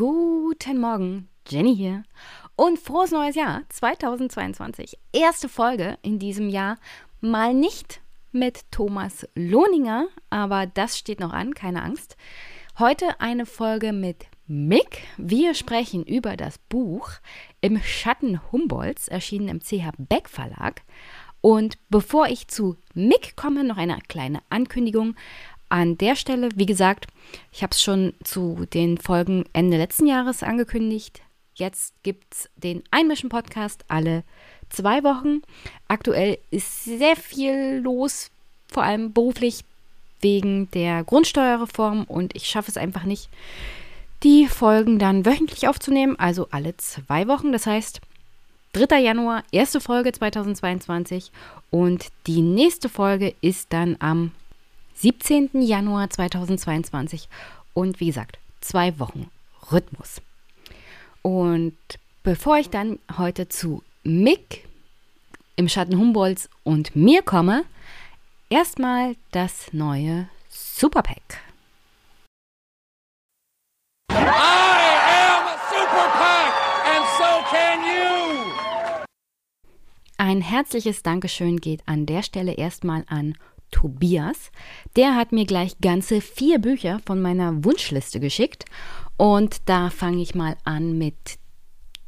Guten Morgen, Jenny hier. Und frohes neues Jahr 2022. Erste Folge in diesem Jahr. Mal nicht mit Thomas Lohninger, aber das steht noch an, keine Angst. Heute eine Folge mit Mick. Wir sprechen über das Buch Im Schatten Humboldts, erschienen im CH Beck Verlag. Und bevor ich zu Mick komme, noch eine kleine Ankündigung an der Stelle, wie gesagt, ich habe es schon zu den Folgen Ende letzten Jahres angekündigt. Jetzt gibt es den Einmischen-Podcast alle zwei Wochen. Aktuell ist sehr viel los, vor allem beruflich wegen der Grundsteuerreform und ich schaffe es einfach nicht, die Folgen dann wöchentlich aufzunehmen, also alle zwei Wochen. Das heißt, 3. Januar, erste Folge 2022 und die nächste Folge ist dann am 17. Januar 2022 und wie gesagt, zwei Wochen Rhythmus. Und bevor ich dann heute zu Mick im Schatten Humboldts und mir komme, erstmal das neue Superpack. I am Superpack and so can you. Ein herzliches Dankeschön geht an der Stelle erstmal an Tobias. Der hat mir gleich ganze vier Bücher von meiner Wunschliste geschickt. Und da fange ich mal an mit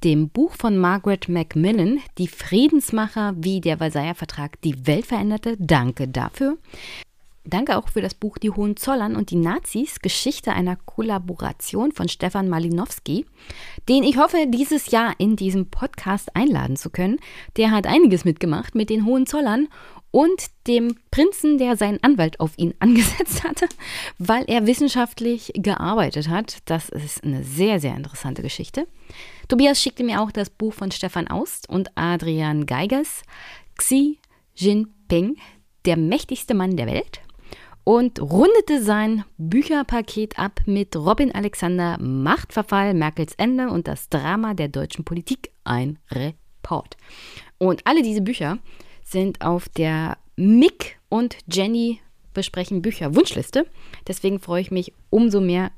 dem Buch von Margaret Macmillan, Die Friedensmacher, wie der Versailler Vertrag die Welt veränderte. Danke dafür. Danke auch für das Buch Die Hohenzollern und die Nazis, Geschichte einer Kollaboration von Stefan Malinowski, den ich hoffe, dieses Jahr in diesem Podcast einladen zu können. Der hat einiges mitgemacht mit den Hohenzollern und dem Prinzen, der seinen Anwalt auf ihn angesetzt hatte, weil er wissenschaftlich gearbeitet hat. Das ist eine sehr, sehr interessante Geschichte. Tobias schickte mir auch das Buch von Stefan Aust und Adrian Geigers, Xi Jinping, der mächtigste Mann der Welt und rundete sein Bücherpaket ab mit Robin Alexander, Machtverfall, Merkels Ende und das Drama der deutschen Politik, ein Report. Und alle diese Bücher sind auf der Mick und Jenny besprechen Bücher Wunschliste. Deswegen freue ich mich umso mehr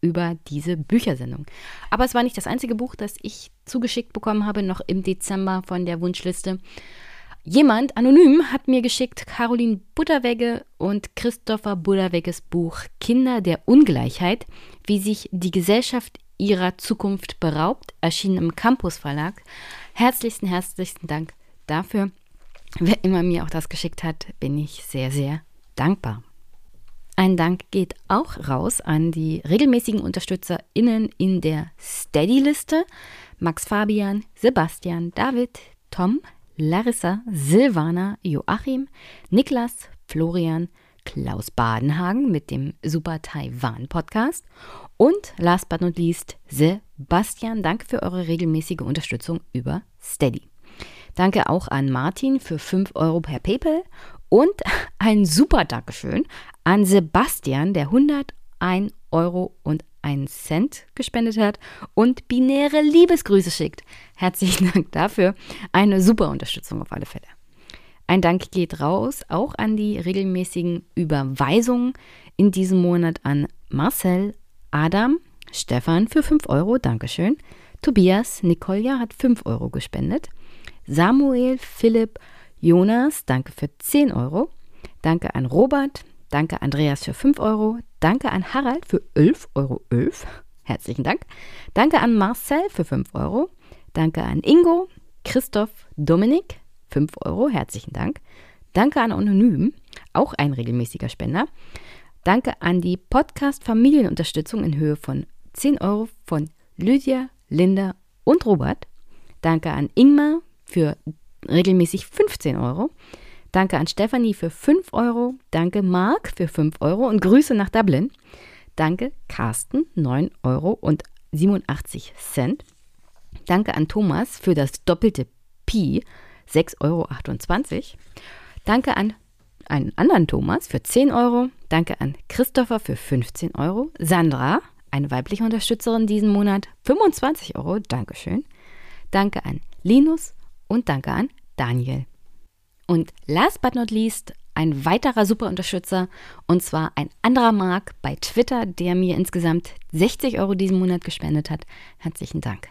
über diese Büchersendung. Aber es war nicht das einzige Buch, das ich zugeschickt bekommen habe, noch im Dezember von der Wunschliste. Jemand anonym hat mir geschickt Caroline Butterwegge und Christopher Butterwegges Buch Kinder der Ungleichheit, wie sich die Gesellschaft ihrer Zukunft beraubt, erschienen im Campus Verlag. Herzlichsten, herzlichsten Dank dafür. Wer immer mir auch das geschickt hat, bin ich sehr, sehr dankbar. Ein Dank geht auch raus an die regelmäßigen UnterstützerInnen in der Steady-Liste. Max Fabian, Sebastian, David, Tom, Larissa, Silvana, Joachim, Niklas, Florian, Klaus Badenhagen mit dem Super Taiwan Podcast und last but not least Sebastian. Danke für eure regelmäßige Unterstützung über Steady. Danke auch an Martin für 5 Euro per PayPal und ein super Dankeschön an Sebastian, der 101 Euro und einen Cent gespendet hat und binäre Liebesgrüße schickt. Herzlichen Dank dafür. Eine super Unterstützung auf alle Fälle. Ein Dank geht raus auch an die regelmäßigen Überweisungen in diesem Monat an Marcel, Adam, Stefan für 5 Euro, Dankeschön. Tobias, Nikolja hat 5 Euro gespendet. Samuel, Philipp, Jonas, danke für 10 Euro. Danke an Robert, danke Andreas für 5 Euro. Danke an Harald für 11,11 Euro. 11. Herzlichen Dank. Danke an Marcel für 5 Euro. Danke an Ingo, Christoph, Dominik, 5 Euro. Herzlichen Dank. Danke an Anonym, auch ein regelmäßiger Spender. Danke an die Podcast Familienunterstützung in Höhe von 10 Euro von Lydia, Linda und Robert. Danke an Ingmar für regelmäßig 15 Euro. Danke an Stefanie für 5 Euro. Danke Marc für 5 Euro und Grüße nach Dublin. Danke Carsten, 9 Euro und 87 Cent. Danke an Thomas für das doppelte Pi, 6,28 Euro. Danke an einen anderen Thomas für 10 Euro. Danke an Christopher für 15 Euro. Sandra, eine weibliche Unterstützerin diesen Monat, 25 Euro. Dankeschön. Danke an Linus und danke an Daniel. Und last but not least ein weiterer super Unterstützer und zwar ein anderer Mark bei Twitter, der mir insgesamt 60 Euro diesen Monat gespendet hat. Herzlichen Dank.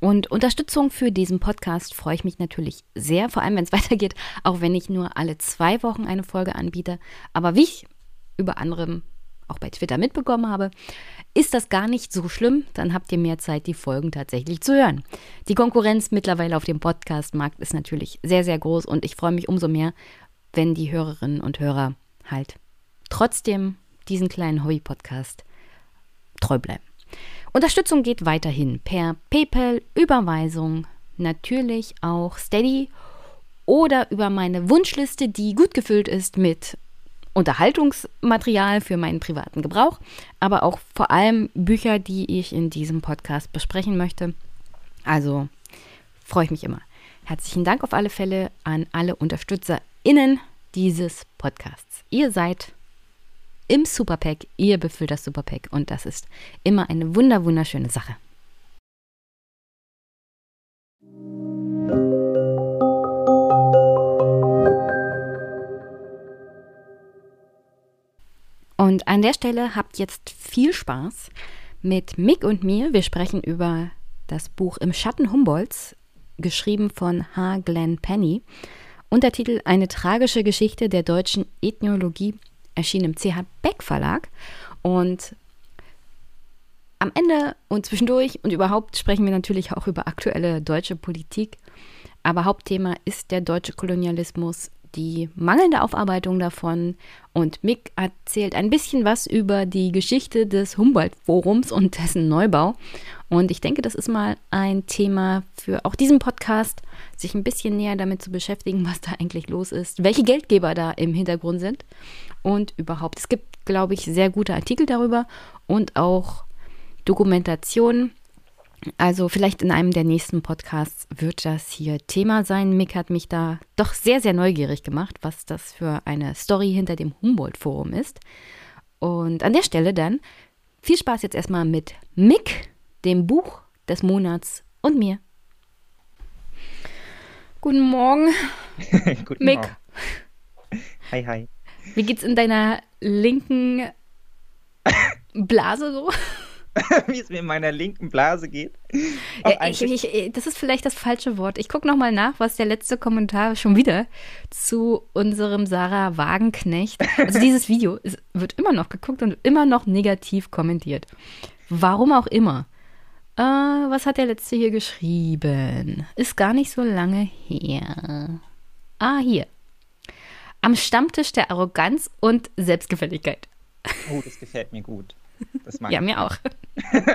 Und Unterstützung für diesen Podcast freue ich mich natürlich sehr, vor allem wenn es weitergeht, auch wenn ich nur alle zwei Wochen eine Folge anbiete. Aber wie ich über anderem auch bei Twitter mitbekommen habe, ist das gar nicht so schlimm. Dann habt ihr mehr Zeit, die Folgen tatsächlich zu hören. Die Konkurrenz mittlerweile auf dem Podcast-Markt ist natürlich sehr, sehr groß und ich freue mich umso mehr, wenn die Hörerinnen und Hörer halt trotzdem diesen kleinen Hobby-Podcast treu bleiben. Unterstützung geht weiterhin per PayPal, Überweisung, natürlich auch Steady oder über meine Wunschliste, die gut gefüllt ist mit Unterhaltungsmaterial für meinen privaten Gebrauch, aber auch vor allem Bücher, die ich in diesem Podcast besprechen möchte. Also freue ich mich immer. Herzlichen Dank auf alle Fälle an alle UnterstützerInnen dieses Podcasts. Ihr seid im Superpack, ihr befüllt das Superpack und das ist immer eine wunder wunderschöne Sache. Und an der Stelle habt jetzt viel Spaß mit Mick und mir. Wir sprechen über das Buch Im Schatten Humboldts, geschrieben von H. Glenn Penny. Untertitel Eine tragische Geschichte der deutschen Ethnologie erschien im CH Beck Verlag. Und am Ende und zwischendurch und überhaupt sprechen wir natürlich auch über aktuelle deutsche Politik. Aber Hauptthema ist der deutsche Kolonialismus die mangelnde Aufarbeitung davon und Mick erzählt ein bisschen was über die Geschichte des Humboldt-Forums und dessen Neubau. Und ich denke, das ist mal ein Thema für auch diesen Podcast, sich ein bisschen näher damit zu beschäftigen, was da eigentlich los ist, welche Geldgeber da im Hintergrund sind und überhaupt. Es gibt, glaube ich, sehr gute Artikel darüber und auch Dokumentationen also vielleicht in einem der nächsten Podcasts wird das hier Thema sein. Mick hat mich da doch sehr, sehr neugierig gemacht, was das für eine Story hinter dem Humboldt-Forum ist. Und an der Stelle dann viel Spaß jetzt erstmal mit Mick, dem Buch des Monats und mir. Guten Morgen. Guten Mick. Morgen. Hi, hi. Wie geht's in deiner linken Blase so? wie es mir in meiner linken Blase geht. Ja, ich, ich, das ist vielleicht das falsche Wort. Ich gucke nochmal nach, was der letzte Kommentar schon wieder zu unserem Sarah Wagenknecht. Also dieses Video ist, wird immer noch geguckt und immer noch negativ kommentiert. Warum auch immer. Äh, was hat der letzte hier geschrieben? Ist gar nicht so lange her. Ah, hier. Am Stammtisch der Arroganz und Selbstgefälligkeit. Oh, das gefällt mir gut. Das mag ja, mir auch.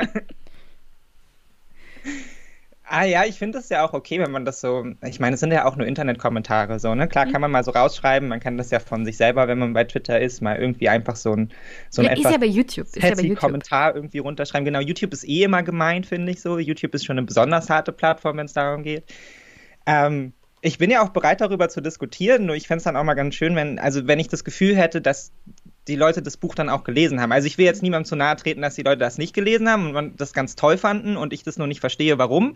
Ah ja, ich finde das ja auch okay, wenn man das so, ich meine, es sind ja auch nur Internetkommentare so, ne? Klar mhm. kann man mal so rausschreiben, man kann das ja von sich selber, wenn man bei Twitter ist, mal irgendwie einfach so ein so ein ja, etwas ist ja bei YouTube, ist ja bei YouTube. Kommentar irgendwie runterschreiben. Genau, YouTube ist eh immer gemeint, finde ich so. YouTube ist schon eine besonders harte Plattform, wenn es darum geht. Ähm, ich bin ja auch bereit, darüber zu diskutieren, nur ich fände es dann auch mal ganz schön, wenn, also wenn ich das Gefühl hätte, dass die Leute das Buch dann auch gelesen haben. Also ich will jetzt niemandem zu nahe treten, dass die Leute das nicht gelesen haben und das ganz toll fanden und ich das nur nicht verstehe, warum.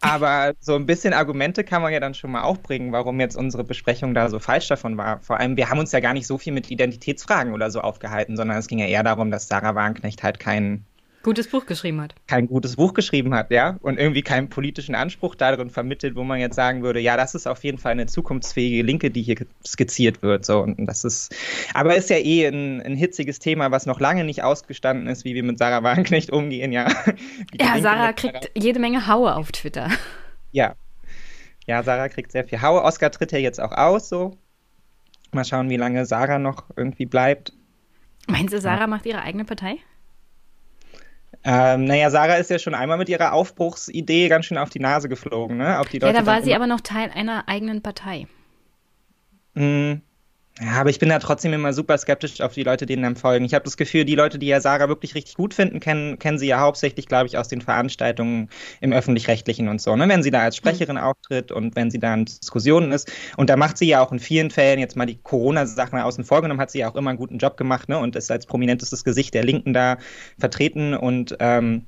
Aber so ein bisschen Argumente kann man ja dann schon mal aufbringen, warum jetzt unsere Besprechung da so falsch davon war. Vor allem, wir haben uns ja gar nicht so viel mit Identitätsfragen oder so aufgehalten, sondern es ging ja eher darum, dass Sarah Wagenknecht halt kein gutes Buch geschrieben hat. Kein gutes Buch geschrieben hat, ja. Und irgendwie keinen politischen Anspruch darin vermittelt, wo man jetzt sagen würde, ja, das ist auf jeden Fall eine zukunftsfähige Linke, die hier skizziert wird. So. Und das ist, aber ist ja eh ein, ein hitziges Thema, was noch lange nicht ausgestanden ist, wie wir mit Sarah Wagenknecht umgehen, ja. Ja, Sarah kriegt jede Menge Haue auf Twitter. Ja. Ja, Sarah kriegt sehr viel Haue. Oscar tritt ja jetzt auch aus, so. Mal schauen, wie lange Sarah noch irgendwie bleibt. Meinst du, Sarah ja. macht ihre eigene Partei? Ähm, naja, Sarah ist ja schon einmal mit ihrer Aufbruchsidee ganz schön auf die Nase geflogen, ne? Auf die Leute ja, da war sie aber noch Teil einer eigenen Partei. Mhm. Ja, aber ich bin da trotzdem immer super skeptisch auf die Leute, denen dann folgen. Ich habe das Gefühl, die Leute, die ja Sarah wirklich richtig gut finden, kennen, kennen sie ja hauptsächlich, glaube ich, aus den Veranstaltungen im Öffentlich-Rechtlichen und so. Ne? Wenn sie da als Sprecherin mhm. auftritt und wenn sie da in Diskussionen ist. Und da macht sie ja auch in vielen Fällen, jetzt mal die Corona-Sachen außen vor genommen, hat sie ja auch immer einen guten Job gemacht ne? und ist als prominentestes Gesicht der Linken da vertreten und ähm,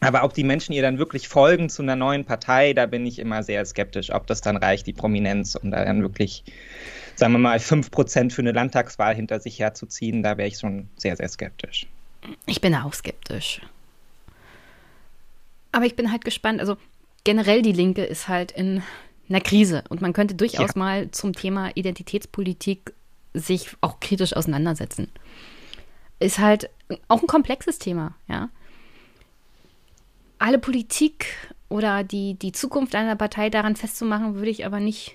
Aber ob die Menschen ihr dann wirklich folgen zu einer neuen Partei, da bin ich immer sehr skeptisch, ob das dann reicht, die Prominenz, um da dann wirklich, sagen wir mal, 5% für eine Landtagswahl hinter sich herzuziehen, da wäre ich schon sehr, sehr skeptisch. Ich bin auch skeptisch. Aber ich bin halt gespannt. Also generell die Linke ist halt in einer Krise und man könnte durchaus ja. mal zum Thema Identitätspolitik sich auch kritisch auseinandersetzen. Ist halt auch ein komplexes Thema, ja alle Politik oder die, die Zukunft einer Partei daran festzumachen, würde ich aber nicht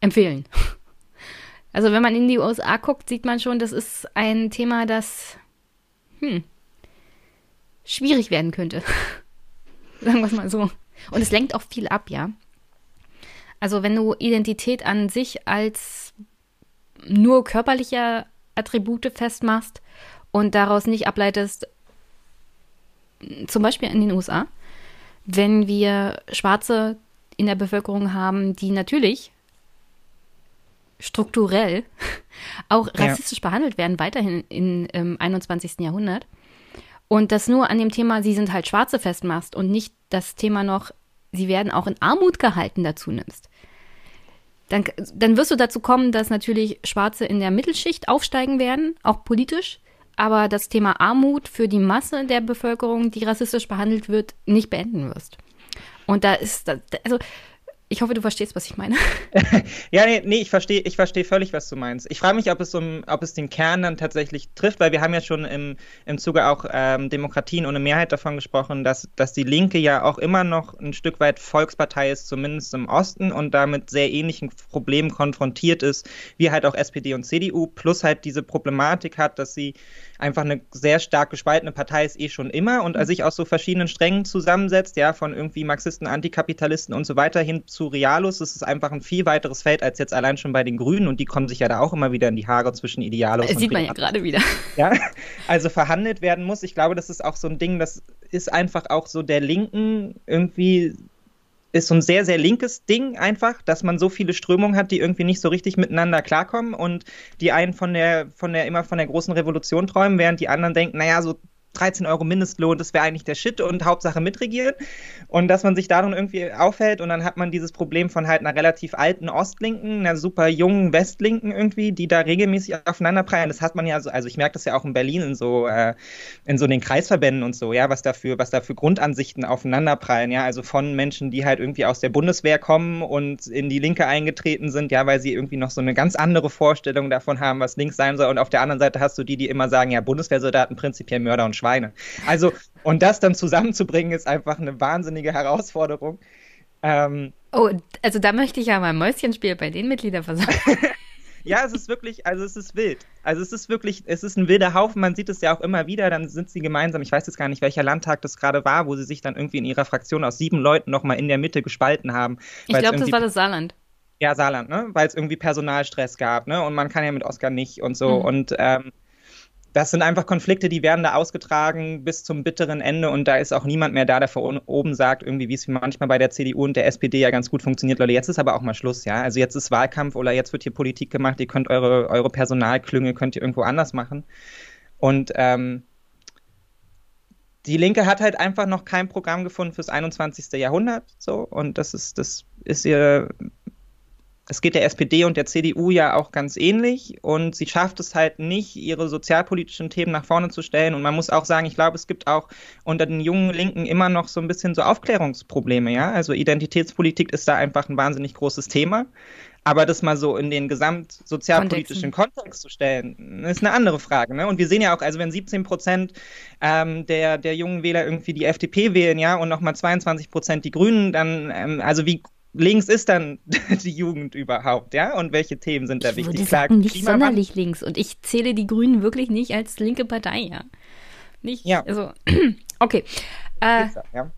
empfehlen. Also wenn man in die USA guckt, sieht man schon, das ist ein Thema, das hm, schwierig werden könnte. Sagen wir es mal so. Und es lenkt auch viel ab, ja. Also wenn du Identität an sich als nur körperliche Attribute festmachst und daraus nicht ableitest, zum Beispiel in den USA, wenn wir Schwarze in der Bevölkerung haben, die natürlich strukturell auch rassistisch ja. behandelt werden, weiterhin in, im 21. Jahrhundert. Und das nur an dem Thema, sie sind halt Schwarze festmachst und nicht das Thema noch, sie werden auch in Armut gehalten dazu nimmst. Dann, dann wirst du dazu kommen, dass natürlich Schwarze in der Mittelschicht aufsteigen werden, auch politisch, aber das Thema Armut für die Masse der Bevölkerung, die rassistisch behandelt wird, nicht beenden wirst. Und da ist, also ich hoffe, du verstehst, was ich meine. ja, nee, nee ich verstehe ich versteh völlig, was du meinst. Ich frage mich, ob es, um, ob es den Kern dann tatsächlich trifft, weil wir haben ja schon im, im Zuge auch ähm, Demokratien ohne Mehrheit davon gesprochen, dass, dass die Linke ja auch immer noch ein Stück weit Volkspartei ist, zumindest im Osten, und damit sehr ähnlichen Problemen konfrontiert ist, wie halt auch SPD und CDU, plus halt diese Problematik hat, dass sie einfach eine sehr stark gespaltene Partei ist eh schon immer und sich aus so verschiedenen Strängen zusammensetzt, ja, von irgendwie Marxisten, Antikapitalisten und so weiter hin zu Realos. Das ist einfach ein viel weiteres Feld als jetzt allein schon bei den Grünen und die kommen sich ja da auch immer wieder in die Haare zwischen Idealos. Das sieht man ja gerade wieder. Ja, also verhandelt werden muss. Ich glaube, das ist auch so ein Ding, das ist einfach auch so der Linken irgendwie ist so ein sehr, sehr linkes Ding einfach, dass man so viele Strömungen hat, die irgendwie nicht so richtig miteinander klarkommen und die einen von der, von der, immer von der großen Revolution träumen, während die anderen denken, naja, so 13 Euro Mindestlohn, das wäre eigentlich der Shit und Hauptsache mitregieren. Und dass man sich darin irgendwie aufhält und dann hat man dieses Problem von halt einer relativ alten Ostlinken, einer super jungen Westlinken irgendwie, die da regelmäßig aufeinanderprallen. Das hat man ja so, also ich merke das ja auch in Berlin in so, äh, in so den Kreisverbänden und so, ja, was dafür, was da für Grundansichten aufeinanderprallen, ja, also von Menschen, die halt irgendwie aus der Bundeswehr kommen und in die Linke eingetreten sind, ja, weil sie irgendwie noch so eine ganz andere Vorstellung davon haben, was links sein soll. Und auf der anderen Seite hast du die, die immer sagen, ja, Bundeswehrsoldaten prinzipiell Mörder und Schweizer. Schweine. Also, und das dann zusammenzubringen, ist einfach eine wahnsinnige Herausforderung. Ähm, oh, also da möchte ich ja mal ein Mäuschenspiel bei den Mitgliedern versagen. ja, es ist wirklich, also es ist wild. Also es ist wirklich, es ist ein wilder Haufen, man sieht es ja auch immer wieder, dann sind sie gemeinsam, ich weiß jetzt gar nicht, welcher Landtag das gerade war, wo sie sich dann irgendwie in ihrer Fraktion aus sieben Leuten nochmal in der Mitte gespalten haben. Ich glaube, das war das Saarland. Ja, Saarland, ne? Weil es irgendwie Personalstress gab, ne? Und man kann ja mit Oscar nicht und so. Mhm. Und ähm, das sind einfach Konflikte, die werden da ausgetragen bis zum bitteren Ende und da ist auch niemand mehr da, der von oben sagt, irgendwie, wie es manchmal bei der CDU und der SPD ja ganz gut funktioniert, Leute, jetzt ist aber auch mal Schluss, ja. Also jetzt ist Wahlkampf oder jetzt wird hier Politik gemacht, ihr könnt eure, eure Personalklünge, könnt ihr irgendwo anders machen. Und ähm, die Linke hat halt einfach noch kein Programm gefunden fürs 21. Jahrhundert, so, und das ist, das ist ihr es geht der SPD und der CDU ja auch ganz ähnlich und sie schafft es halt nicht, ihre sozialpolitischen Themen nach vorne zu stellen. Und man muss auch sagen, ich glaube, es gibt auch unter den jungen Linken immer noch so ein bisschen so Aufklärungsprobleme, ja. Also Identitätspolitik ist da einfach ein wahnsinnig großes Thema. Aber das mal so in den gesamtsozialpolitischen Kontext zu stellen, ist eine andere Frage. Ne? Und wir sehen ja auch, also wenn 17 Prozent ähm, der, der jungen Wähler irgendwie die FDP wählen, ja, und nochmal 22 Prozent die Grünen, dann, ähm, also wie links ist dann die Jugend überhaupt, ja? Und welche Themen sind da ich wichtig? Würde Klar, sagen, nicht sonderlich links. Und ich zähle die Grünen wirklich nicht als linke Partei, ja. Nicht, ja. Also, okay. Äh, ja.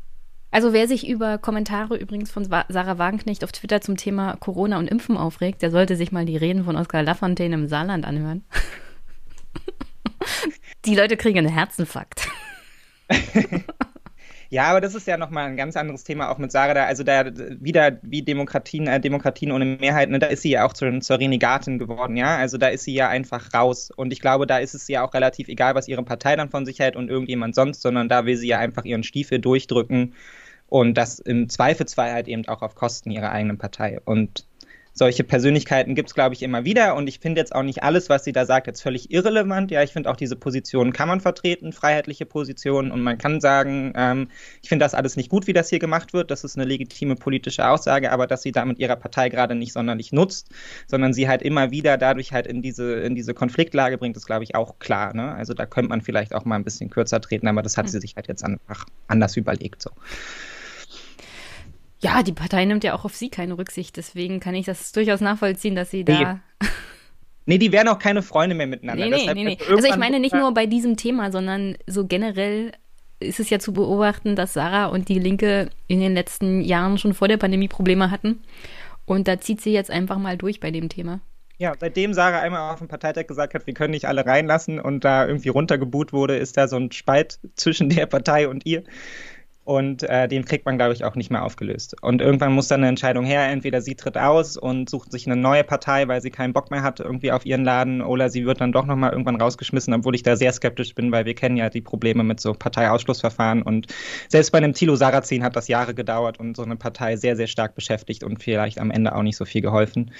Also wer sich über Kommentare übrigens von Sarah Wagenknecht auf Twitter zum Thema Corona und Impfen aufregt, der sollte sich mal die Reden von Oskar Lafontaine im Saarland anhören. die Leute kriegen einen Herzinfarkt. Ja, aber das ist ja nochmal ein ganz anderes Thema auch mit Sarah da. Also da wieder wie Demokratien, äh, Demokratien ohne Mehrheit, ne, da ist sie ja auch zur, zur Renegatin geworden, ja. Also da ist sie ja einfach raus. Und ich glaube, da ist es ja auch relativ egal, was ihre Partei dann von sich hält und irgendjemand sonst, sondern da will sie ja einfach ihren Stiefel durchdrücken und das im Zweifelsfall halt eben auch auf Kosten ihrer eigenen Partei. Und solche Persönlichkeiten gibt es, glaube ich, immer wieder. Und ich finde jetzt auch nicht alles, was sie da sagt, jetzt völlig irrelevant. Ja, ich finde auch diese Positionen kann man vertreten, freiheitliche Positionen. Und man kann sagen, ähm, ich finde das alles nicht gut, wie das hier gemacht wird. Das ist eine legitime politische Aussage, aber dass sie damit ihrer Partei gerade nicht sonderlich nutzt, sondern sie halt immer wieder dadurch halt in diese, in diese Konfliktlage bringt, ist, glaube ich, auch klar. Ne? Also da könnte man vielleicht auch mal ein bisschen kürzer treten, aber das hat sie sich halt jetzt einfach anders überlegt. So. Ja, die Partei nimmt ja auch auf sie keine Rücksicht, deswegen kann ich das durchaus nachvollziehen, dass sie da. Nee, die werden auch keine Freunde mehr miteinander. Nee, nee, nee, nee. Also ich meine nicht nur bei diesem Thema, sondern so generell ist es ja zu beobachten, dass Sarah und die Linke in den letzten Jahren schon vor der Pandemie Probleme hatten. Und da zieht sie jetzt einfach mal durch bei dem Thema. Ja, seitdem Sarah einmal auf dem Parteitag gesagt hat, wir können nicht alle reinlassen und da irgendwie runtergebuht wurde, ist da so ein Spalt zwischen der Partei und ihr und äh, den kriegt man, glaube ich, auch nicht mehr aufgelöst. Und irgendwann muss dann eine Entscheidung her, entweder sie tritt aus und sucht sich eine neue Partei, weil sie keinen Bock mehr hat irgendwie auf ihren Laden, oder sie wird dann doch nochmal irgendwann rausgeschmissen, obwohl ich da sehr skeptisch bin, weil wir kennen ja die Probleme mit so Parteiausschlussverfahren und selbst bei einem Thilo Sarrazin hat das Jahre gedauert und so eine Partei sehr, sehr stark beschäftigt und vielleicht am Ende auch nicht so viel geholfen.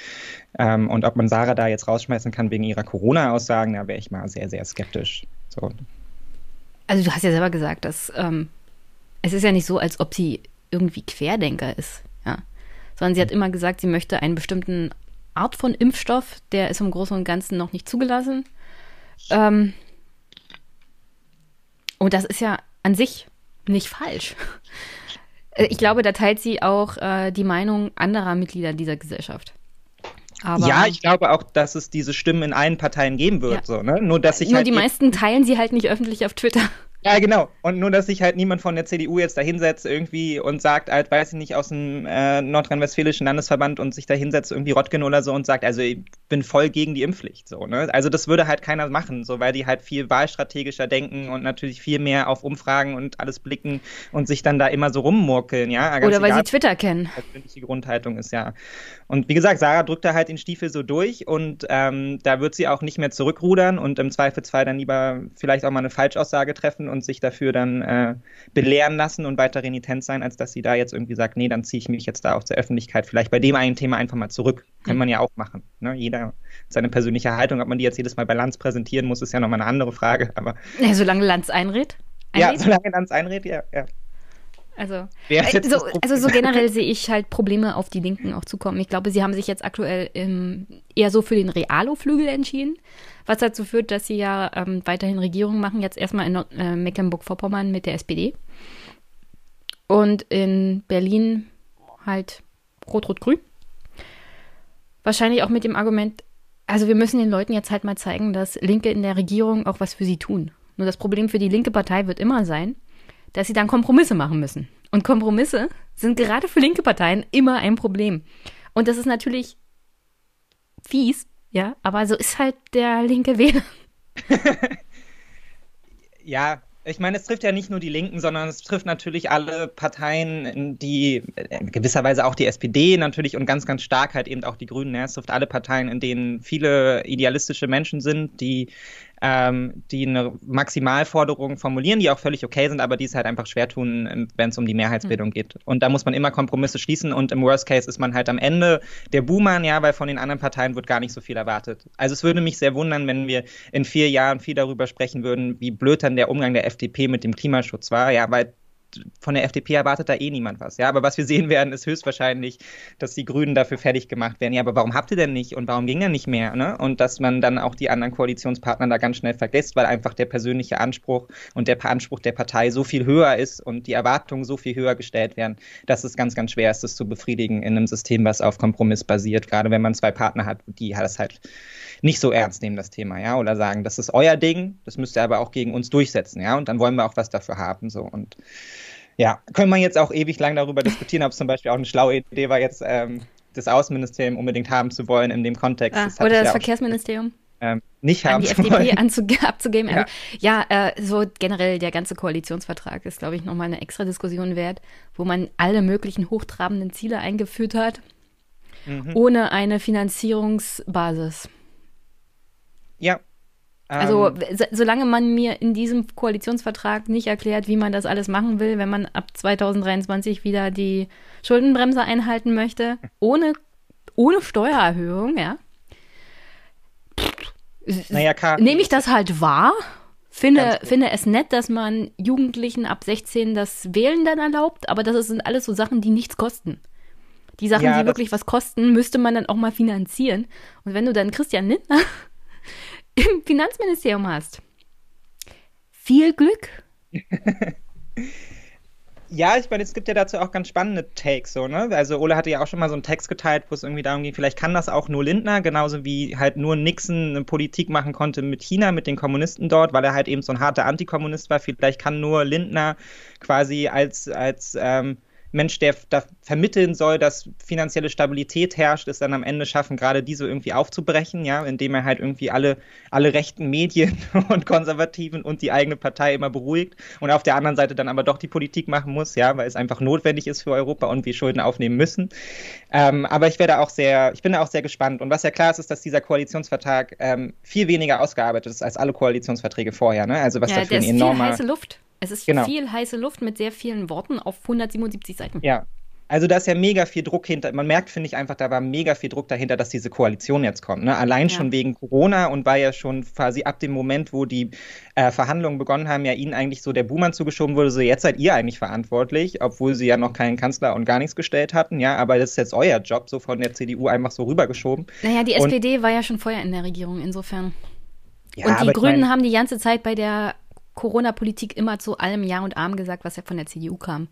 Ähm, und ob man Sarah da jetzt rausschmeißen kann wegen ihrer Corona-Aussagen, da wäre ich mal sehr, sehr skeptisch. So. Also du hast ja selber gesagt, dass ähm, es ist ja nicht so, als ob sie irgendwie Querdenker ist, ja. Sondern sie hat immer gesagt, sie möchte einen bestimmten Art von Impfstoff, der ist im Großen und Ganzen noch nicht zugelassen. Ähm, und das ist ja an sich nicht falsch. Äh, ich glaube, da teilt sie auch äh, die Meinung anderer Mitglieder dieser Gesellschaft. Aber ja, ich glaube auch, dass es diese Stimmen in allen Parteien geben wird. Ja. So, ne? Nur, dass ich Nur halt die meisten teilen sie halt nicht öffentlich auf Twitter. Ja, genau. Und nur, dass sich halt niemand von der CDU jetzt da hinsetzt irgendwie und sagt, halt, weiß ich nicht, aus dem äh, nordrhein-westfälischen Landesverband und sich da hinsetzt, irgendwie Rottgen oder so und sagt, also ich bin voll gegen die Impfpflicht. So, ne? Also das würde halt keiner machen, so weil die halt viel wahlstrategischer denken und natürlich viel mehr auf Umfragen und alles blicken und sich dann da immer so rummurkeln, ja. Ganz oder weil egal, sie Twitter kennen. Persönliche Grundhaltung ist ja. Und wie gesagt, Sarah drückt da halt den Stiefel so durch und ähm, da wird sie auch nicht mehr zurückrudern und im Zweifelsfall dann lieber vielleicht auch mal eine Falschaussage treffen und sich dafür dann äh, belehren lassen und weiter renitent sein, als dass sie da jetzt irgendwie sagt, nee, dann ziehe ich mich jetzt da auch zur Öffentlichkeit vielleicht bei dem einen Thema einfach mal zurück. Kann mhm. man ja auch machen. Ne? Jeder seine persönliche Haltung, ob man die jetzt jedes Mal bei Lanz präsentieren muss, ist ja nochmal eine andere Frage. Aber ja, solange Lanz einredet? Ja, solange Lanz einredet, ja. ja. Also, äh, so, also so generell sehe ich halt Probleme auf die Linken auch zukommen. Ich glaube, sie haben sich jetzt aktuell ähm, eher so für den Realo-Flügel entschieden, was dazu führt, dass sie ja ähm, weiterhin Regierung machen, jetzt erstmal in äh, Mecklenburg-Vorpommern mit der SPD und in Berlin halt Rot-Rot-Grün. Wahrscheinlich auch mit dem Argument, also wir müssen den Leuten jetzt halt mal zeigen, dass Linke in der Regierung auch was für sie tun. Nur das Problem für die linke Partei wird immer sein, dass sie dann Kompromisse machen müssen. Und Kompromisse sind gerade für linke Parteien immer ein Problem. Und das ist natürlich fies, ja, aber so ist halt der linke Wähler. ja, ich meine, es trifft ja nicht nur die Linken, sondern es trifft natürlich alle Parteien, die in gewisser Weise auch die SPD natürlich und ganz, ganz stark halt eben auch die Grünen. Ja, es trifft alle Parteien, in denen viele idealistische Menschen sind, die ähm, die eine Maximalforderung formulieren, die auch völlig okay sind, aber die es halt einfach schwer tun, ähm, wenn es um die Mehrheitsbildung mhm. geht. Und da muss man immer Kompromisse schließen und im Worst Case ist man halt am Ende der Buhmann, ja, weil von den anderen Parteien wird gar nicht so viel erwartet. Also es würde mich sehr wundern, wenn wir in vier Jahren viel darüber sprechen würden, wie blöd dann der Umgang der FDP mit dem Klimaschutz war, ja, weil von der FDP erwartet da eh niemand was. Ja, aber was wir sehen werden, ist höchstwahrscheinlich, dass die Grünen dafür fertig gemacht werden. Ja, aber warum habt ihr denn nicht und warum ging denn nicht mehr? Ne? Und dass man dann auch die anderen Koalitionspartner da ganz schnell vergisst, weil einfach der persönliche Anspruch und der Anspruch der Partei so viel höher ist und die Erwartungen so viel höher gestellt werden, dass es ganz, ganz schwer ist, das zu befriedigen in einem System, was auf Kompromiss basiert. Gerade wenn man zwei Partner hat, die das halt nicht so ernst nehmen, das Thema, ja, oder sagen, das ist euer Ding, das müsst ihr aber auch gegen uns durchsetzen, ja, und dann wollen wir auch was dafür haben, so und ja, können wir jetzt auch ewig lang darüber diskutieren, ob es zum Beispiel auch eine schlaue Idee war, jetzt ähm, das Außenministerium unbedingt haben zu wollen in dem Kontext. Ah, das oder das ja Verkehrsministerium? ähm, nicht an haben die FDP abzugeben. Ja, ja äh, so generell der ganze Koalitionsvertrag ist, glaube ich, nochmal eine extra Diskussion wert, wo man alle möglichen hochtrabenden Ziele eingeführt hat, mhm. ohne eine Finanzierungsbasis. Ja. Also, ähm, so, solange man mir in diesem Koalitionsvertrag nicht erklärt, wie man das alles machen will, wenn man ab 2023 wieder die Schuldenbremse einhalten möchte, ohne, ohne Steuererhöhung, ja, naja, nehme ich das halt wahr. Finde, finde es nett, dass man Jugendlichen ab 16 das Wählen dann erlaubt, aber das sind alles so Sachen, die nichts kosten. Die Sachen, ja, die wirklich was kosten, müsste man dann auch mal finanzieren. Und wenn du dann Christian Lindner im Finanzministerium hast, viel Glück. Ja, ich meine, es gibt ja dazu auch ganz spannende Takes, so, ne? Also Ole hatte ja auch schon mal so einen Text geteilt, wo es irgendwie darum ging, vielleicht kann das auch nur Lindner, genauso wie halt nur Nixon eine Politik machen konnte mit China, mit den Kommunisten dort, weil er halt eben so ein harter Antikommunist war. Vielleicht kann nur Lindner quasi als, als ähm, Mensch, der da vermitteln soll, dass finanzielle Stabilität herrscht, es dann am Ende schaffen, gerade diese irgendwie aufzubrechen, ja, indem er halt irgendwie alle, alle rechten Medien und Konservativen und die eigene Partei immer beruhigt und auf der anderen Seite dann aber doch die Politik machen muss, ja, weil es einfach notwendig ist für Europa und wir Schulden aufnehmen müssen. Ähm, aber ich werde auch sehr, ich bin da auch sehr gespannt. Und was ja klar ist, ist, dass dieser Koalitionsvertrag ähm, viel weniger ausgearbeitet ist als alle Koalitionsverträge vorher, ne? Also was ja, dafür ein enormer. Viel heiße Luft. Es ist genau. viel heiße Luft mit sehr vielen Worten auf 177 Seiten. Ja. Also da ist ja mega viel Druck hinter. Man merkt, finde ich einfach, da war mega viel Druck dahinter, dass diese Koalition jetzt kommt. Ne? Allein ja. schon wegen Corona und war ja schon quasi ab dem Moment, wo die äh, Verhandlungen begonnen haben, ja ihnen eigentlich so der Buhmann zugeschoben wurde, so jetzt seid ihr eigentlich verantwortlich, obwohl sie ja noch keinen Kanzler und gar nichts gestellt hatten. Ja, aber das ist jetzt euer Job, so von der CDU einfach so rübergeschoben. Naja, die und, SPD war ja schon vorher in der Regierung, insofern. Ja, und die Grünen mein, haben die ganze Zeit bei der Corona-Politik immer zu allem Ja und Arm gesagt, was ja von der CDU kam.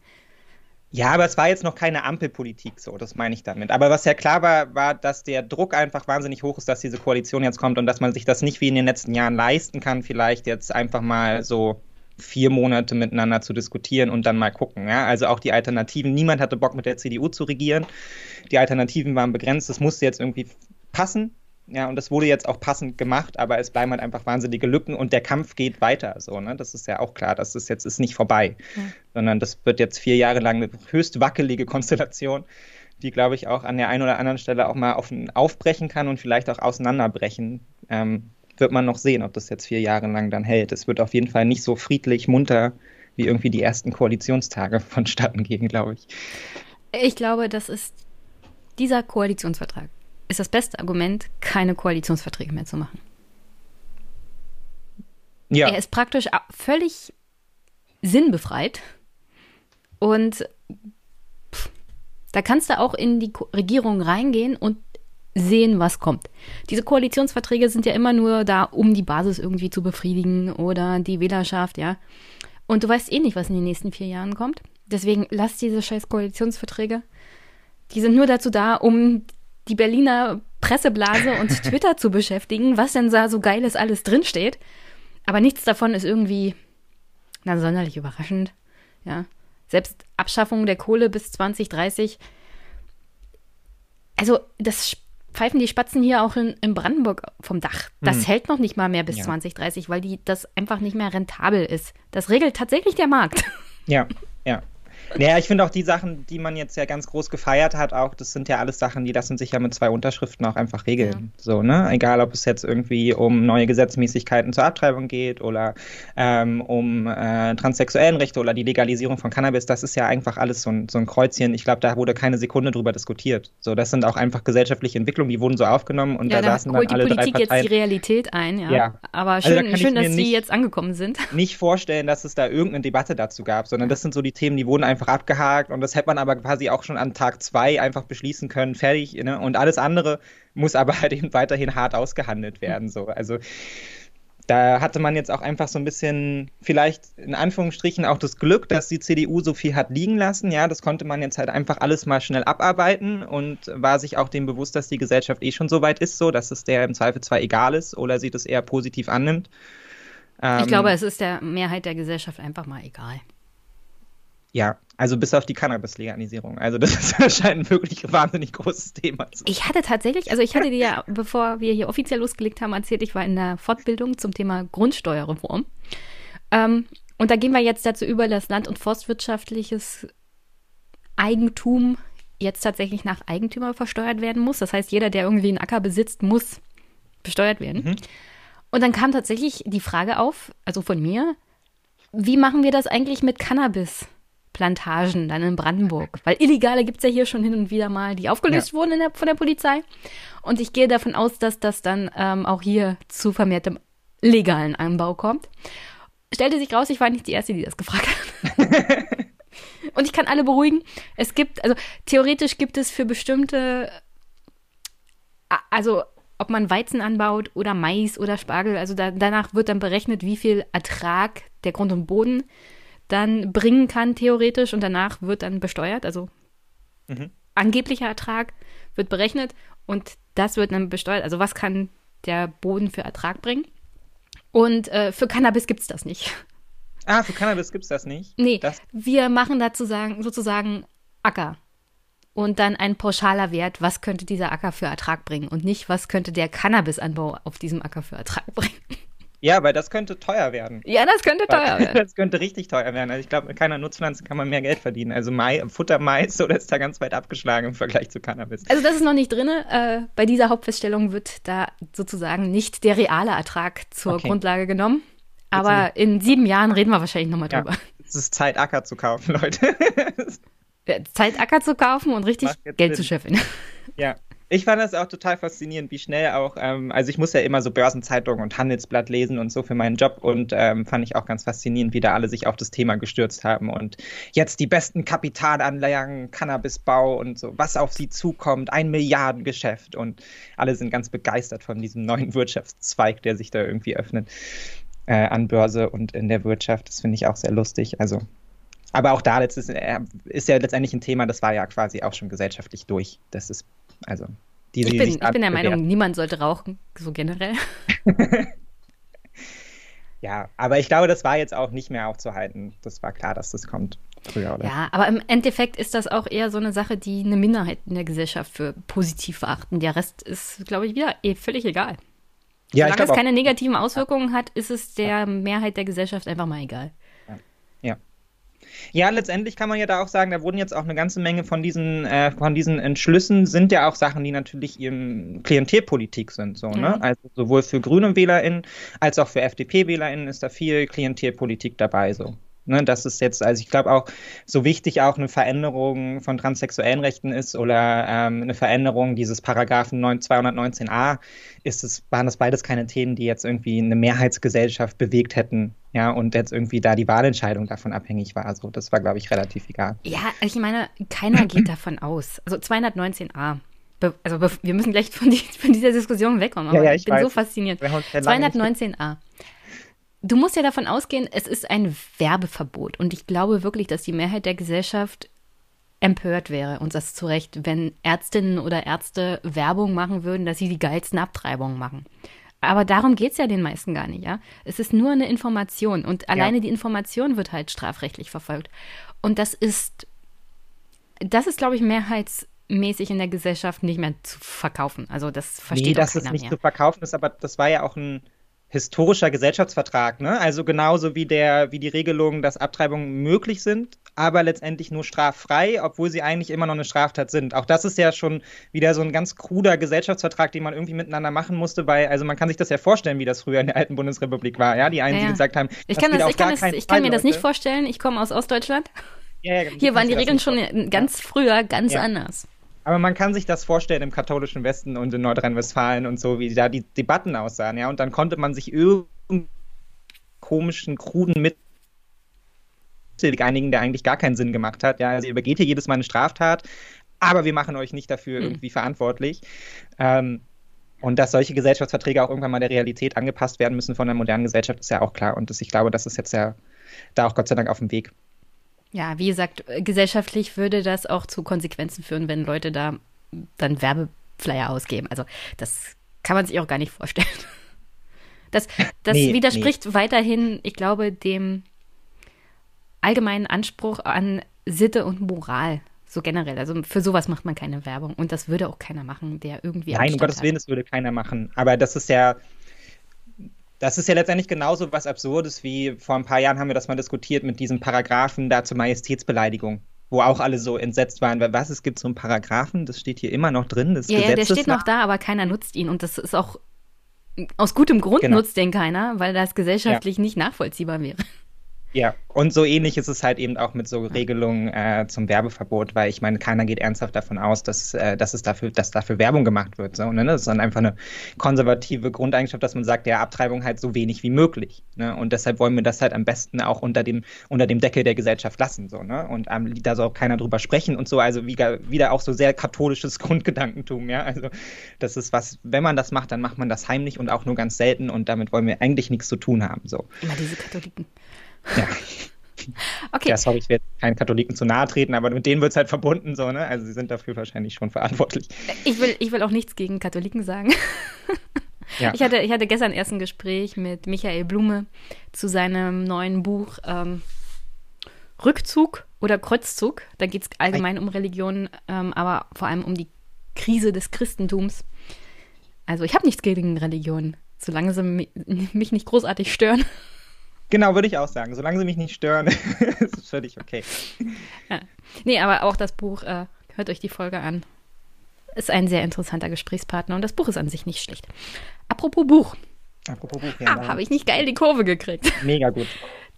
Ja, aber es war jetzt noch keine Ampelpolitik so, das meine ich damit. Aber was ja klar war, war, dass der Druck einfach wahnsinnig hoch ist, dass diese Koalition jetzt kommt und dass man sich das nicht wie in den letzten Jahren leisten kann, vielleicht jetzt einfach mal so vier Monate miteinander zu diskutieren und dann mal gucken. Ja? Also auch die Alternativen, niemand hatte Bock mit der CDU zu regieren. Die Alternativen waren begrenzt, das musste jetzt irgendwie passen. Ja, und das wurde jetzt auch passend gemacht, aber es bleiben halt einfach wahnsinnige Lücken und der Kampf geht weiter. So, ne? Das ist ja auch klar, das ist jetzt ist nicht vorbei, ja. sondern das wird jetzt vier Jahre lang eine höchst wackelige Konstellation, die, glaube ich, auch an der einen oder anderen Stelle auch mal auf, aufbrechen kann und vielleicht auch auseinanderbrechen. Ähm, wird man noch sehen, ob das jetzt vier Jahre lang dann hält. Es wird auf jeden Fall nicht so friedlich, munter wie irgendwie die ersten Koalitionstage vonstatten gehen, glaube ich. Ich glaube, das ist dieser Koalitionsvertrag ist das beste Argument, keine Koalitionsverträge mehr zu machen. Ja. Er ist praktisch völlig sinnbefreit. Und pff, da kannst du auch in die Regierung reingehen und sehen, was kommt. Diese Koalitionsverträge sind ja immer nur da, um die Basis irgendwie zu befriedigen oder die Wählerschaft, ja. Und du weißt eh nicht, was in den nächsten vier Jahren kommt. Deswegen lass diese scheiß Koalitionsverträge. Die sind nur dazu da, um die Berliner Presseblase und Twitter zu beschäftigen, was denn da so geiles alles drinsteht. Aber nichts davon ist irgendwie, na, sonderlich überraschend. Ja. Selbst Abschaffung der Kohle bis 2030. Also, das pfeifen die Spatzen hier auch in, in Brandenburg vom Dach. Das mhm. hält noch nicht mal mehr bis ja. 2030, weil die, das einfach nicht mehr rentabel ist. Das regelt tatsächlich der Markt. Ja, ja. Naja, ich finde auch die Sachen, die man jetzt ja ganz groß gefeiert hat, auch, das sind ja alles Sachen, die lassen sich ja mit zwei Unterschriften auch einfach regeln. Ja. So, ne? Egal, ob es jetzt irgendwie um neue Gesetzmäßigkeiten zur Abtreibung geht oder ähm, um äh, transsexuellen Rechte oder die Legalisierung von Cannabis, das ist ja einfach alles so ein, so ein Kreuzchen. Ich glaube, da wurde keine Sekunde drüber diskutiert. So, das sind auch einfach gesellschaftliche Entwicklungen, die wurden so aufgenommen und ja, da, da saßen dann alle die Politik drei Parteien. jetzt die Realität ein, ja. ja. Aber also schön, also schön dass sie jetzt angekommen sind. Nicht vorstellen, dass es da irgendeine Debatte dazu gab, sondern das sind so die Themen, die wurden einfach einfach abgehakt und das hätte man aber quasi auch schon an Tag zwei einfach beschließen können, fertig. Ne? Und alles andere muss aber halt eben weiterhin hart ausgehandelt werden. So. Also da hatte man jetzt auch einfach so ein bisschen, vielleicht in Anführungsstrichen auch das Glück, dass die CDU so viel hat liegen lassen. Ja, das konnte man jetzt halt einfach alles mal schnell abarbeiten und war sich auch dem bewusst, dass die Gesellschaft eh schon so weit ist, so dass es der im Zweifel zwar egal ist oder sie das eher positiv annimmt. ich ähm, glaube, es ist der Mehrheit der Gesellschaft einfach mal egal. Ja, also bis auf die Cannabis-Legalisierung. Also das ist anscheinend wirklich ein wahnsinnig großes Thema. Ich hatte tatsächlich, also ich hatte dir ja, bevor wir hier offiziell losgelegt haben, erzählt, ich war in der Fortbildung zum Thema Grundsteuerreform. Ähm, und da gehen wir jetzt dazu über, dass land- und forstwirtschaftliches Eigentum jetzt tatsächlich nach Eigentümer versteuert werden muss. Das heißt, jeder, der irgendwie einen Acker besitzt, muss besteuert werden. Mhm. Und dann kam tatsächlich die Frage auf, also von mir, wie machen wir das eigentlich mit Cannabis? Plantagen dann in Brandenburg. Weil Illegale gibt es ja hier schon hin und wieder mal, die aufgelöst ja. wurden der, von der Polizei. Und ich gehe davon aus, dass das dann ähm, auch hier zu vermehrtem legalen Anbau kommt. Stellte sich raus, ich war nicht die Erste, die das gefragt hat. und ich kann alle beruhigen. Es gibt, also theoretisch gibt es für bestimmte, also ob man Weizen anbaut oder Mais oder Spargel, also da, danach wird dann berechnet, wie viel Ertrag der Grund und Boden dann bringen kann, theoretisch, und danach wird dann besteuert. Also mhm. angeblicher Ertrag wird berechnet und das wird dann besteuert. Also was kann der Boden für Ertrag bringen? Und äh, für Cannabis gibt es das nicht. Ah, für Cannabis gibt es das nicht? Nee, das wir machen dazu sagen, sozusagen Acker. Und dann ein pauschaler Wert, was könnte dieser Acker für Ertrag bringen und nicht, was könnte der Cannabisanbau auf diesem Acker für Ertrag bringen. Ja, weil das könnte teuer werden. Ja, das könnte teuer werden. Das könnte richtig teuer werden. Also ich glaube, mit keiner Nutzpflanze kann man mehr Geld verdienen. Also Mai, Futtermais oder ist da ganz weit abgeschlagen im Vergleich zu Cannabis. Also das ist noch nicht drin. Äh, bei dieser Hauptfeststellung wird da sozusagen nicht der reale Ertrag zur okay. Grundlage genommen. Aber in sieben Jahren reden wir wahrscheinlich nochmal drüber. Ja, es ist Zeit, Acker zu kaufen, Leute. Zeit, Acker zu kaufen und richtig Geld Sinn. zu scheffeln. Ja, ich fand das auch total faszinierend, wie schnell auch, ähm, also ich muss ja immer so Börsenzeitungen und Handelsblatt lesen und so für meinen Job und ähm, fand ich auch ganz faszinierend, wie da alle sich auf das Thema gestürzt haben und jetzt die besten Kapitalanlagen, Cannabisbau und so, was auf sie zukommt, ein Milliardengeschäft und alle sind ganz begeistert von diesem neuen Wirtschaftszweig, der sich da irgendwie öffnet äh, an Börse und in der Wirtschaft. Das finde ich auch sehr lustig. Also aber auch da ist, äh, ist ja letztendlich ein Thema, das war ja quasi auch schon gesellschaftlich durch. Das ist also die, ich bin, ich bin der Meinung, niemand sollte rauchen, so generell. ja, aber ich glaube, das war jetzt auch nicht mehr aufzuhalten. Das war klar, dass das kommt. Früher, oder? Ja, aber im Endeffekt ist das auch eher so eine Sache, die eine Minderheit in der Gesellschaft für positiv verachten. Der Rest ist, glaube ich, wieder eh völlig egal. Ja, Solange es keine negativen Auswirkungen hat, ist es der Mehrheit der Gesellschaft einfach mal egal. Ja. Ja, letztendlich kann man ja da auch sagen, da wurden jetzt auch eine ganze Menge von diesen, äh, von diesen Entschlüssen sind ja auch Sachen, die natürlich im Klientelpolitik sind. So, ne? mhm. ne? Also sowohl für grüne WählerInnen als auch für FDP-WählerInnen ist da viel Klientelpolitik dabei. So. Ne, das ist jetzt, also ich glaube auch, so wichtig auch eine Veränderung von transsexuellen Rechten ist oder ähm, eine Veränderung dieses Paragraphen 219a, ist es, waren das beides keine Themen, die jetzt irgendwie eine Mehrheitsgesellschaft bewegt hätten, ja, und jetzt irgendwie da die Wahlentscheidung davon abhängig war. Also das war, glaube ich, relativ egal. Ja, ich meine, keiner geht davon aus. Also 219a. Be also wir müssen gleich von, die, von, dieser Diskussion wegkommen, aber ja, ja, ich, ich bin weiß. so fasziniert. 219a. Du musst ja davon ausgehen, es ist ein Werbeverbot. Und ich glaube wirklich, dass die Mehrheit der Gesellschaft empört wäre, und das zu Recht, wenn Ärztinnen oder Ärzte Werbung machen würden, dass sie die geilsten Abtreibungen machen. Aber darum geht es ja den meisten gar nicht, ja. Es ist nur eine Information und alleine ja. die Information wird halt strafrechtlich verfolgt. Und das ist, das ist, glaube ich, mehrheitsmäßig in der Gesellschaft nicht mehr zu verkaufen. Also das versteht nee, dass es nicht mehr. zu verkaufen ist, aber das war ja auch ein historischer Gesellschaftsvertrag, ne? Also genauso wie der, wie die Regelung, dass Abtreibungen möglich sind, aber letztendlich nur straffrei, obwohl sie eigentlich immer noch eine Straftat sind. Auch das ist ja schon wieder so ein ganz kruder Gesellschaftsvertrag, den man irgendwie miteinander machen musste, weil, also man kann sich das ja vorstellen, wie das früher in der alten Bundesrepublik war, ja? Die einen, ja, ja. die gesagt haben, ich kann, das, ich kann, das, ich kann mir das nicht vorstellen, ich komme aus Ostdeutschland. Ja, Hier waren die Regeln schon ganz früher ganz anders. Aber man kann sich das vorstellen im katholischen Westen und in Nordrhein-Westfalen und so, wie da die Debatten aussahen, ja. Und dann konnte man sich irgendeinen komischen, kruden Mittel einigen, der eigentlich gar keinen Sinn gemacht hat. Ja, also ihr übergeht hier jedes Mal eine Straftat, aber wir machen euch nicht dafür mhm. irgendwie verantwortlich. Ähm, und dass solche Gesellschaftsverträge auch irgendwann mal der Realität angepasst werden müssen von der modernen Gesellschaft, ist ja auch klar. Und das, ich glaube, das ist jetzt ja da auch Gott sei Dank auf dem Weg. Ja, wie gesagt, gesellschaftlich würde das auch zu Konsequenzen führen, wenn Leute da dann Werbeflyer ausgeben. Also das kann man sich auch gar nicht vorstellen. Das, das nee, widerspricht nee. weiterhin, ich glaube, dem allgemeinen Anspruch an Sitte und Moral. So generell. Also für sowas macht man keine Werbung. Und das würde auch keiner machen, der irgendwie. Nein, um Gottes Willen, das würde keiner machen. Aber das ist ja. Das ist ja letztendlich genauso was Absurdes wie vor ein paar Jahren haben wir das mal diskutiert mit diesem Paragraphen da zur Majestätsbeleidigung wo auch alle so entsetzt waren, weil was, es gibt so einen Paragraphen, das steht hier immer noch drin. Das ja, ja, der steht noch da, aber keiner nutzt ihn und das ist auch aus gutem Grund genau. nutzt den keiner, weil das gesellschaftlich ja. nicht nachvollziehbar wäre. Ja, und so ähnlich ist es halt eben auch mit so Regelungen äh, zum Werbeverbot, weil ich meine, keiner geht ernsthaft davon aus, dass, äh, dass es dafür, dass dafür Werbung gemacht wird. So, ne? Das ist dann einfach eine konservative Grundeigenschaft, dass man sagt, ja, Abtreibung halt so wenig wie möglich. Ne? Und deshalb wollen wir das halt am besten auch unter dem, unter dem Deckel der Gesellschaft lassen. So, ne? Und ähm, da soll auch keiner drüber sprechen und so. Also wieder, wieder auch so sehr katholisches Grundgedankentum, ja. Also das ist was, wenn man das macht, dann macht man das heimlich und auch nur ganz selten und damit wollen wir eigentlich nichts zu tun haben. So. Immer diese Katholiken. Ja. Okay. Ja, sorry, ich werde keinen Katholiken zu nahe treten, aber mit denen wird es halt verbunden, so, ne? Also sie sind dafür wahrscheinlich schon verantwortlich. Ich will, ich will auch nichts gegen Katholiken sagen. Ja. Ich, hatte, ich hatte gestern erst ein Gespräch mit Michael Blume zu seinem neuen Buch ähm, Rückzug oder Kreuzzug. Da geht es allgemein um Religion, ähm, aber vor allem um die Krise des Christentums. Also ich habe nichts gegen Religion, solange sie mich nicht großartig stören. Genau, würde ich auch sagen. Solange sie mich nicht stören, ist es völlig okay. Ja. Nee, aber auch das Buch, äh, hört euch die Folge an. Ist ein sehr interessanter Gesprächspartner und das Buch ist an sich nicht schlecht. Apropos Buch. Apropos Buch, ja. Ah, Habe ich nicht geil die Kurve gekriegt. Mega gut.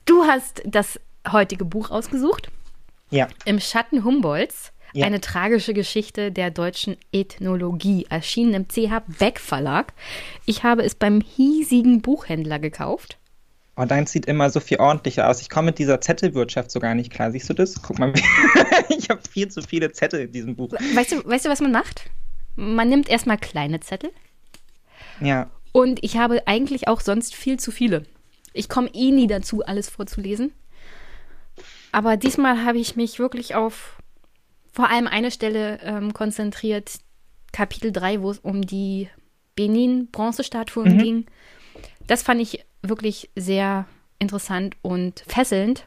Du hast das heutige Buch ausgesucht. Ja. Im Schatten Humboldts. Ja. Eine tragische Geschichte der deutschen Ethnologie, erschienen im CH Beck Verlag. Ich habe es beim hiesigen Buchhändler gekauft. Oh, dein sieht immer so viel ordentlicher aus. Ich komme mit dieser Zettelwirtschaft so gar nicht klar. Siehst du das? Guck mal, ich habe viel zu viele Zettel in diesem Buch. Weißt du, weißt du, was man macht? Man nimmt erstmal kleine Zettel. Ja. Und ich habe eigentlich auch sonst viel zu viele. Ich komme eh nie dazu, alles vorzulesen. Aber diesmal habe ich mich wirklich auf vor allem eine Stelle ähm, konzentriert, Kapitel 3, wo es um die Benin-Bronzestatuen mhm. ging. Das fand ich wirklich sehr interessant und fesselnd.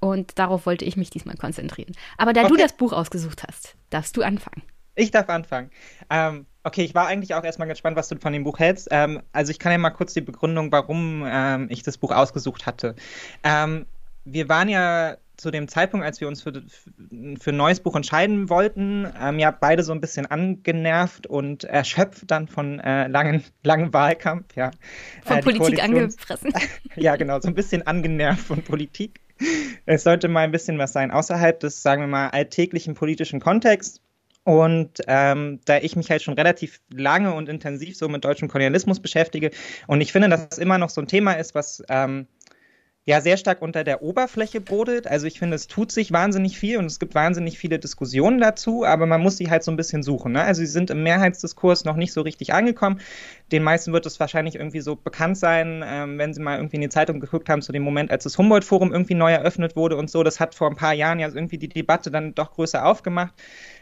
Und darauf wollte ich mich diesmal konzentrieren. Aber da okay. du das Buch ausgesucht hast, darfst du anfangen. Ich darf anfangen. Ähm, okay, ich war eigentlich auch erstmal gespannt, was du von dem Buch hältst. Ähm, also ich kann ja mal kurz die Begründung, warum ähm, ich das Buch ausgesucht hatte. Ähm, wir waren ja zu dem Zeitpunkt, als wir uns für, für ein neues Buch entscheiden wollten, ähm, ja beide so ein bisschen angenervt und erschöpft dann von äh, langen, langen Wahlkampf. Ja. Von äh, Politik angefressen. ja, genau, so ein bisschen angenervt von Politik. Es sollte mal ein bisschen was sein außerhalb des, sagen wir mal, alltäglichen politischen Kontexts. Und ähm, da ich mich halt schon relativ lange und intensiv so mit deutschem Kolonialismus beschäftige und ich finde, dass es immer noch so ein Thema ist, was ähm, ja sehr stark unter der Oberfläche brodelt. Also ich finde, es tut sich wahnsinnig viel und es gibt wahnsinnig viele Diskussionen dazu, aber man muss sie halt so ein bisschen suchen. Ne? Also sie sind im Mehrheitsdiskurs noch nicht so richtig angekommen. Den meisten wird es wahrscheinlich irgendwie so bekannt sein, ähm, wenn sie mal irgendwie in die Zeitung geguckt haben zu dem Moment, als das Humboldt-Forum irgendwie neu eröffnet wurde und so. Das hat vor ein paar Jahren ja irgendwie die Debatte dann doch größer aufgemacht.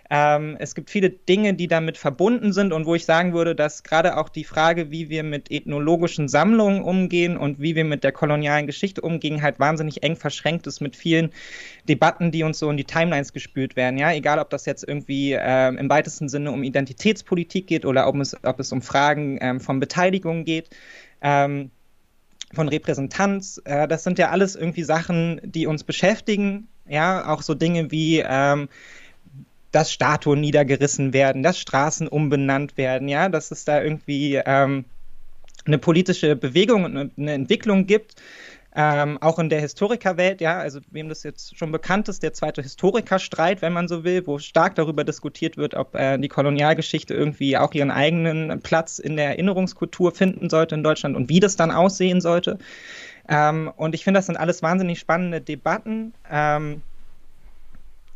Ähm, es gibt viele Dinge, die damit verbunden sind und wo ich sagen würde, dass gerade auch die Frage, wie wir mit ethnologischen Sammlungen umgehen und wie wir mit der kolonialen Geschichte umgehen, halt wahnsinnig eng verschränkt ist mit vielen Debatten, die uns so in die Timelines gespült werden. Ja, egal, ob das jetzt irgendwie äh, im weitesten Sinne um Identitätspolitik geht oder ob es, ob es um Fragen ähm, von Beteiligung geht. Ähm, von Repräsentanz, äh, das sind ja alles irgendwie Sachen, die uns beschäftigen. Ja, auch so Dinge wie ähm, dass Statuen niedergerissen werden, dass Straßen umbenannt werden, ja, dass es da irgendwie ähm, eine politische Bewegung und eine Entwicklung gibt. Ähm, auch in der Historikerwelt, ja, also wem das jetzt schon bekannt ist, der zweite Historikerstreit, wenn man so will, wo stark darüber diskutiert wird, ob äh, die Kolonialgeschichte irgendwie auch ihren eigenen Platz in der Erinnerungskultur finden sollte in Deutschland und wie das dann aussehen sollte. Ähm, und ich finde, das sind alles wahnsinnig spannende Debatten. Ähm,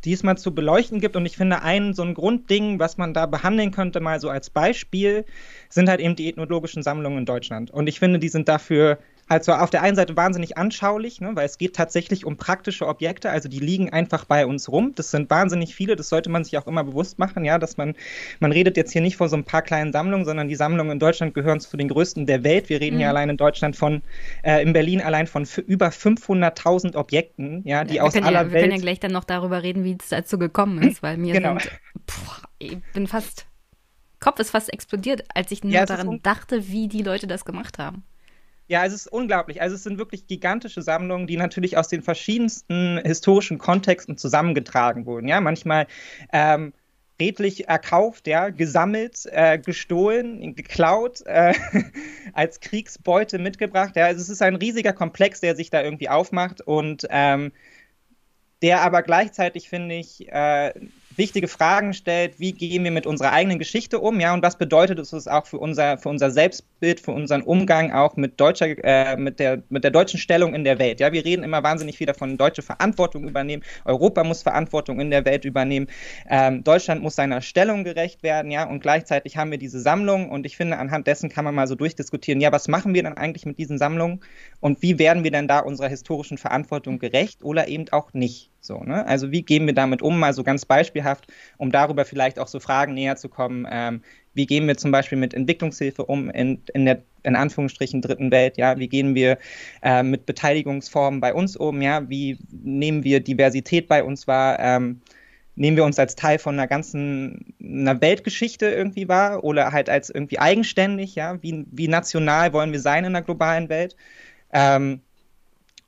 diesmal zu beleuchten gibt. Und ich finde, ein so ein Grundding, was man da behandeln könnte, mal so als Beispiel, sind halt eben die ethnologischen Sammlungen in Deutschland. Und ich finde, die sind dafür also auf der einen Seite wahnsinnig anschaulich, ne, weil es geht tatsächlich um praktische Objekte, also die liegen einfach bei uns rum. Das sind wahnsinnig viele, das sollte man sich auch immer bewusst machen, ja, dass man, man redet jetzt hier nicht von so ein paar kleinen Sammlungen, sondern die Sammlungen in Deutschland gehören zu den größten der Welt. Wir reden mhm. hier allein in Deutschland von, äh, in Berlin allein von über 500.000 Objekten, ja, die ja, aus aller ja, Welt. Wir können ja gleich dann noch darüber reden, wie es dazu gekommen ist, weil mir genau. sind, pff, ich bin fast, Kopf ist fast explodiert, als ich nur ja, daran dachte, wie die Leute das gemacht haben. Ja, es ist unglaublich. Also es sind wirklich gigantische Sammlungen, die natürlich aus den verschiedensten historischen Kontexten zusammengetragen wurden. Ja, manchmal ähm, redlich erkauft, ja, gesammelt, äh, gestohlen, geklaut, äh, als Kriegsbeute mitgebracht. Ja, also es ist ein riesiger Komplex, der sich da irgendwie aufmacht und ähm, der aber gleichzeitig, finde ich, äh, wichtige Fragen stellt, wie gehen wir mit unserer eigenen Geschichte um, ja, und was bedeutet es auch für unser, für unser Selbstbild, für unseren Umgang auch mit deutscher, äh, mit der, mit der deutschen Stellung in der Welt. Ja, wir reden immer wahnsinnig viel davon, deutsche Verantwortung übernehmen, Europa muss Verantwortung in der Welt übernehmen, ähm, Deutschland muss seiner Stellung gerecht werden, ja, und gleichzeitig haben wir diese Sammlung und ich finde, anhand dessen kann man mal so durchdiskutieren, ja, was machen wir dann eigentlich mit diesen Sammlungen und wie werden wir denn da unserer historischen Verantwortung gerecht oder eben auch nicht. So, ne? Also wie gehen wir damit um, mal so ganz beispielhaft, um darüber vielleicht auch so Fragen näher zu kommen. Ähm, wie gehen wir zum Beispiel mit Entwicklungshilfe um in, in der in Anführungsstrichen dritten Welt, ja, wie gehen wir äh, mit Beteiligungsformen bei uns um, ja, wie nehmen wir Diversität bei uns wahr, ähm, nehmen wir uns als Teil von einer ganzen einer Weltgeschichte irgendwie wahr oder halt als irgendwie eigenständig, ja, wie, wie national wollen wir sein in der globalen Welt. Ähm,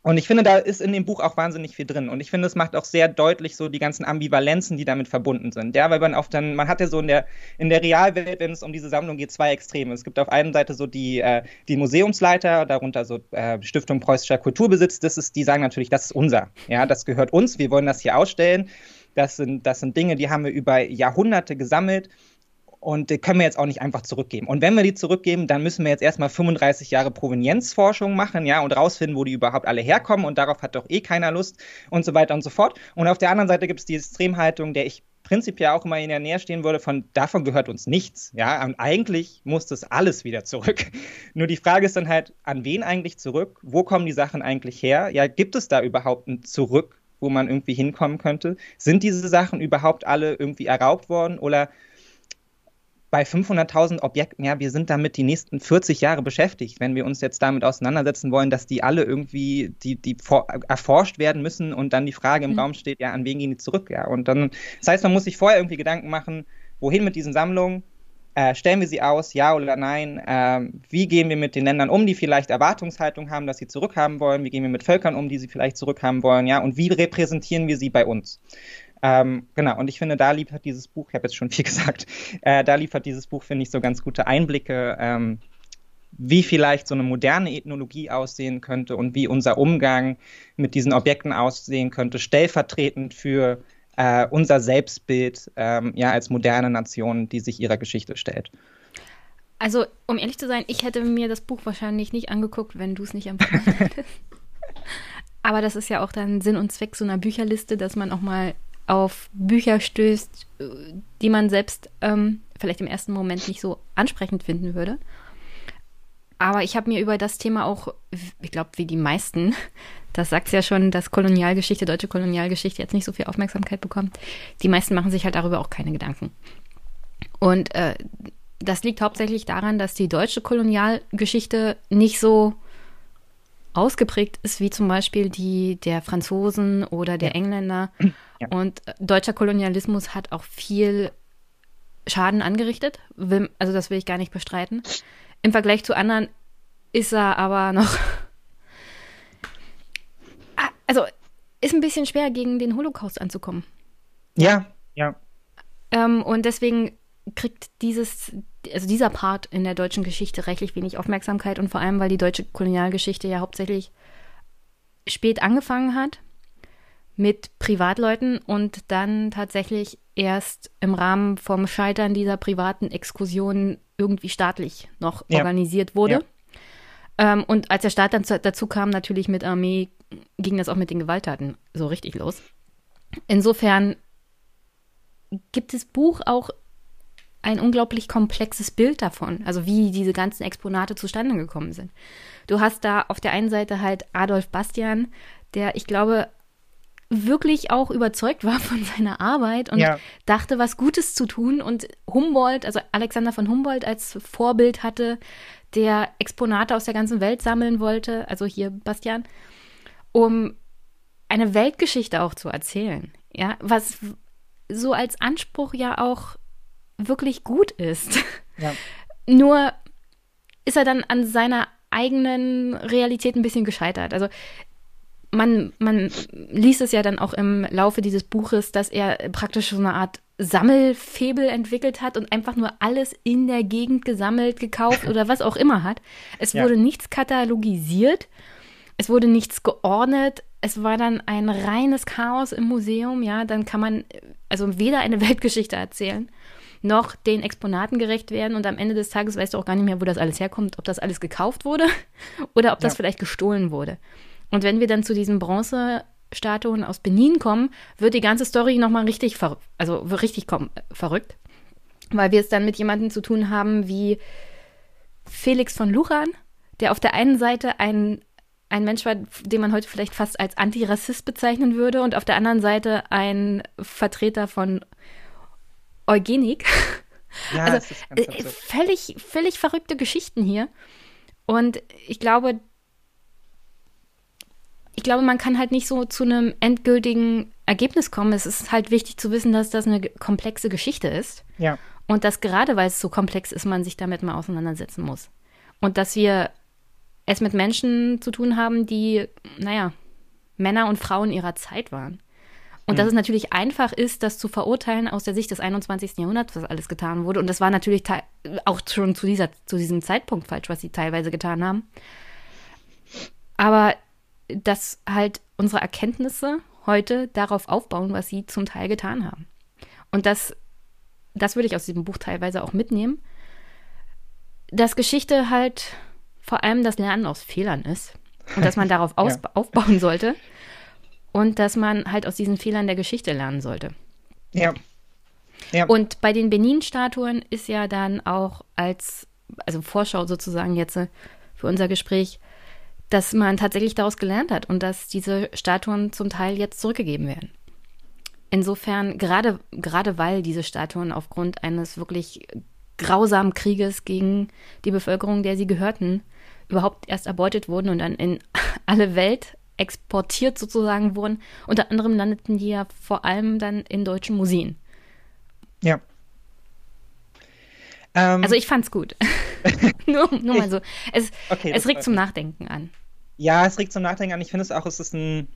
und ich finde, da ist in dem Buch auch wahnsinnig viel drin. Und ich finde, es macht auch sehr deutlich so die ganzen Ambivalenzen, die damit verbunden sind. Ja, weil man auf dann, man hat ja so in der, in der Realwelt, wenn es um diese Sammlung geht, zwei Extreme. Es gibt auf einer Seite so die, äh, die Museumsleiter, darunter so äh, Stiftung Preußischer Kulturbesitz. Das ist, die sagen natürlich, das ist unser. Ja, das gehört uns. Wir wollen das hier ausstellen. Das sind, das sind Dinge, die haben wir über Jahrhunderte gesammelt und die können wir jetzt auch nicht einfach zurückgeben. Und wenn wir die zurückgeben, dann müssen wir jetzt erstmal 35 Jahre Provenienzforschung machen, ja, und rausfinden, wo die überhaupt alle herkommen und darauf hat doch eh keiner Lust und so weiter und so fort. Und auf der anderen Seite gibt es die Extremhaltung, der ich prinzipiell auch immer in der Nähe stehen würde, von davon gehört uns nichts, ja, und eigentlich muss das alles wieder zurück. Nur die Frage ist dann halt, an wen eigentlich zurück? Wo kommen die Sachen eigentlich her? Ja, gibt es da überhaupt ein Zurück, wo man irgendwie hinkommen könnte? Sind diese Sachen überhaupt alle irgendwie erraubt worden oder bei 500.000 Objekten, ja, wir sind damit die nächsten 40 Jahre beschäftigt, wenn wir uns jetzt damit auseinandersetzen wollen, dass die alle irgendwie, die, die erforscht werden müssen und dann die Frage im mhm. Raum steht, ja, an wen gehen die zurück, ja. Und dann, das heißt, man muss sich vorher irgendwie Gedanken machen, wohin mit diesen Sammlungen, äh, stellen wir sie aus, ja oder nein? Äh, wie gehen wir mit den Ländern um, die vielleicht Erwartungshaltung haben, dass sie zurückhaben wollen? Wie gehen wir mit Völkern um, die sie vielleicht zurückhaben wollen? Ja, und wie repräsentieren wir sie bei uns? Ähm, genau, und ich finde, da liefert dieses Buch, ich habe jetzt schon viel gesagt, äh, da liefert dieses Buch, finde ich, so ganz gute Einblicke, ähm, wie vielleicht so eine moderne Ethnologie aussehen könnte und wie unser Umgang mit diesen Objekten aussehen könnte, stellvertretend für äh, unser Selbstbild ähm, ja, als moderne Nation, die sich ihrer Geschichte stellt. Also, um ehrlich zu sein, ich hätte mir das Buch wahrscheinlich nicht angeguckt, wenn du es nicht empfohlen hättest. Aber das ist ja auch dann Sinn und Zweck so einer Bücherliste, dass man auch mal auf Bücher stößt, die man selbst ähm, vielleicht im ersten Moment nicht so ansprechend finden würde. Aber ich habe mir über das Thema auch, ich glaube, wie die meisten, das sagt es ja schon, dass Kolonialgeschichte, deutsche Kolonialgeschichte jetzt nicht so viel Aufmerksamkeit bekommt. Die meisten machen sich halt darüber auch keine Gedanken. Und äh, das liegt hauptsächlich daran, dass die deutsche Kolonialgeschichte nicht so ausgeprägt ist, wie zum Beispiel die der Franzosen oder der ja. Engländer. Ja. Und deutscher Kolonialismus hat auch viel Schaden angerichtet. Also das will ich gar nicht bestreiten. Im Vergleich zu anderen ist er aber noch. Ah, also ist ein bisschen schwer, gegen den Holocaust anzukommen. Ja, ja. Ähm, und deswegen kriegt dieses, also dieser Part in der deutschen Geschichte rechtlich wenig Aufmerksamkeit und vor allem, weil die deutsche Kolonialgeschichte ja hauptsächlich spät angefangen hat mit Privatleuten und dann tatsächlich erst im Rahmen vom Scheitern dieser privaten Exkursionen irgendwie staatlich noch ja. organisiert wurde. Ja. Ähm, und als der Staat dann zu, dazu kam, natürlich mit Armee, ging das auch mit den Gewalttaten so richtig los. Insofern gibt das Buch auch ein unglaublich komplexes Bild davon, also wie diese ganzen Exponate zustande gekommen sind. Du hast da auf der einen Seite halt Adolf Bastian, der, ich glaube, wirklich auch überzeugt war von seiner Arbeit und ja. dachte, was Gutes zu tun. Und Humboldt, also Alexander von Humboldt als Vorbild hatte, der Exponate aus der ganzen Welt sammeln wollte, also hier Bastian, um eine Weltgeschichte auch zu erzählen. Ja, was so als Anspruch ja auch wirklich gut ist. Ja. Nur ist er dann an seiner eigenen Realität ein bisschen gescheitert. Also man, man liest es ja dann auch im Laufe dieses Buches, dass er praktisch so eine Art Sammelfebel entwickelt hat und einfach nur alles in der Gegend gesammelt, gekauft oder was auch immer hat. Es ja. wurde nichts katalogisiert, es wurde nichts geordnet, es war dann ein reines Chaos im Museum, ja, dann kann man also weder eine Weltgeschichte erzählen, noch den Exponaten gerecht werden und am Ende des Tages weißt du auch gar nicht mehr, wo das alles herkommt, ob das alles gekauft wurde oder ob das ja. vielleicht gestohlen wurde. Und wenn wir dann zu diesen Bronzestatuen aus Benin kommen, wird die ganze Story nochmal richtig, also richtig verrückt. Weil wir es dann mit jemandem zu tun haben wie Felix von Lujan, der auf der einen Seite ein, ein Mensch war, den man heute vielleicht fast als Antirassist bezeichnen würde, und auf der anderen Seite ein Vertreter von Eugenik. Ja, also äh, völlig, völlig verrückte Geschichten hier. Und ich glaube, ich glaube, man kann halt nicht so zu einem endgültigen Ergebnis kommen. Es ist halt wichtig zu wissen, dass das eine komplexe Geschichte ist. Ja. Und dass gerade weil es so komplex ist, man sich damit mal auseinandersetzen muss. Und dass wir es mit Menschen zu tun haben, die, naja, Männer und Frauen ihrer Zeit waren. Und mhm. dass es natürlich einfach ist, das zu verurteilen aus der Sicht des 21. Jahrhunderts, was alles getan wurde. Und das war natürlich auch schon zu, dieser, zu diesem Zeitpunkt falsch, was sie teilweise getan haben. Aber dass halt unsere Erkenntnisse heute darauf aufbauen, was sie zum Teil getan haben. Und das, das würde ich aus diesem Buch teilweise auch mitnehmen, dass Geschichte halt vor allem das Lernen aus Fehlern ist und dass man darauf ja. aufbauen sollte und dass man halt aus diesen Fehlern der Geschichte lernen sollte. Ja. ja. Und bei den Benin-Statuen ist ja dann auch als, also Vorschau sozusagen jetzt für unser Gespräch, dass man tatsächlich daraus gelernt hat und dass diese Statuen zum Teil jetzt zurückgegeben werden. Insofern, gerade, gerade weil diese Statuen aufgrund eines wirklich grausamen Krieges gegen die Bevölkerung, der sie gehörten, überhaupt erst erbeutet wurden und dann in alle Welt exportiert sozusagen wurden. Unter anderem landeten die ja vor allem dann in deutschen Museen. Ja. Ähm, also ich fand's gut. nur, nur mal so. Es, okay, es regt zum Nachdenken an. Ja, es regt zum Nachdenken an. Ich finde es auch, es ist ein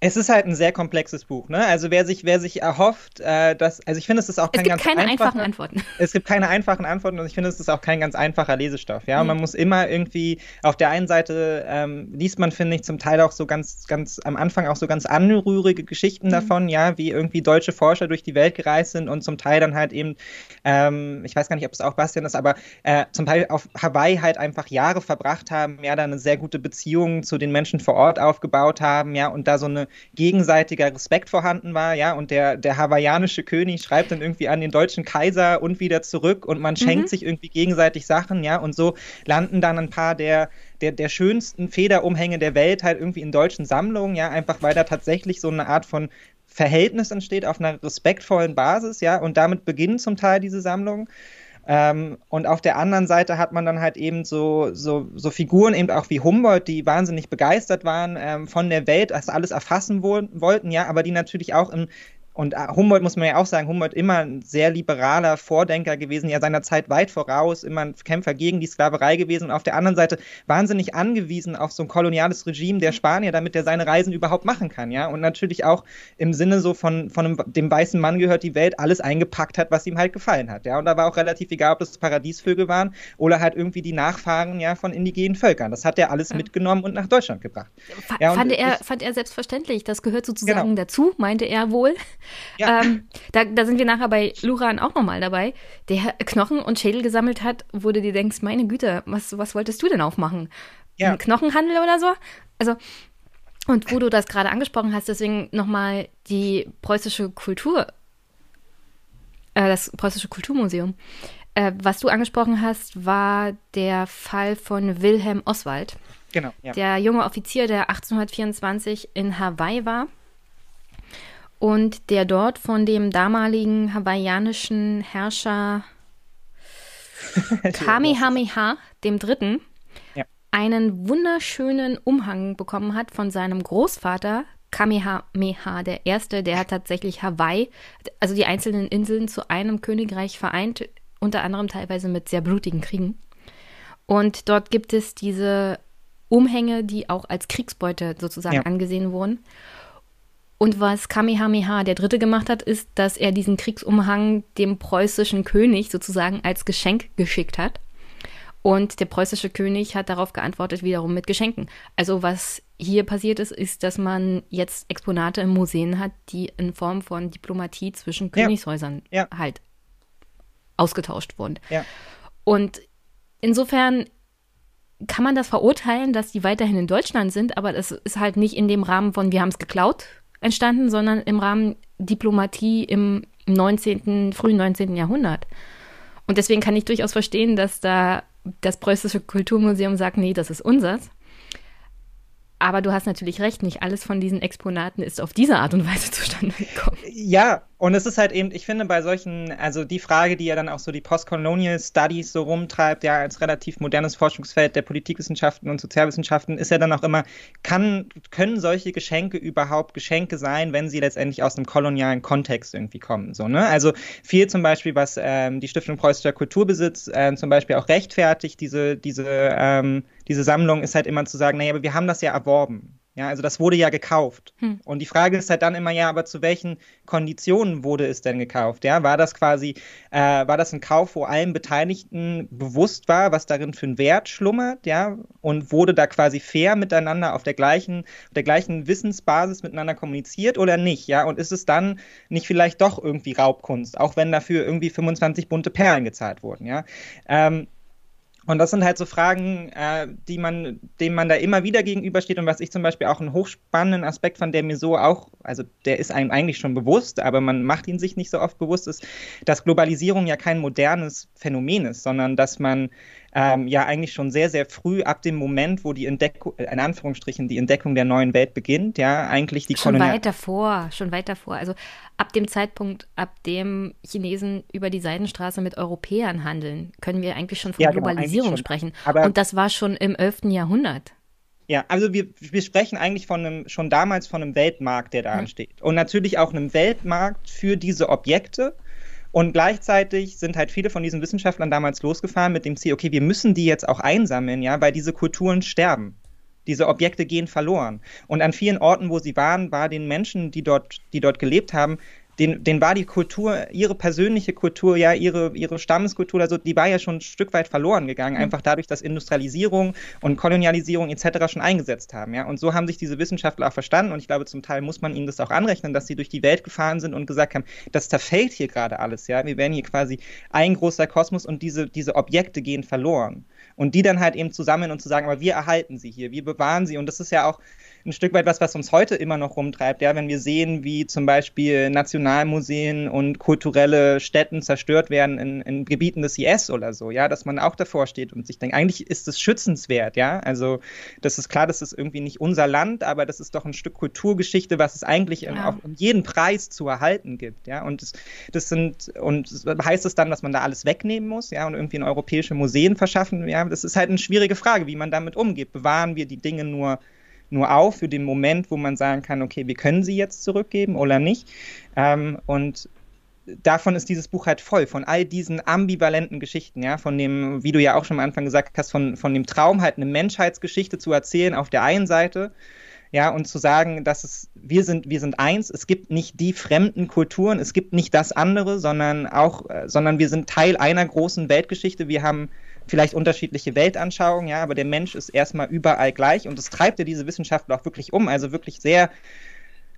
es ist halt ein sehr komplexes Buch, ne? Also wer sich, wer sich erhofft, äh, dass, also ich finde, es ist auch kein es gibt ganz keine einfachen Antworten. Es gibt keine einfachen Antworten und ich finde, es ist auch kein ganz einfacher Lesestoff. Ja, mhm. man muss immer irgendwie auf der einen Seite ähm, liest man, finde ich, zum Teil auch so ganz, ganz am Anfang auch so ganz anrührige Geschichten mhm. davon, ja, wie irgendwie deutsche Forscher durch die Welt gereist sind und zum Teil dann halt eben, ähm, ich weiß gar nicht, ob es auch Bastian ist, aber äh, zum Teil auf Hawaii halt einfach Jahre verbracht haben, ja, da eine sehr gute Beziehung zu den Menschen vor Ort aufgebaut haben, ja, und da so eine gegenseitiger Respekt vorhanden war, ja, und der, der hawaiianische König schreibt dann irgendwie an den deutschen Kaiser und wieder zurück und man schenkt mhm. sich irgendwie gegenseitig Sachen, ja, und so landen dann ein paar der, der, der schönsten Federumhänge der Welt halt irgendwie in deutschen Sammlungen, ja, einfach weil da tatsächlich so eine Art von Verhältnis entsteht auf einer respektvollen Basis, ja, und damit beginnen zum Teil diese Sammlungen. Ähm, und auf der anderen Seite hat man dann halt eben so, so, so Figuren eben auch wie Humboldt, die wahnsinnig begeistert waren ähm, von der Welt, das alles erfassen wollten, ja, aber die natürlich auch im, und äh, Humboldt muss man ja auch sagen, Humboldt immer ein sehr liberaler Vordenker gewesen, ja seiner Zeit weit voraus, immer ein Kämpfer gegen die Sklaverei gewesen und auf der anderen Seite wahnsinnig angewiesen auf so ein koloniales Regime der Spanier, damit er seine Reisen überhaupt machen kann, ja. Und natürlich auch im Sinne so von, von einem, dem weißen Mann gehört die Welt, alles eingepackt hat, was ihm halt gefallen hat, ja. Und da war auch relativ egal, ob das Paradiesvögel waren oder halt irgendwie die Nachfahren ja von indigenen Völkern. Das hat er alles ja. mitgenommen und nach Deutschland gebracht. F ja, fand, er, ich, fand er selbstverständlich. Das gehört sozusagen genau. dazu, meinte er wohl. Ja. Ähm, da, da sind wir nachher bei Luran auch nochmal dabei, der Knochen und Schädel gesammelt hat, wo du dir denkst, meine Güte, was, was wolltest du denn aufmachen? Ja. Ein Knochenhandel oder so? Also, und wo du das gerade angesprochen hast, deswegen nochmal die preußische Kultur äh, das Preußische Kulturmuseum. Äh, was du angesprochen hast, war der Fall von Wilhelm Oswald. Genau. Ja. Der junge Offizier, der 1824 in Hawaii war und der dort von dem damaligen hawaiianischen Herrscher Kamehameha, dem Dritten, ja. einen wunderschönen Umhang bekommen hat von seinem Großvater Kamehameha der Erste, der hat tatsächlich Hawaii, also die einzelnen Inseln zu einem Königreich vereint, unter anderem teilweise mit sehr blutigen Kriegen. Und dort gibt es diese Umhänge, die auch als Kriegsbeute sozusagen ja. angesehen wurden. Und was Kamehameha der Dritte gemacht hat, ist, dass er diesen Kriegsumhang dem preußischen König sozusagen als Geschenk geschickt hat. Und der preußische König hat darauf geantwortet, wiederum mit Geschenken. Also was hier passiert ist, ist, dass man jetzt Exponate in Museen hat, die in Form von Diplomatie zwischen Königshäusern ja. Ja. halt ausgetauscht wurden. Ja. Und insofern kann man das verurteilen, dass die weiterhin in Deutschland sind, aber das ist halt nicht in dem Rahmen von wir haben es geklaut entstanden, sondern im Rahmen Diplomatie im 19., frühen 19. Jahrhundert. Und deswegen kann ich durchaus verstehen, dass da das Preußische Kulturmuseum sagt, nee, das ist unseres. Aber du hast natürlich recht, nicht alles von diesen Exponaten ist auf diese Art und Weise zustande gekommen. Ja, und es ist halt eben, ich finde, bei solchen, also die Frage, die ja dann auch so die Postcolonial Studies so rumtreibt, ja, als relativ modernes Forschungsfeld der Politikwissenschaften und Sozialwissenschaften, ist ja dann auch immer, kann, können solche Geschenke überhaupt Geschenke sein, wenn sie letztendlich aus einem kolonialen Kontext irgendwie kommen? So, ne? Also viel zum Beispiel, was ähm, die Stiftung Preußischer Kulturbesitz äh, zum Beispiel auch rechtfertigt, diese, diese, ähm, diese Sammlung, ist halt immer zu sagen, naja, aber wir haben das ja erworben. Ja, also das wurde ja gekauft. Hm. Und die Frage ist halt dann immer, ja, aber zu welchen Konditionen wurde es denn gekauft? Ja, war das quasi, äh, war das ein Kauf, wo allen Beteiligten bewusst war, was darin für einen Wert schlummert, ja, und wurde da quasi fair miteinander auf der gleichen, auf der gleichen Wissensbasis miteinander kommuniziert oder nicht, ja? Und ist es dann nicht vielleicht doch irgendwie Raubkunst, auch wenn dafür irgendwie 25 bunte Perlen gezahlt wurden, ja? Ähm, und das sind halt so Fragen, äh, die man, denen man da immer wieder gegenübersteht. Und was ich zum Beispiel auch einen hochspannenden Aspekt fand, der mir so auch, also der ist einem eigentlich schon bewusst, aber man macht ihn sich nicht so oft bewusst, ist, dass Globalisierung ja kein modernes Phänomen ist, sondern dass man ähm, ja eigentlich schon sehr, sehr früh ab dem Moment, wo die Entdeckung, äh, in Anführungsstrichen, die Entdeckung der neuen Welt beginnt, ja, eigentlich die Schon Kolonial weit davor, schon weit davor. Also ab dem Zeitpunkt, ab dem Chinesen über die Seidenstraße mit Europäern handeln, können wir eigentlich schon von ja, genau, Globalisierung schon. sprechen. Aber Und das war schon im 11. Jahrhundert. Ja, also wir, wir sprechen eigentlich von einem, schon damals von einem Weltmarkt, der da hm. ansteht. Und natürlich auch einem Weltmarkt für diese Objekte. Und gleichzeitig sind halt viele von diesen Wissenschaftlern damals losgefahren mit dem Ziel, okay, wir müssen die jetzt auch einsammeln, ja, weil diese Kulturen sterben. Diese Objekte gehen verloren. Und an vielen Orten, wo sie waren, war den Menschen, die dort, die dort gelebt haben, den, den war die Kultur, ihre persönliche Kultur, ja, ihre, ihre Stammeskultur, also die war ja schon ein Stück weit verloren gegangen, mhm. einfach dadurch, dass Industrialisierung und Kolonialisierung etc. schon eingesetzt haben, ja. Und so haben sich diese Wissenschaftler auch verstanden und ich glaube, zum Teil muss man ihnen das auch anrechnen, dass sie durch die Welt gefahren sind und gesagt haben, das zerfällt hier gerade alles, ja. Wir werden hier quasi ein großer Kosmos und diese, diese Objekte gehen verloren. Und die dann halt eben zusammen und zu sagen, aber wir erhalten sie hier, wir bewahren sie und das ist ja auch ein Stück weit was, was uns heute immer noch rumtreibt. Ja, wenn wir sehen, wie zum Beispiel Nationalmuseen und kulturelle Stätten zerstört werden in, in Gebieten des IS oder so, ja, dass man auch davor steht und sich denkt, eigentlich ist es schützenswert, ja. Also das ist klar, das ist irgendwie nicht unser Land, aber das ist doch ein Stück Kulturgeschichte, was es eigentlich ja. um jeden Preis zu erhalten gibt, ja. Und das, das sind, und heißt es dann, dass man da alles wegnehmen muss, ja, und irgendwie in europäische Museen verschaffen, ja, das ist halt eine schwierige Frage, wie man damit umgeht. Bewahren wir die Dinge nur nur auf für den Moment, wo man sagen kann, okay, wir können sie jetzt zurückgeben oder nicht. Ähm, und davon ist dieses Buch halt voll, von all diesen ambivalenten Geschichten, ja, von dem, wie du ja auch schon am Anfang gesagt hast, von, von dem Traum, halt eine Menschheitsgeschichte zu erzählen auf der einen Seite, ja, und zu sagen, dass es, wir sind, wir sind eins, es gibt nicht die fremden Kulturen, es gibt nicht das andere, sondern auch, äh, sondern wir sind Teil einer großen Weltgeschichte, wir haben vielleicht unterschiedliche Weltanschauungen, ja, aber der Mensch ist erstmal überall gleich und das treibt ja diese Wissenschaft auch wirklich um. Also wirklich sehr,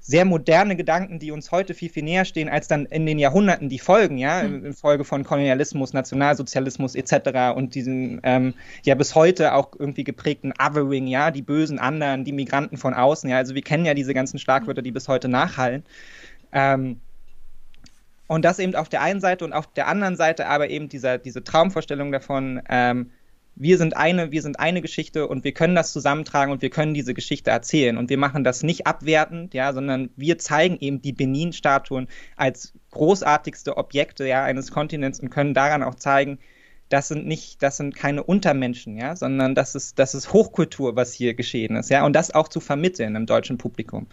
sehr moderne Gedanken, die uns heute viel, viel näher stehen, als dann in den Jahrhunderten die folgen, ja, mhm. in Folge von Kolonialismus, Nationalsozialismus etc. und diesen ähm, ja bis heute auch irgendwie geprägten Othering, ja, die bösen anderen, die Migranten von außen, ja, also wir kennen ja diese ganzen Schlagwörter, die bis heute nachhallen. Ähm, Und das eben auf der einen Seite und auf der anderen Seite aber eben dieser, diese Traumvorstellung davon, ähm, wir sind eine, wir sind eine Geschichte und wir können das zusammentragen und wir können diese Geschichte erzählen. Und wir machen das nicht abwertend, ja, sondern wir zeigen eben die Benin-Statuen als großartigste Objekte ja, eines Kontinents und können daran auch zeigen, das sind nicht, das sind keine Untermenschen, ja, sondern das ist, das ist Hochkultur, was hier geschehen ist, ja, und das auch zu vermitteln im deutschen Publikum.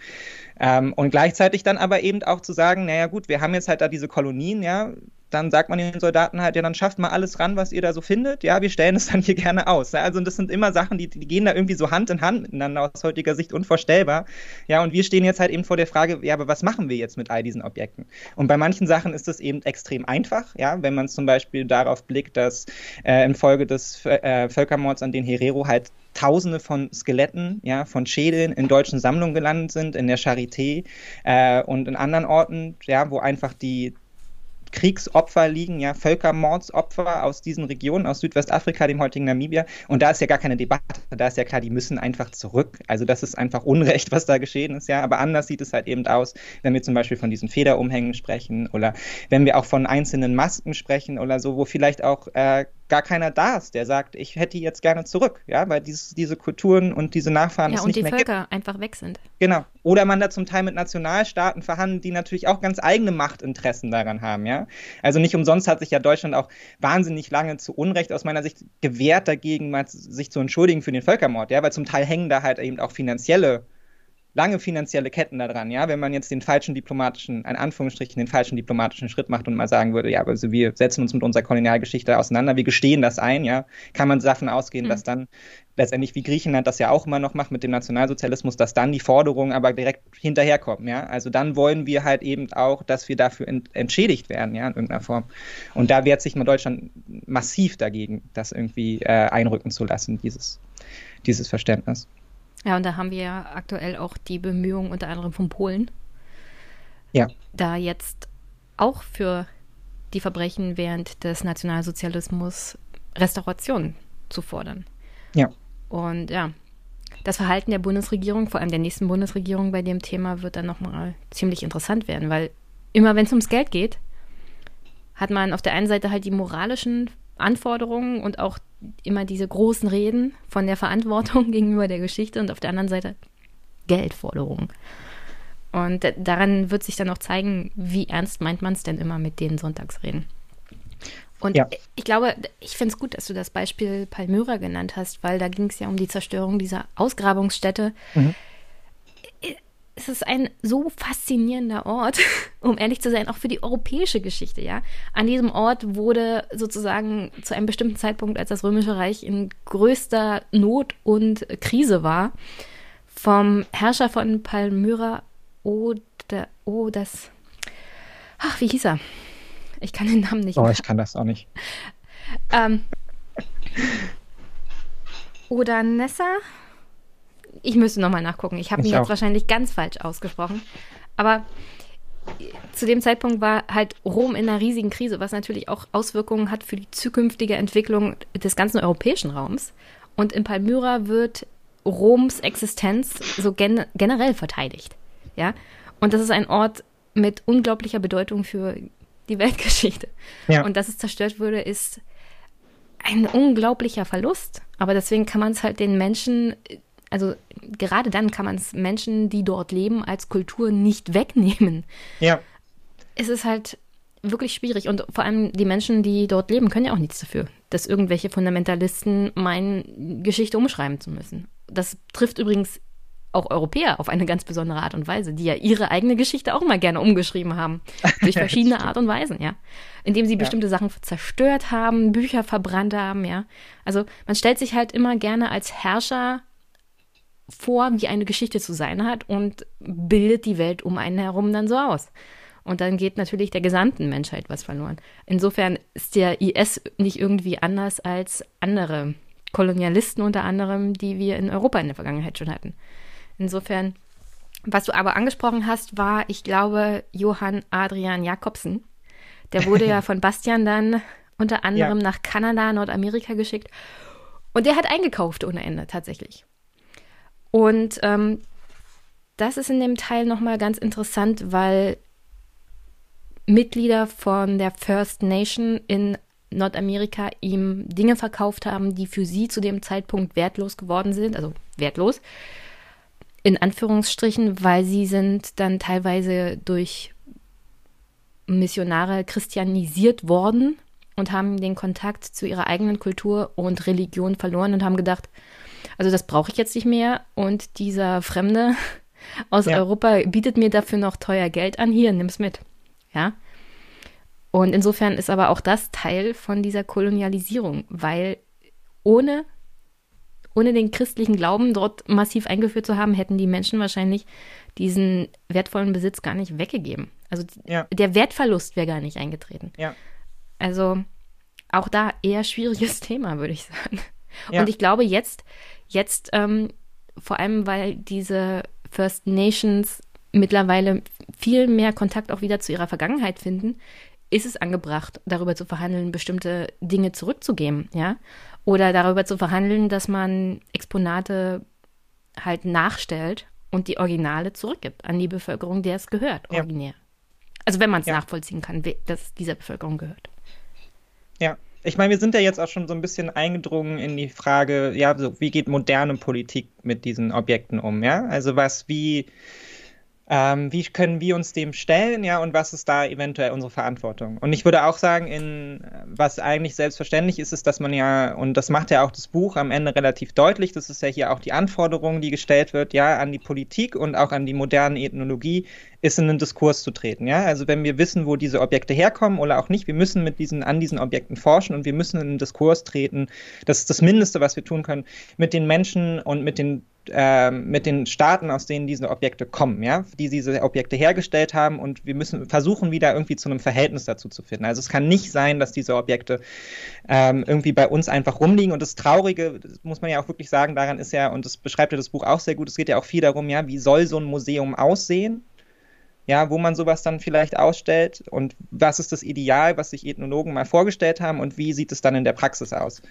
Ähm, und gleichzeitig dann aber eben auch zu sagen, naja gut, wir haben jetzt halt da diese Kolonien, ja, dann sagt man den Soldaten halt, ja, dann schafft mal alles ran, was ihr da so findet. Ja, wir stellen es dann hier gerne aus. Ja, also das sind immer Sachen, die, die gehen da irgendwie so Hand in Hand miteinander aus heutiger Sicht unvorstellbar. Ja, und wir stehen jetzt halt eben vor der Frage, ja, aber was machen wir jetzt mit all diesen Objekten? Und bei manchen Sachen ist das eben extrem einfach, ja, wenn man zum Beispiel darauf blickt, dass äh, infolge des äh, Völkermords an den Herero halt Tausende von Skeletten, ja, von Schädeln in deutschen Sammlungen gelandet sind, in der Charité äh, und in anderen Orten, ja, wo einfach die, Kriegsopfer liegen, ja, Völkermordsopfer aus diesen Regionen, aus Südwestafrika, dem heutigen Namibia. Und da ist ja gar keine Debatte. Da ist ja klar, die müssen einfach zurück. Also das ist einfach Unrecht, was da geschehen ist, ja. Aber anders sieht es halt eben aus, wenn wir zum Beispiel von diesen Federumhängen sprechen oder wenn wir auch von einzelnen Masken sprechen oder so, wo vielleicht auch äh, gar keiner da ist, der sagt, ich hätte jetzt gerne zurück, ja, weil dieses, diese Kulturen und diese Nachfahren ja, es nicht mehr gibt. und die Völker einfach weg sind. Genau. Oder man da zum Teil mit Nationalstaaten verhandelt, die natürlich auch ganz eigene Machtinteressen daran haben, ja. Also nicht umsonst hat sich ja Deutschland auch wahnsinnig lange zu Unrecht aus meiner Sicht gewehrt dagegen, mal sich zu entschuldigen für den Völkermord, ja, weil zum Teil hängen da halt eben auch finanzielle lange finanzielle Ketten daran, ja, wenn man jetzt den falschen diplomatischen, in Anführungsstrichen, den falschen diplomatischen Schritt macht und mal sagen würde, ja, also wir setzen uns mit unserer Kolonialgeschichte auseinander, wir gestehen das ein, ja, kann man davon ausgehen, mhm. dass dann letztendlich wie Griechenland das ja auch immer noch macht mit dem Nationalsozialismus, dass dann die Forderungen aber direkt hinterherkommen, ja. Also dann wollen wir halt eben auch, dass wir dafür ent entschädigt werden, ja, in irgendeiner Form. Und da wehrt sich mal Deutschland massiv dagegen, das irgendwie äh, einrücken zu lassen, dieses, dieses Verständnis. Ja, und da haben wir ja aktuell auch die Bemühungen unter anderem von Polen. Ja. Da jetzt auch für die Verbrechen während des Nationalsozialismus Restauration zu fordern. Ja. Und ja, das Verhalten der Bundesregierung, vor allem der nächsten Bundesregierung bei dem Thema, wird dann nochmal ziemlich interessant werden, weil immer wenn es ums Geld geht, hat man auf der einen Seite halt die moralischen Anforderungen und auch immer diese großen Reden von der Verantwortung gegenüber der Geschichte und auf der anderen Seite Geldforderungen. Und daran wird sich dann auch zeigen, wie ernst meint man es denn immer mit den Sonntagsreden. Und ja. ich glaube, ich finde es gut, dass du das Beispiel Palmyra genannt hast, weil da ging es ja um die Zerstörung dieser Ausgrabungsstätte. Mhm es ist ein so faszinierender Ort, um ehrlich zu sein, auch für die europäische Geschichte, ja. An diesem Ort wurde sozusagen zu einem bestimmten Zeitpunkt, als das Römische Reich in größter Not und Krise war, vom Herrscher von Palmyra, oder, oh, das, ach, wie hieß er? Ich kann den Namen nicht. Oh, ich kann das auch nicht. ähm, oder Nessa? Ich müsste nochmal nachgucken. Ich habe ihn jetzt wahrscheinlich ganz falsch ausgesprochen. Aber zu dem Zeitpunkt war halt Rom in einer riesigen Krise, was natürlich auch Auswirkungen hat für die zukünftige Entwicklung des ganzen europäischen Raums. Und in Palmyra wird Roms Existenz so gen generell verteidigt. Ja? Und das ist ein Ort mit unglaublicher Bedeutung für die Weltgeschichte. Ja. Und dass es zerstört wurde, ist ein unglaublicher Verlust. Aber deswegen kann man es halt den Menschen also gerade dann kann man es Menschen, die dort leben, als Kultur nicht wegnehmen. Ja. Es ist halt wirklich schwierig und vor allem die Menschen, die dort leben, können ja auch nichts dafür, dass irgendwelche Fundamentalisten meinen, Geschichte umschreiben zu müssen. Das trifft übrigens auch Europäer auf eine ganz besondere Art und Weise, die ja ihre eigene Geschichte auch mal gerne umgeschrieben haben. Durch verschiedene Art und Weisen, ja. Indem sie bestimmte ja. Sachen zerstört haben, Bücher verbrannt haben, ja. Also man stellt sich halt immer gerne als Herrscher vor, wie eine Geschichte zu sein hat und bildet die Welt um einen herum dann so aus. Und dann geht natürlich der gesamten Menschheit was verloren. Insofern ist der IS nicht irgendwie anders als andere Kolonialisten unter anderem, die wir in Europa in der Vergangenheit schon hatten. Insofern, was du aber angesprochen hast, war, ich glaube, Johann Adrian Jakobsen. Der wurde ja von Bastian dann unter anderem ja. nach Kanada, Nordamerika geschickt. Und der hat eingekauft ohne Ende tatsächlich. Und ähm, das ist in dem Teil nochmal ganz interessant, weil Mitglieder von der First Nation in Nordamerika ihm Dinge verkauft haben, die für sie zu dem Zeitpunkt wertlos geworden sind, also wertlos, in Anführungsstrichen, weil sie sind dann teilweise durch Missionare christianisiert worden und haben den Kontakt zu ihrer eigenen Kultur und Religion verloren und haben gedacht, also das brauche ich jetzt nicht mehr und dieser Fremde aus ja. Europa bietet mir dafür noch teuer Geld an, hier, nimm's mit. Ja. Und insofern ist aber auch das Teil von dieser Kolonialisierung, weil ohne, ohne den christlichen Glauben dort massiv eingeführt zu haben, hätten die Menschen wahrscheinlich diesen wertvollen Besitz gar nicht weggegeben. Also ja. der Wertverlust wäre gar nicht eingetreten. Ja. Also auch da eher schwieriges Thema, würde ich sagen. Ja. Und ich glaube jetzt, jetzt ähm, vor allem, weil diese First Nations mittlerweile viel mehr Kontakt auch wieder zu ihrer Vergangenheit finden, ist es angebracht, darüber zu verhandeln, bestimmte Dinge zurückzugeben, ja? Oder darüber zu verhandeln, dass man Exponate halt nachstellt und die Originale zurückgibt an die Bevölkerung, der es gehört, originär. Ja. Also wenn man es ja. nachvollziehen kann, dass es dieser Bevölkerung gehört. Ja, ich meine, wir sind ja jetzt auch schon so ein bisschen eingedrungen in die Frage, ja, so, wie geht moderne Politik mit diesen Objekten um, ja? Also was, wie, ähm, wie können wir uns dem stellen, ja, und was ist da eventuell unsere Verantwortung? Und ich würde auch sagen, in, was eigentlich selbstverständlich ist, ist, dass man ja, und das macht ja auch das Buch am Ende relativ deutlich, das ist ja hier auch die Anforderung, die gestellt wird, ja, an die Politik und auch an die moderne Ethnologie, ist in einen Diskurs zu treten, ja. Also wenn wir wissen, wo diese Objekte herkommen oder auch nicht, wir müssen mit diesen, an diesen Objekten forschen und wir müssen in einen Diskurs treten. Das ist das Mindeste, was wir tun können, mit den Menschen und mit den äh, mit den Staaten, aus denen diese Objekte kommen, ja, die diese Objekte hergestellt haben und wir müssen versuchen, wieder irgendwie zu einem Verhältnis dazu zu finden. Also es kann nicht sein, dass diese Objekte ähm, irgendwie bei uns einfach rumliegen und das Traurige, das muss man ja auch wirklich sagen, daran ist ja, und das beschreibt ja das Buch auch sehr gut, es geht ja auch viel darum, ja, wie soll so ein Museum aussehen? ja, wo man sowas dann vielleicht ausstellt und was ist das Ideal, was sich Ethnologen mal vorgestellt haben und wie sieht es dann in der Praxis aus.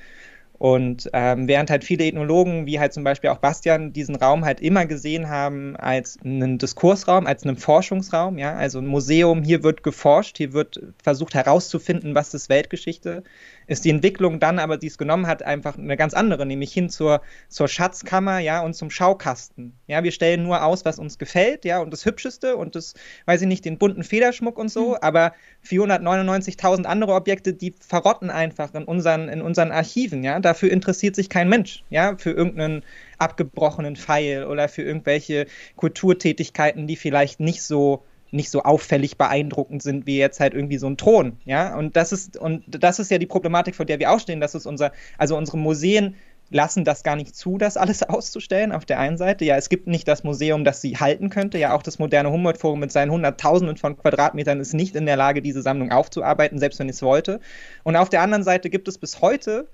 Und ähm, während halt viele Ethnologen, wie halt zum Beispiel auch Bastian, diesen Raum halt immer gesehen haben als einen Diskursraum, als einen Forschungsraum, ja, also ein Museum, hier wird geforscht, hier wird versucht herauszufinden, was ist Weltgeschichte, ist die Entwicklung dann aber, die es genommen hat, einfach eine ganz andere, nämlich hin zur, zur Schatzkammer, ja, und zum Schaukasten. Ja, wir stellen nur aus, was uns gefällt, ja, und das Hübscheste und das, weiß ich nicht, den bunten Federschmuck und so, mhm. aber 499.000 andere Objekte, die verrotten einfach in unseren, in unseren Archiven, ja, dafür interessiert sich kein Mensch, ja, für irgendeinen abgebrochenen Pfeil oder für irgendwelche Kulturtätigkeiten, die vielleicht nicht so nicht so auffällig beeindruckend sind wie jetzt halt irgendwie so ein Thron, ja. Und das ist, und das ist ja die Problematik, vor der wir auch stehen, dass es unser, also unsere Museen lassen das gar nicht zu, das alles auszustellen. Auf der einen Seite, ja, es gibt nicht das Museum, das sie halten könnte. Ja, auch das moderne Humboldt-Forum mit seinen Hunderttausenden von Quadratmetern ist nicht in der Lage, diese Sammlung aufzuarbeiten, selbst wenn es wollte. Und auf der anderen Seite gibt es bis heute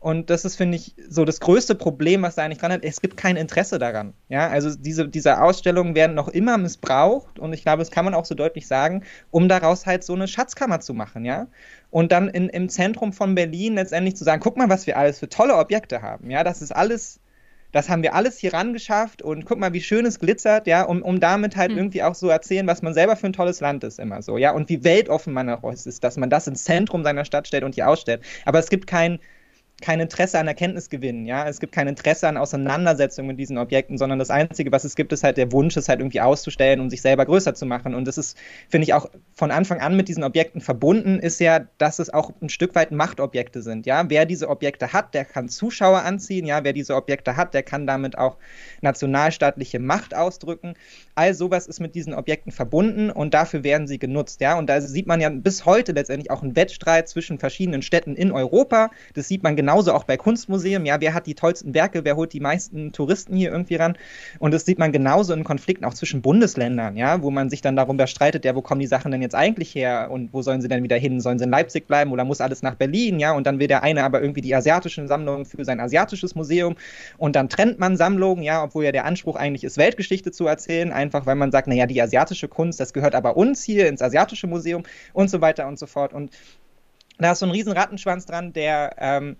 und das ist, finde ich, so das größte Problem, was da eigentlich dran hat. Es gibt kein Interesse daran. Ja, also diese, diese Ausstellungen werden noch immer missbraucht und ich glaube, das kann man auch so deutlich sagen, um daraus halt so eine Schatzkammer zu machen, ja. Und dann in, im Zentrum von Berlin letztendlich zu sagen, guck mal, was wir alles für tolle Objekte haben. Ja, das ist alles, das haben wir alles hier rangeschafft und guck mal, wie schön es glitzert, ja, um, um damit halt mhm. irgendwie auch so erzählen, was man selber für ein tolles Land ist, immer so, ja, und wie weltoffen man auch ist, dass man das ins Zentrum seiner Stadt stellt und hier ausstellt. Aber es gibt kein, kein Interesse an Erkenntnisgewinn, ja. Es gibt kein Interesse an Auseinandersetzung mit diesen Objekten, sondern das Einzige, was es gibt, ist halt der Wunsch, es halt irgendwie auszustellen und sich selber größer zu machen. Und das ist, finde ich, auch von Anfang an mit diesen Objekten verbunden, ist ja, dass es auch ein Stück weit Machtobjekte sind, ja. Wer diese Objekte hat, der kann Zuschauer anziehen, ja. Wer diese Objekte hat, der kann damit auch nationalstaatliche Macht ausdrücken. All sowas ist mit diesen Objekten verbunden und dafür werden sie genutzt, ja. Und da sieht man ja bis heute letztendlich auch einen Wettstreit zwischen verschiedenen Städten in Europa. Das sieht man genau genauso auch bei Kunstmuseen. Ja, wer hat die tollsten Werke, wer holt die meisten Touristen hier irgendwie ran? Und das sieht man genauso in Konflikten auch zwischen Bundesländern, ja, wo man sich dann darüber streitet, ja, wo kommen die Sachen denn jetzt eigentlich her und wo sollen sie denn wieder hin? Sollen sie in Leipzig bleiben oder muss alles nach Berlin? Ja, und dann will der eine aber irgendwie die asiatischen Sammlungen für sein asiatisches Museum und dann trennt man Sammlungen, ja, obwohl ja der Anspruch eigentlich ist, Weltgeschichte zu erzählen, einfach weil man sagt, naja, die asiatische Kunst, das gehört aber uns hier ins asiatische Museum und so weiter und so fort. Und da ist so ein riesen Rattenschwanz dran, der ähm,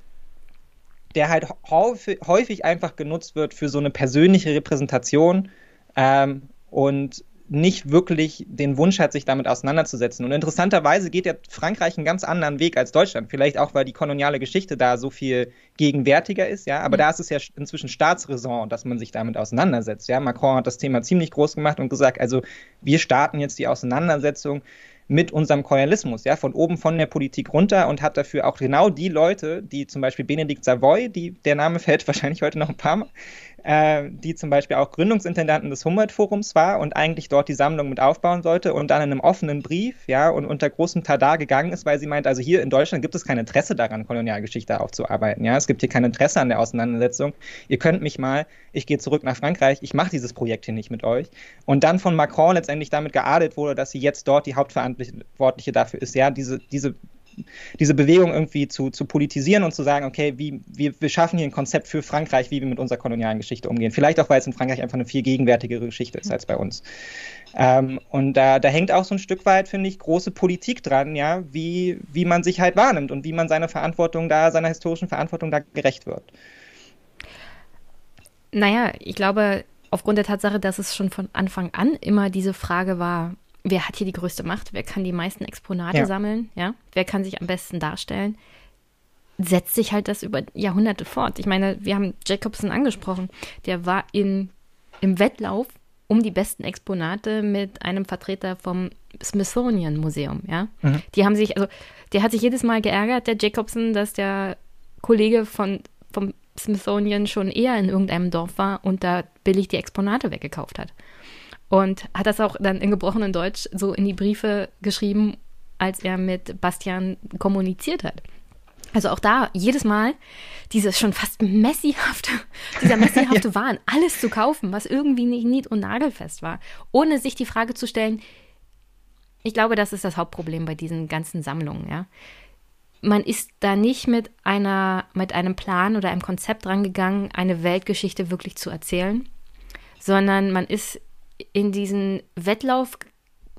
der halt häufig, einfach genutzt wird für so eine persönliche Repräsentation ähm, und nicht wirklich den Wunsch hat, sich damit auseinanderzusetzen. Und interessanterweise geht ja Frankreich einen ganz anderen Weg als Deutschland. Vielleicht auch, weil die koloniale Geschichte da so viel gegenwärtiger ist, ja. Aber mhm. da ist es ja inzwischen Staatsräson, dass man sich damit auseinandersetzt. Ja, Macron hat das Thema ziemlich groß gemacht und gesagt, also wir starten jetzt die Auseinandersetzung mit unserem Kolonialismus, ja, von oben von der Politik runter und hat dafür auch genau die Leute, die zum Beispiel Benedikt Savoy, die, der Name fällt wahrscheinlich heute noch ein paar Mal, äh, die zum Beispiel auch Gründungsintendanten des Humboldt-Forums war und eigentlich dort die Sammlung mit aufbauen sollte und dann in einem offenen Brief, ja, und unter großem Tada gegangen ist, weil sie meint, also hier in Deutschland gibt es kein Interesse daran, Kolonialgeschichte aufzuarbeiten, ja, es gibt hier kein Interesse an der Auseinandersetzung. Ihr könnt mich mal, ich gehe zurück nach Frankreich, ich mache dieses Projekt hier nicht mit euch. Und dann von Macron letztendlich damit geadelt wurde, dass sie jetzt dort die Hauptverantwortliche dafür ist, ja, diese, diese diese Bewegung irgendwie zu, zu politisieren und zu sagen, okay, wie, wir, wir schaffen hier ein Konzept für Frankreich, wie wir mit unserer kolonialen Geschichte umgehen. Vielleicht auch, weil es in Frankreich einfach eine viel gegenwärtigere Geschichte ist als bei uns. Ähm, und da, da hängt auch so ein Stück weit, finde ich, große Politik dran, ja, wie, wie man sich halt wahrnimmt und wie man seiner Verantwortung da, seiner historischen Verantwortung da gerecht wird. Naja, ich glaube, aufgrund der Tatsache, dass es schon von Anfang an immer diese Frage war, wer hat hier die größte Macht, wer kann die meisten Exponate ja. sammeln, ja, wer kann sich am besten darstellen, setzt sich halt das über Jahrhunderte fort. Ich meine, wir haben Jacobson angesprochen, der war in, im Wettlauf um die besten Exponate mit einem Vertreter vom Smithsonian Museum, ja. Mhm. Die haben sich, also der hat sich jedes Mal geärgert, der Jacobson, dass der Kollege von, vom Smithsonian schon eher in irgendeinem Dorf war und da billig die Exponate weggekauft hat. Und hat das auch dann in gebrochenem Deutsch so in die Briefe geschrieben, als er mit Bastian kommuniziert hat. Also auch da jedes Mal dieses schon fast messihafte, dieser messihafte ja. Wahn, alles zu kaufen, was irgendwie nicht nied- und nagelfest war, ohne sich die Frage zu stellen, ich glaube, das ist das Hauptproblem bei diesen ganzen Sammlungen, ja. Man ist da nicht mit einer, mit einem Plan oder einem Konzept rangegangen, eine Weltgeschichte wirklich zu erzählen, sondern man ist in diesen Wettlauf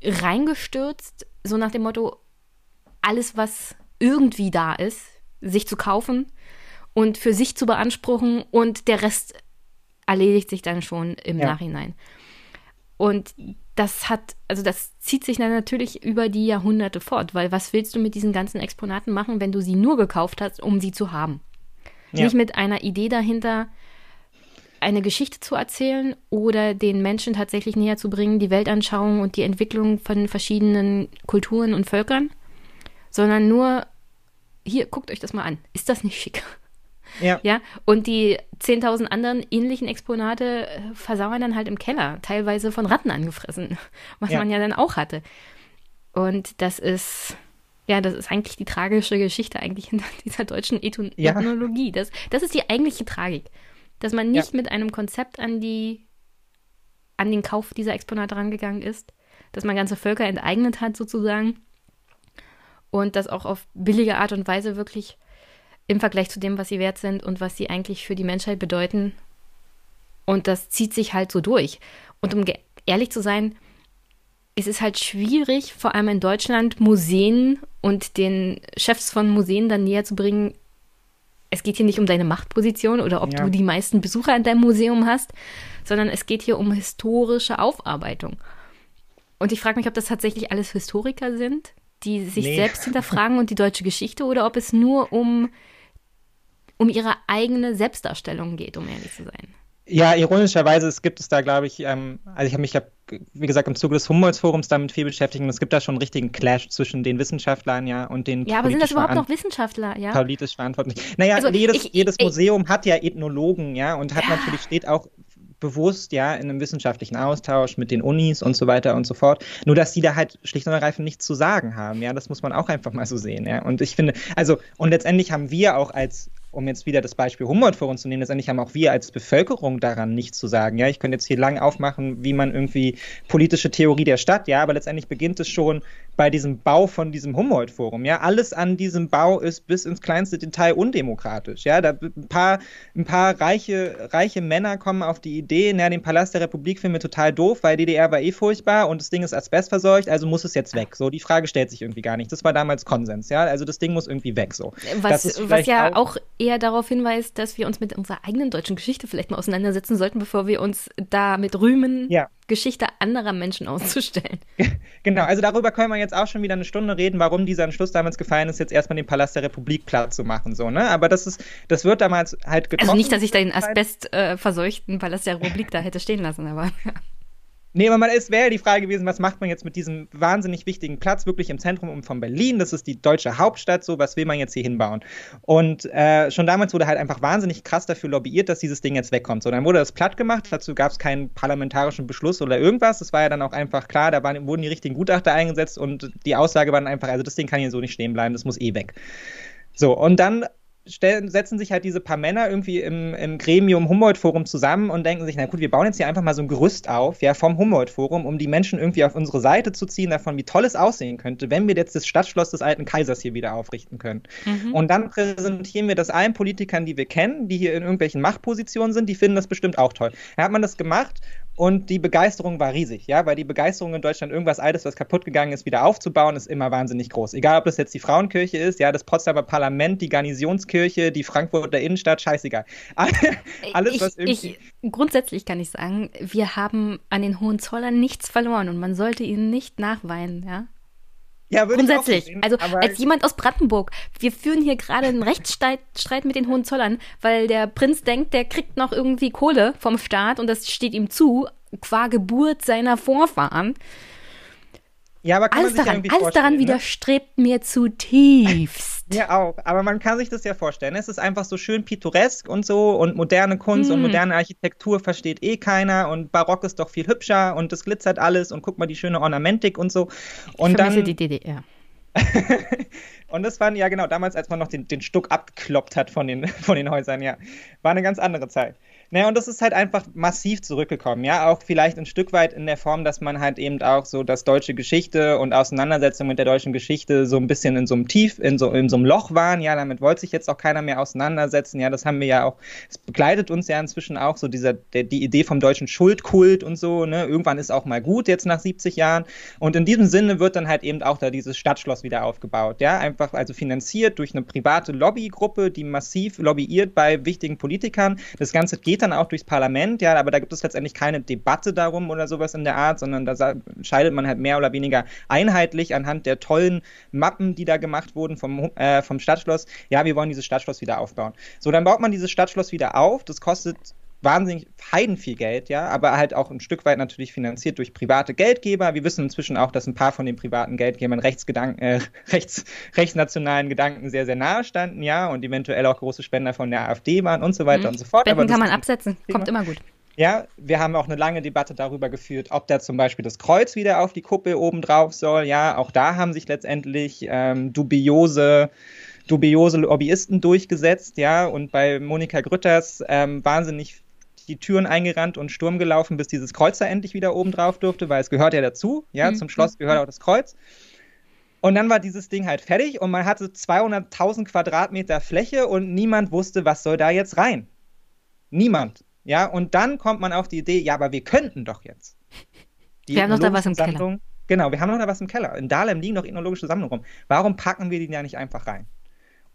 reingestürzt, so nach dem Motto, alles, was irgendwie da ist, sich zu kaufen und für sich zu beanspruchen und der Rest erledigt sich dann schon im ja. Nachhinein. Und das hat, also das zieht sich dann natürlich über die Jahrhunderte fort, weil was willst du mit diesen ganzen Exponaten machen, wenn du sie nur gekauft hast, um sie zu haben? Ja. Nicht mit einer Idee dahinter, eine Geschichte zu erzählen oder den Menschen tatsächlich näher zu bringen, die Weltanschauung und die Entwicklung von verschiedenen Kulturen und Völkern, sondern nur, hier, guckt euch das mal an. Ist das nicht schick? Ja. ja. Und die 10.000 anderen ähnlichen Exponate äh, versauern dann halt im Keller, teilweise von Ratten angefressen, was ja. man ja dann auch hatte. Und das ist, ja, das ist eigentlich die tragische Geschichte eigentlich hinter dieser deutschen Ethnologie. Ja. Das, das ist die eigentliche Tragik dass man nicht ja. mit einem Konzept an die an den Kauf dieser Exponate rangegangen ist, dass man ganze Völker enteignet hat sozusagen und das auch auf billige Art und Weise wirklich im Vergleich zu dem, was sie wert sind und was sie eigentlich für die Menschheit bedeuten. Und das zieht sich halt so durch. Und um ehrlich zu sein, es ist halt schwierig, vor allem in Deutschland, Museen und den Chefs von Museen dann näher zu bringen, es geht hier nicht um deine Machtposition oder ob ja. du die meisten Besucher in deinem Museum hast, sondern es geht hier um historische Aufarbeitung. Und ich frage mich, ob das tatsächlich alles Historiker sind, die sich nee. selbst hinterfragen und die deutsche Geschichte oder ob es nur um, um ihre eigene Selbstdarstellung geht, um ehrlich zu sein. Ja, ironischerweise es gibt es da, glaube ich, ähm, also ich habe mich, hab, wie gesagt, im Zuge des Humboldt-Forums damit viel beschäftigt und es gibt da schon einen richtigen Clash zwischen den Wissenschaftlern, ja, und den Ja, aber sind das überhaupt noch Wissenschaftler, ja? Politisch verantwortlich. Naja, also, jedes, ich, jedes ich, Museum hat ja Ethnologen, ja, und hat ja. natürlich, steht auch bewusst ja in einem wissenschaftlichen Austausch mit den Unis und so weiter und so fort. Nur dass die da halt schlicht und ergreifend nichts zu sagen haben. Ja, das muss man auch einfach mal so sehen. Ja, und ich finde, also und letztendlich haben wir auch als um jetzt wieder das Beispiel Humboldt vor uns zu nehmen, letztendlich haben auch wir als Bevölkerung daran nichts zu sagen. Ja, ich könnte jetzt hier lang aufmachen, wie man irgendwie politische Theorie der Stadt, ja, aber letztendlich beginnt es schon bei diesem Bau von diesem Humboldt-Forum. Ja, alles an diesem Bau ist bis ins kleinste Detail undemokratisch. Ja, da ein paar, ein paar reiche, reiche Männer kommen auf die Idee, na, den Palast der Republik finden wir total doof, weil DDR war eh furchtbar und das Ding ist asbestverseucht, also muss es jetzt weg. So, die Frage stellt sich irgendwie gar nicht. Das war damals Konsens, ja, also das Ding muss irgendwie weg. So. Was, was ja auch, auch eher darauf hinweist, dass wir uns mit unserer eigenen deutschen Geschichte vielleicht mal auseinandersetzen sollten, bevor wir uns damit rühmen, ja. Geschichte anderer Menschen auszustellen. Genau, also darüber können wir jetzt auch schon wieder eine Stunde reden, warum dieser Entschluss damals gefallen ist, jetzt erstmal den Palast der Republik platt zu machen, so, ne? Aber das ist, das wird damals halt getroffen. Also nicht, dass ich da den Asbest äh, Palast der Republik da hätte stehen lassen, aber. Ja. Nee, aber es wäre ja die Frage gewesen, was macht man jetzt mit diesem wahnsinnig wichtigen Platz, wirklich im Zentrum von Berlin? Das ist die deutsche Hauptstadt, so was will man jetzt hier hinbauen? Und äh, schon damals wurde halt einfach wahnsinnig krass dafür lobbyiert, dass dieses Ding jetzt wegkommt. So, dann wurde das platt gemacht, dazu gab es keinen parlamentarischen Beschluss oder irgendwas. Das war ja dann auch einfach klar, da waren, wurden die richtigen Gutachter eingesetzt und die Aussage war dann einfach, also das Ding kann hier so nicht stehen bleiben, das muss eh weg. So, und dann stellen, setzen sich halt diese paar Männer irgendwie im, im Gremium Humboldt-Forum zusammen und denken sich, na gut, wir bauen jetzt hier einfach mal so ein Gerüst auf, ja, vom Humboldt-Forum, um die Menschen irgendwie auf unsere Seite zu ziehen, davon, wie toll es aussehen könnte, wenn wir jetzt das Stadtschloss des alten Kaisers hier wieder aufrichten können. Mhm. Und dann präsentieren wir das allen Politikern, die wir kennen, die hier in irgendwelchen Machtpositionen sind, die finden das bestimmt auch toll. Da hat man das gemacht und die Begeisterung war riesig, ja, weil die Begeisterung in Deutschland, irgendwas Altes, was kaputt gegangen ist, wieder aufzubauen, ist immer wahnsinnig groß. Egal, ob das jetzt die Frauenkirche ist, ja, das Potsdamer Parlament, die Garnisonskirche, die Frankfurter Innenstadt, scheißegal. Alles, was irgendwie. Ich, grundsätzlich kann ich sagen, wir haben an den Hohenzollern nichts verloren und man sollte ihnen nicht nachweinen, ja. Ja, Grundsätzlich. Sehen, also als jemand aus Brandenburg, wir führen hier gerade einen Rechtsstreit mit den Hohenzollern, weil der Prinz denkt, der kriegt noch irgendwie Kohle vom Staat und das steht ihm zu, qua Geburt seiner Vorfahren. Ja, aber alles daran, alles daran ne? widerstrebt mir zutiefst. Ja, auch. Aber man kann sich das ja vorstellen. Es ist einfach so schön pittoresk und so und moderne Kunst mm. und hm. moderne Architektur versteht eh keiner und Barock ist doch viel hübscher und es glitzert alles und guck mal die schöne Ornamentik und so. Und ich dann die DDR. und das waren ja genau damals, als man noch den, den Stuck abgekloppt hat von den, von den Häusern, ja. War eine ganz andere Zeit. Naja, und das ist halt einfach massiv zurückgekommen, ja, auch vielleicht ein Stück weit in der Form, dass man halt eben auch so das deutsche Geschichte und Auseinandersetzung mit der deutschen Geschichte so ein bisschen in so einem Tief, in so, in so einem Loch waren, ja, damit wollte sich jetzt auch keiner mehr auseinandersetzen, ja, das haben wir ja auch, es begleitet uns ja inzwischen auch so dieser, der, die Idee vom deutschen Schuldkult und so, ne, irgendwann ist auch mal gut jetzt nach 70 Jahren. Und in diesem Sinne wird dann halt eben auch da dieses Stadtschloss wieder aufgebaut, ja, einfach also finanziert durch eine private Lobbygruppe, die massiv lobbyiert bei wichtigen Politikern, das Ganze geht geht dann auch durchs Parlament, ja, aber da gibt es letztendlich keine Debatte darum oder sowas in der Art, sondern da entscheidet man halt mehr oder weniger einheitlich anhand der tollen Mappen, die da gemacht wurden vom, äh, vom Stadtschloss. Ja, wir wollen dieses Stadtschloss wieder aufbauen. So, dann baut man dieses Stadtschloss wieder auf. Das kostet wahnsinnig heiden viel Geld, ja, aber halt auch ein Stück weit natürlich finanziert durch private Geldgeber. Wir wissen inzwischen auch, dass ein paar von den privaten Geldgebern Rechtsgedanken, äh, rechts, rechtsnationalen Gedanken sehr, sehr nahe standen, ja, und eventuell auch große Spender von der AfD waren und so weiter mhm. und so fort. Spenden kann man absetzen, kommt immer gut. Ja, wir haben auch eine lange Debatte darüber geführt, ob da zum Beispiel das Kreuz wieder auf die Kuppel oben drauf soll. Ja, auch da haben sich letztendlich ähm, dubiose dubiose Lobbyisten durchgesetzt, ja, und bei Monika Grütters ähm, wahnsinnig die Türen eingerannt und Sturm gelaufen, bis dieses Kreuz da endlich wieder oben drauf durfte, weil es gehört ja dazu. Ja, mhm. zum Schloss gehört auch das Kreuz. Und dann war dieses Ding halt fertig und man hatte 200.000 Quadratmeter Fläche und niemand wusste, was soll da jetzt rein. Niemand. Ja, und dann kommt man auf die Idee, ja, aber wir könnten doch jetzt. Die wir haben doch da was im Sammlung, Keller. Genau, wir haben noch da was im Keller. In Dahlem liegen noch ethnologische Sammlungen rum. Warum packen wir die da nicht einfach rein?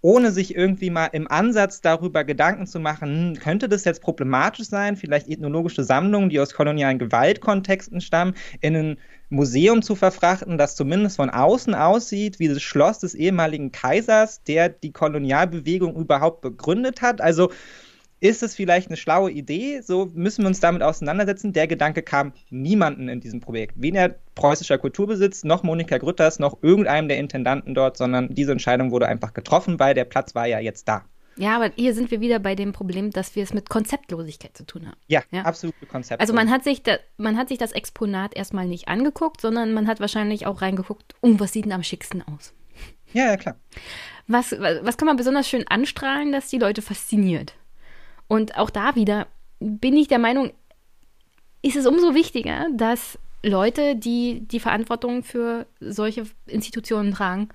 Ohne sich irgendwie mal im Ansatz darüber Gedanken zu machen, hm, könnte das jetzt problematisch sein, vielleicht ethnologische Sammlungen, die aus kolonialen Gewaltkontexten stammen, in ein Museum zu verfrachten, das zumindest von außen aussieht wie das Schloss des ehemaligen Kaisers, der die Kolonialbewegung überhaupt begründet hat. Also ist es vielleicht eine schlaue Idee? So müssen wir uns damit auseinandersetzen. Der Gedanke kam niemanden in diesem Projekt. Weder preußischer Kulturbesitz, noch Monika Grütters, noch irgendeinem der Intendanten dort, sondern diese Entscheidung wurde einfach getroffen, weil der Platz war ja jetzt da. Ja, aber hier sind wir wieder bei dem Problem, dass wir es mit Konzeptlosigkeit zu tun haben. Ja, ja? absolut Konzept. Also man hat, sich da, man hat sich das Exponat erstmal nicht angeguckt, sondern man hat wahrscheinlich auch reingeguckt, um was sieht denn am schicksten aus. Ja, ja, klar. Was, was kann man besonders schön anstrahlen, dass die Leute fasziniert? Und auch da wieder bin ich der Meinung, ist es umso wichtiger, dass Leute, die die Verantwortung für solche Institutionen tragen,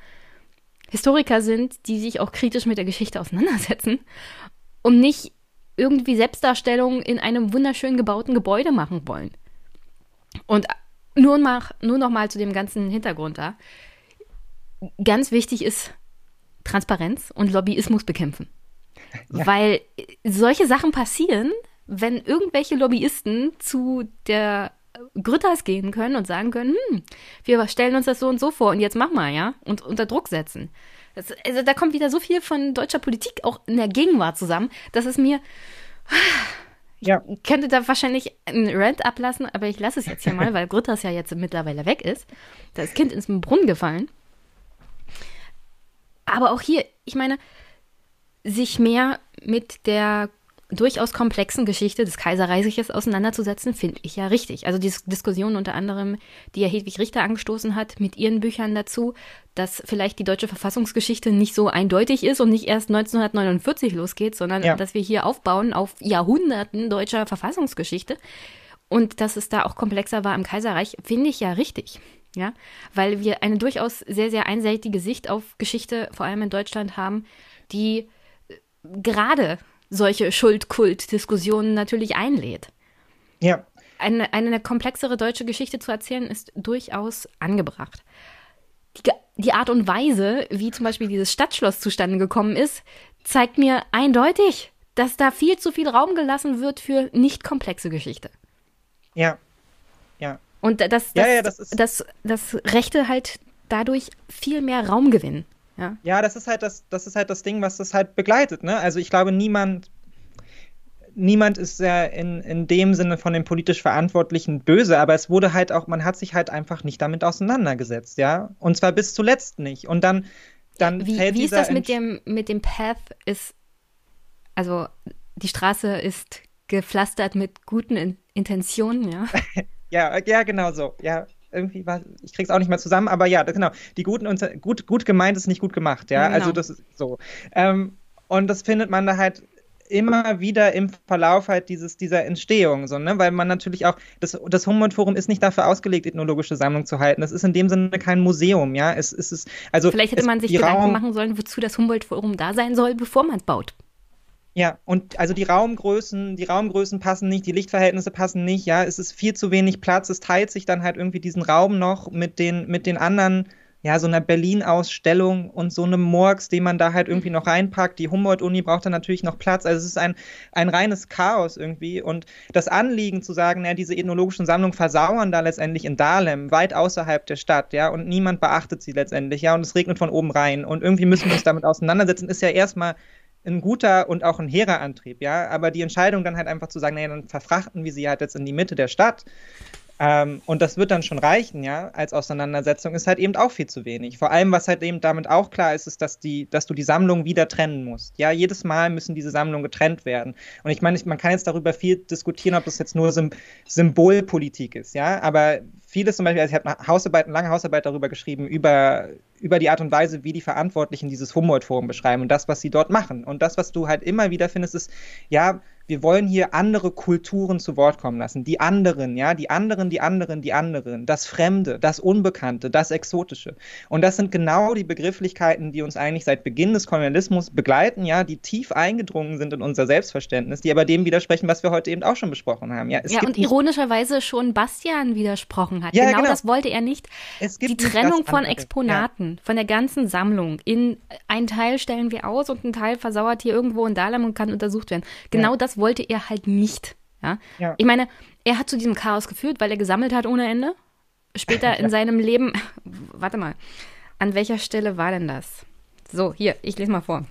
Historiker sind, die sich auch kritisch mit der Geschichte auseinandersetzen und nicht irgendwie Selbstdarstellungen in einem wunderschön gebauten Gebäude machen wollen. Und nur, noch, nur noch mal zu dem ganzen Hintergrund da. Ganz wichtig ist Transparenz und Lobbyismus bekämpfen. Ja. Weil solche Sachen passieren, wenn irgendwelche Lobbyisten zu der Grütters gehen können und sagen können, hm, wir stellen uns das so und so vor und jetzt mach mal, ja, und unter Druck setzen. Das, also da kommt wieder so viel von deutscher Politik auch in der Gegenwart zusammen, dass es mir ja. Ich könnte da wahrscheinlich einen Rant ablassen, aber ich lasse es jetzt hier mal, weil Grütters ja jetzt mittlerweile weg ist. Da ist Kind ins Brunnen gefallen. Aber auch hier, ich meine, sich mehr mit der durchaus komplexen Geschichte des Kaiserreiches auseinanderzusetzen, finde ich ja richtig. Also die Diskussion unter anderem, die ja Hedwig Richter angestoßen hat mit ihren Büchern dazu, dass vielleicht die deutsche Verfassungsgeschichte nicht so eindeutig ist und nicht erst 1949 losgeht, sondern ja. dass wir hier aufbauen auf Jahrhunderten deutscher Verfassungsgeschichte und dass es da auch komplexer war im Kaiserreich, finde ich ja richtig. Ja, weil wir eine durchaus sehr, sehr einseitige Sicht auf Geschichte, vor allem in Deutschland haben, die gerade solche Schuldkult-Diskussionen natürlich einlädt. Ja. Eine, eine komplexere deutsche Geschichte zu erzählen, ist durchaus angebracht. Die, die Art und Weise, wie zum Beispiel dieses Stadtschloss zustande gekommen ist, zeigt mir eindeutig, dass da viel zu viel Raum gelassen wird für nicht komplexe Geschichte. Ja. Ja. Und das, das, ja, ja, das, das, das Rechte halt dadurch viel mehr Raum gewinnen. Ja. ja, das ist halt das, das ist halt das Ding, was das halt begleitet. Ne? Also ich glaube, niemand, niemand ist ja in, in dem Sinne von den politisch Verantwortlichen böse, aber es wurde halt auch, man hat sich halt einfach nicht damit auseinandergesetzt, ja. Und zwar bis zuletzt nicht. Und dann, dann wie, fällt Wie ist das mit dem, mit dem Path? Ist, also die Straße ist gepflastert mit guten in Intentionen, ja. ja, ja, genau so. Ja, irgendwie war, ich krieg's auch nicht mehr zusammen, aber ja, genau, die guten und gut, gut gemeint ist nicht gut gemacht, ja, ja genau. also das ist so. Ähm, und das findet man da halt immer wieder im Verlauf halt dieses, dieser Entstehung, so, ne? weil man natürlich auch, das, das Humboldt-Forum ist nicht dafür ausgelegt, ethnologische Sammlung zu halten. Das ist in dem Sinne kein Museum, ja. Es, es ist, also, Vielleicht hätte man sich Gedanken Raum, machen sollen, wozu das Humboldt-Forum da sein soll, bevor man es baut. Ja, und also die Raumgrößen, die Raumgrößen passen nicht, die Lichtverhältnisse passen nicht, ja, es ist viel zu wenig Platz, es teilt sich dann halt irgendwie diesen Raum noch mit den, mit den anderen, ja, so einer Berlin-Ausstellung und so einem Murks, den man da halt irgendwie noch reinpackt. Die Humboldt-Uni braucht dann natürlich noch Platz. Also es ist ein, ein reines Chaos irgendwie. Und das Anliegen zu sagen, ja, diese ethnologischen Sammlungen versauern da letztendlich in Dahlem, weit außerhalb der Stadt, ja, und niemand beachtet sie letztendlich, ja, und es regnet von oben rein. Und irgendwie müssen wir uns damit auseinandersetzen, ist ja erstmal ein guter und auch ein hehrer Antrieb, ja. Aber die Entscheidung dann halt einfach zu sagen, naja, dann verfrachten wir sie halt jetzt in die Mitte der Stadt. Ähm, und das wird dann schon reichen, ja, als Auseinandersetzung, ist halt eben auch viel zu wenig. Vor allem, was halt eben damit auch klar ist, ist, dass, die, dass du die Sammlung wieder trennen musst. Ja, jedes Mal müssen diese Sammlungen getrennt werden. Und ich meine, man kann jetzt darüber viel diskutieren, ob das jetzt nur Sym Symbolpolitik ist, ja, aber vieles zum Beispiel, also ich habe Hausarbeit, eine lange Hausarbeit darüber geschrieben, über, über die Art und Weise, wie die Verantwortlichen dieses Humboldt-Forum beschreiben und das, was sie dort machen. Und das, was du halt immer wieder findest, ist, ja, wir wollen hier andere Kulturen zu Wort kommen lassen. Die anderen, ja, die anderen, die anderen, die anderen. Das Fremde, das Unbekannte, das Exotische. Und das sind genau die Begrifflichkeiten, die uns eigentlich seit Beginn des Kolonialismus begleiten, ja, die tief eingedrungen sind in unser Selbstverständnis, die aber dem widersprechen, was wir heute eben auch schon besprochen haben. Ja, ja und ironischerweise schon Bastian widersprochen hat. Ja, genau, genau, das wollte er nicht. die Trennung von Exponaten, ja. Von der ganzen Sammlung. In einen Teil stellen wir aus und ein Teil versauert hier irgendwo in Dahlem und kann untersucht werden. Genau ja. das wollte er halt nicht. Ja? ja? Ich meine, er hat zu diesem Chaos geführt, weil er gesammelt hat ohne Ende. Später in seinem Leben. Warte mal. An welcher Stelle war denn das? So, hier, ich lese mal vor.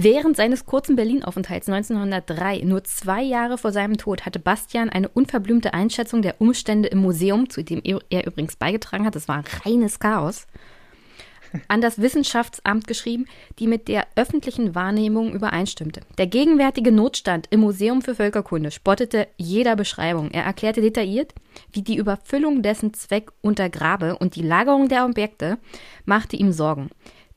Während seines kurzen Berlin-Aufenthalts 1903, nur zwei Jahre vor seinem Tod, hatte Bastian eine unverblümte Einschätzung der Umstände im Museum, zu dem er übrigens beigetragen hat, das war reines Chaos, an das Wissenschaftsamt geschrieben, die mit der öffentlichen Wahrnehmung übereinstimmte. Der gegenwärtige Notstand im Museum für Völkerkunde spottete jeder Beschreibung. Er erklärte detailliert, wie die Überfüllung dessen Zweck untergrabe und die Lagerung der Objekte machte ihm Sorgen.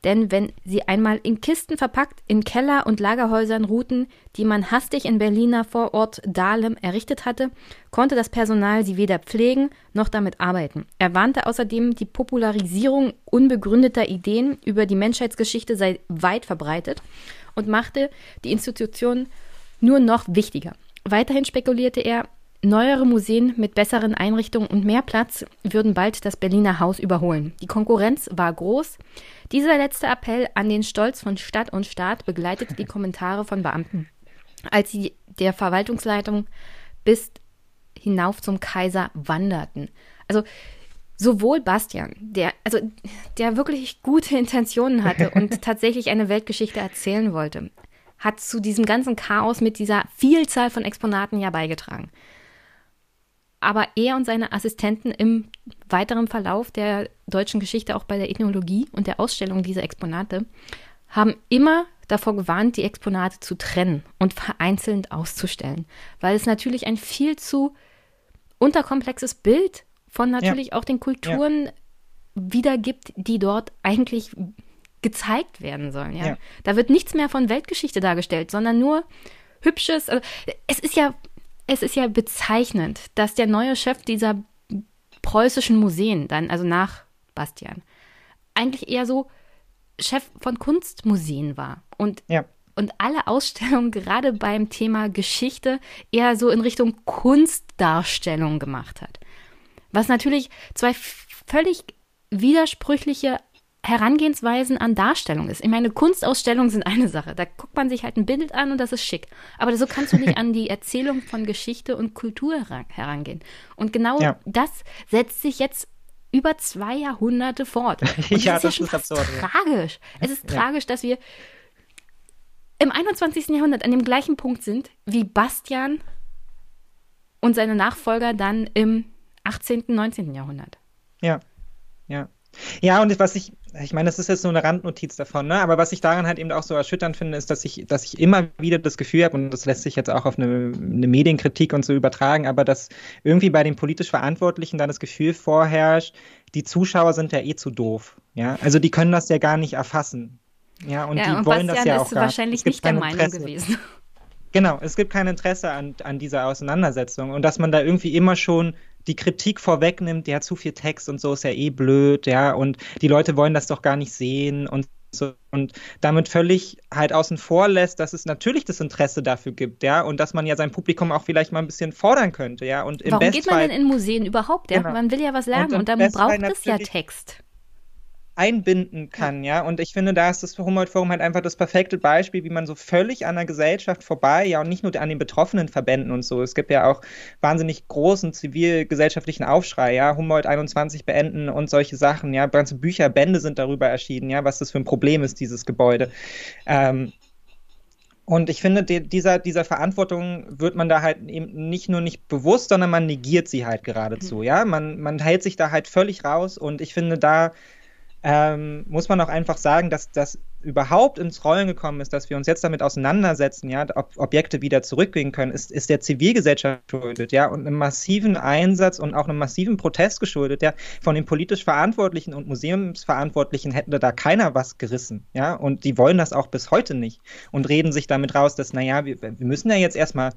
Denn wenn sie einmal in Kisten verpackt in Keller und Lagerhäusern ruhten, die man hastig in Berliner Vorort Dahlem errichtet hatte, konnte das Personal sie weder pflegen noch damit arbeiten. Er warnte außerdem, die Popularisierung unbegründeter Ideen über die Menschheitsgeschichte sei weit verbreitet und machte die Institution nur noch wichtiger. Weiterhin spekulierte er, Neuere Museen mit besseren Einrichtungen und mehr Platz würden bald das Berliner Haus überholen. Die Konkurrenz war groß. Dieser letzte Appell an den Stolz von Stadt und Staat begleitete die Kommentare von Beamten. Als sie der Verwaltungsleitung bis hinauf zum Kaiser wanderten. Also sowohl Bastian, der, also, der wirklich gute Intentionen hatte und tatsächlich eine Weltgeschichte erzählen wollte, hat zu diesem ganzen Chaos mit dieser Vielzahl von Exponaten ja beigetragen. Aber er und seine Assistenten im weiteren Verlauf der deutschen Geschichte, auch bei der Ethnologie und der Ausstellung dieser Exponate, haben immer davor gewarnt, die Exponate zu trennen und vereinzelt auszustellen, weil es natürlich ein viel zu unterkomplexes Bild von natürlich ja. auch den Kulturen ja. wiedergibt, die dort eigentlich gezeigt werden sollen. Ja? Da wird nichts mehr von Weltgeschichte dargestellt, sondern nur hübsches. Also es ist ja, es ist ja bezeichnend, dass der neue Chef dieser preußischen Museen dann, also nach Bastian, eigentlich eher so Chef von Kunstmuseen war und ja und alle Ausstellungen gerade beim Thema Geschichte eher so in Richtung Kunstdarstellung gemacht hat. Was natürlich zwei völlig widersprüchliche Herangehensweisen an Darstellung ist. Ich meine, Kunstausstellungen sind eine Sache. Da guckt man sich halt ein Bild an und das ist schick. Aber so kannst du nicht an die Erzählung von Geschichte und Kultur herangehen. Und genau ja. das setzt sich jetzt über zwei Jahrhunderte fort. Und ja, das ist ja schon ist absurd, tragisch. Es ist ja. tragisch, dass wir im 21. Jahrhundert an dem gleichen Punkt sind wie Bastian und seine Nachfolger dann im 18., 19. Jahrhundert. Ja, ja. Ja, und was ich, ich meine, das ist jetzt nur eine Randnotiz davon, ne? aber was ich daran halt eben auch so erschütternd finde, ist, dass ich, dass ich immer wieder das Gefühl habe, und das lässt sich jetzt auch auf eine, eine Medienkritik und so übertragen, aber dass irgendwie bei den politisch Verantwortlichen dann das Gefühl vorherrscht, die Zuschauer sind ja eh zu doof. Ja, also die können das ja gar nicht erfassen. Ja, und ja, die und wollen Bastian das ja auch ist gar wahrscheinlich nicht der Meinung Presse. gewesen. Genau, es gibt kein Interesse an, an dieser Auseinandersetzung und dass man da irgendwie immer schon die Kritik vorwegnimmt, ja, zu viel Text und so ist ja eh blöd, ja, und die Leute wollen das doch gar nicht sehen und so und damit völlig halt außen vor lässt, dass es natürlich das Interesse dafür gibt, ja, und dass man ja sein Publikum auch vielleicht mal ein bisschen fordern könnte, ja, und im Warum geht man denn in Museen überhaupt, ja? Genau. Man will ja was lernen und, und dann braucht es ja Text einbinden kann, ja. ja. Und ich finde, da ist das Humboldt-Forum halt einfach das perfekte Beispiel, wie man so völlig an der Gesellschaft vorbei, ja, und nicht nur an den betroffenen Verbänden und so. Es gibt ja auch wahnsinnig großen zivilgesellschaftlichen Aufschrei, ja, Humboldt 21 beenden und solche Sachen, ja. Ganze Bücher, Bände sind darüber erschienen, ja, was das für ein Problem ist, dieses Gebäude. Ähm, und ich finde, die, dieser, dieser Verantwortung wird man da halt eben nicht nur nicht bewusst, sondern man negiert sie halt geradezu, mhm. ja. Man, man hält sich da halt völlig raus und ich finde, da ähm, muss man auch einfach sagen, dass das überhaupt ins Rollen gekommen ist, dass wir uns jetzt damit auseinandersetzen, ja, ob Objekte wieder zurückgehen können, ist, ist der Zivilgesellschaft geschuldet, ja, und einem massiven Einsatz und auch einem massiven Protest geschuldet, ja, von den politisch Verantwortlichen und Museumsverantwortlichen hätte da keiner was gerissen, ja, und die wollen das auch bis heute nicht und reden sich damit raus, dass, naja, wir, wir müssen ja jetzt erstmal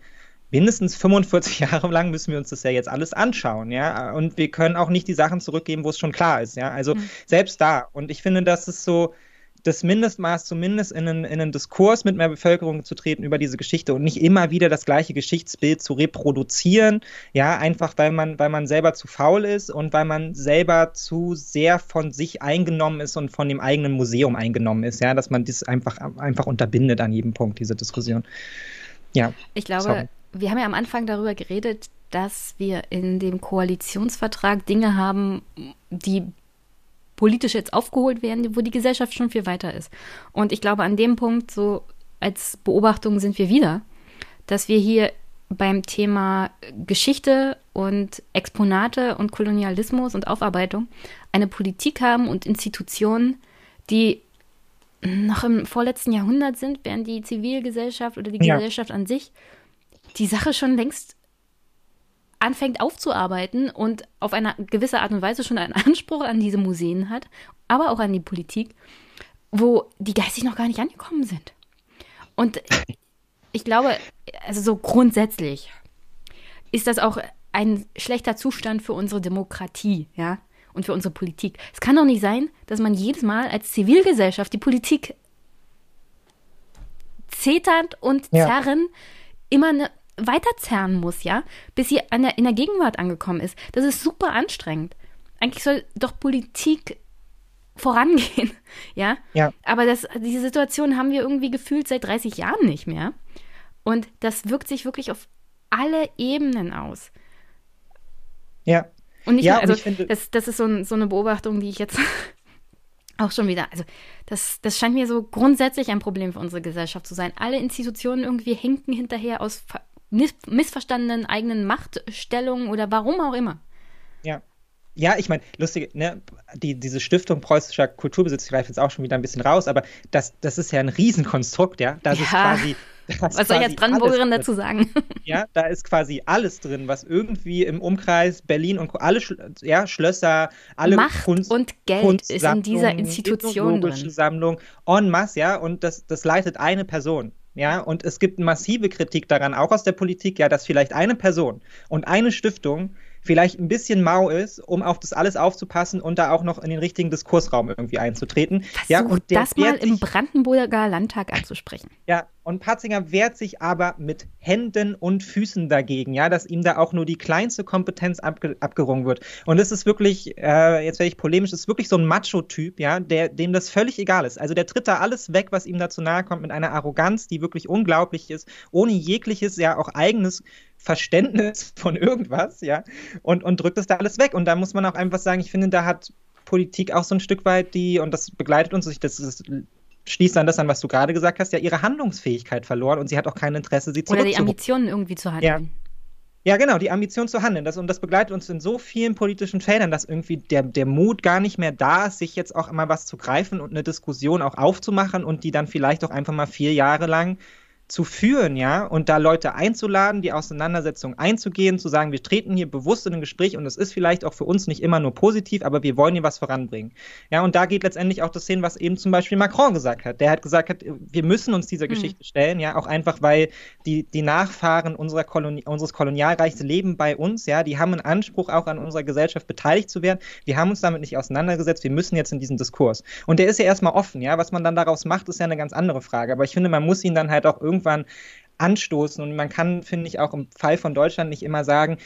mindestens 45 Jahre lang müssen wir uns das ja jetzt alles anschauen, ja. Und wir können auch nicht die Sachen zurückgeben, wo es schon klar ist, ja. Also mhm. selbst da. Und ich finde, das ist so das Mindestmaß, zumindest in einen, in einen Diskurs mit mehr Bevölkerung zu treten über diese Geschichte und nicht immer wieder das gleiche Geschichtsbild zu reproduzieren, ja, einfach weil man, weil man selber zu faul ist und weil man selber zu sehr von sich eingenommen ist und von dem eigenen Museum eingenommen ist, ja, dass man das einfach, einfach unterbindet an jedem Punkt, diese Diskussion. Ja. Ich glaube, sorry wir haben ja am Anfang darüber geredet, dass wir in dem Koalitionsvertrag Dinge haben, die politisch jetzt aufgeholt werden, wo die Gesellschaft schon viel weiter ist. Und ich glaube, an dem Punkt, so als Beobachtung sind wir wieder, dass wir hier beim Thema Geschichte und Exponate und Kolonialismus und Aufarbeitung eine Politik haben und Institutionen, die noch im vorletzten Jahrhundert sind, während die Zivilgesellschaft oder die ja. Gesellschaft an sich die Sache schon längst anfängt aufzuarbeiten und auf eine gewisse Art und Weise schon einen Anspruch an diese Museen hat, aber auch an die Politik, wo die geistig noch gar nicht angekommen sind. Und ich glaube, also so grundsätzlich ist das auch ein schlechter Zustand für unsere Demokratie, ja, und für unsere Politik. Es kann doch nicht sein, dass man jedes Mal als Zivilgesellschaft die Politik zeternd und zerren ja. immer eine weiterzerren muss, ja, bis sie der, in der Gegenwart angekommen ist. Das ist super anstrengend. Eigentlich soll doch Politik vorangehen, ja? Ja. Aber das, diese Situation haben wir irgendwie gefühlt seit 30 Jahren nicht mehr. Und das wirkt sich wirklich auf alle Ebenen aus. Ja. Und nicht ja, nur, also ich finde, das, das ist so, ein, so eine Beobachtung, die ich jetzt auch schon wieder, also das, das scheint mir so grundsätzlich ein Problem für unsere Gesellschaft zu sein. Alle Institutionen irgendwie hinken hinterher aus missverstandenen eigenen Machtstellungen oder warum auch immer. Ja. Ja, ich meine, lustig, ne, die, diese Stiftung preußischer Kulturbesitz, ich greife jetzt auch schon wieder ein bisschen raus, aber das, das ist ja ein Riesenkonstrukt, ja. Das Ja. ist quasi. das Was soll ich als Brandenburgerin dazu sagen? Ja, da ist quasi alles drin, was irgendwie im Umkreis Berlin und alle ja, Schlösser, alle Macht Kunst, und Geld ist in dieser Institution drin. Sammlung en masse, ja, und das, das leitet eine Person. Ja, und es gibt massive Kritik daran, auch aus der Politik, ja, dass vielleicht eine Person und eine Stiftung vielleicht ein bisschen mau ist, um auf das alles aufzupassen und da auch noch in den richtigen Diskursraum irgendwie einzutreten. ja, Versuch und der das mal im Brandenburger Landtag anzusprechen. ja, und Patzinger wehrt sich aber mit Händen und Füßen dagegen, ja, dass ihm da auch nur die kleinste Kompetenz abge abgerungen wird. Und es ist wirklich, äh, jetzt werde ich polemisch, ist wirklich so ein Macho-Typ, ja, der, dem das völlig egal ist. Also der tritt da alles weg, was ihm dazu nahe kommt, mit einer Arroganz, die wirklich unglaublich ist, ohne jegliches, ja, auch eigenes Verständnis von irgendwas, ja, und, und drückt es da alles weg. Und da muss man auch einfach sagen, ich finde, da hat Politik auch so ein Stück weit die, und das begleitet uns, das ist schließt an das an, was du gerade gesagt hast, ja ihre Handlungsfähigkeit verloren und sie hat auch kein Interesse, sie Oder die. Ambitionen irgendwie zu handeln. Ja, genau, die Ambition zu handeln. Das, und das begleitet uns in so vielen politischen Feldern, dass irgendwie der, der Mut gar nicht mehr da ist, sich jetzt auch mal was zu greifen und eine Diskussion auch aufzumachen und die dann vielleicht auch einfach mal vier Jahre lang zu führen, ja, und da Leute einzuladen, die Auseinandersetzung einzugehen, zu sagen, wir treten hier bewusst in ein Gespräch und es ist vielleicht auch für uns nicht immer nur positiv, aber wir wollen hier was voranbringen. Ja, und da geht letztendlich auch das hin, was eben zum Beispiel Macron gesagt hat. Der hat gesagt, hat, wir müssen uns dieser Mhm. Geschichte stellen, ja, auch einfach, weil die, die Nachfahren unserer Koloni unseres Kolonialreichs leben bei uns, ja, die haben einen Anspruch, auch an unserer Gesellschaft beteiligt zu werden. Wir haben uns damit nicht auseinandergesetzt, wir müssen jetzt in diesen Diskurs. Und der ist ja erstmal offen, ja, was man dann daraus macht, ist ja eine ganz andere Frage. Aber ich finde, man muss ihn dann halt auch irgendwann anstoßen. Und man kann, finde ich, auch im Fall von Deutschland nicht immer sagen,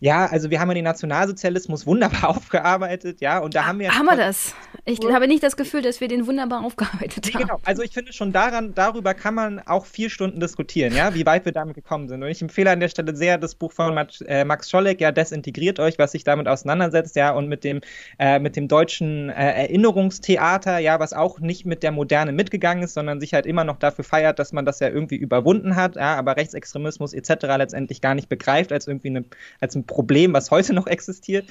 ja, also wir haben ja den Nationalsozialismus wunderbar aufgearbeitet, ja, und da haben wir Haben wir das? Ich habe nicht das Gefühl, dass wir den wunderbar aufgearbeitet Nee, haben. genau. Also ich finde schon daran, darüber kann man auch vier Stunden diskutieren, ja, wie weit wir damit gekommen sind. Und ich empfehle an der Stelle sehr das Buch von Max, äh, Max Scholleck, ja, Desintegriert euch, was sich damit auseinandersetzt, ja, und mit dem, äh, mit dem deutschen äh, Erinnerungstheater, ja, was auch nicht mit der Moderne mitgegangen ist, sondern sich halt immer noch dafür feiert, dass man das ja irgendwie überwunden hat, ja, aber Rechtsextremismus etc. letztendlich gar nicht begreift als irgendwie eine, als ein Problem, was heute noch existiert.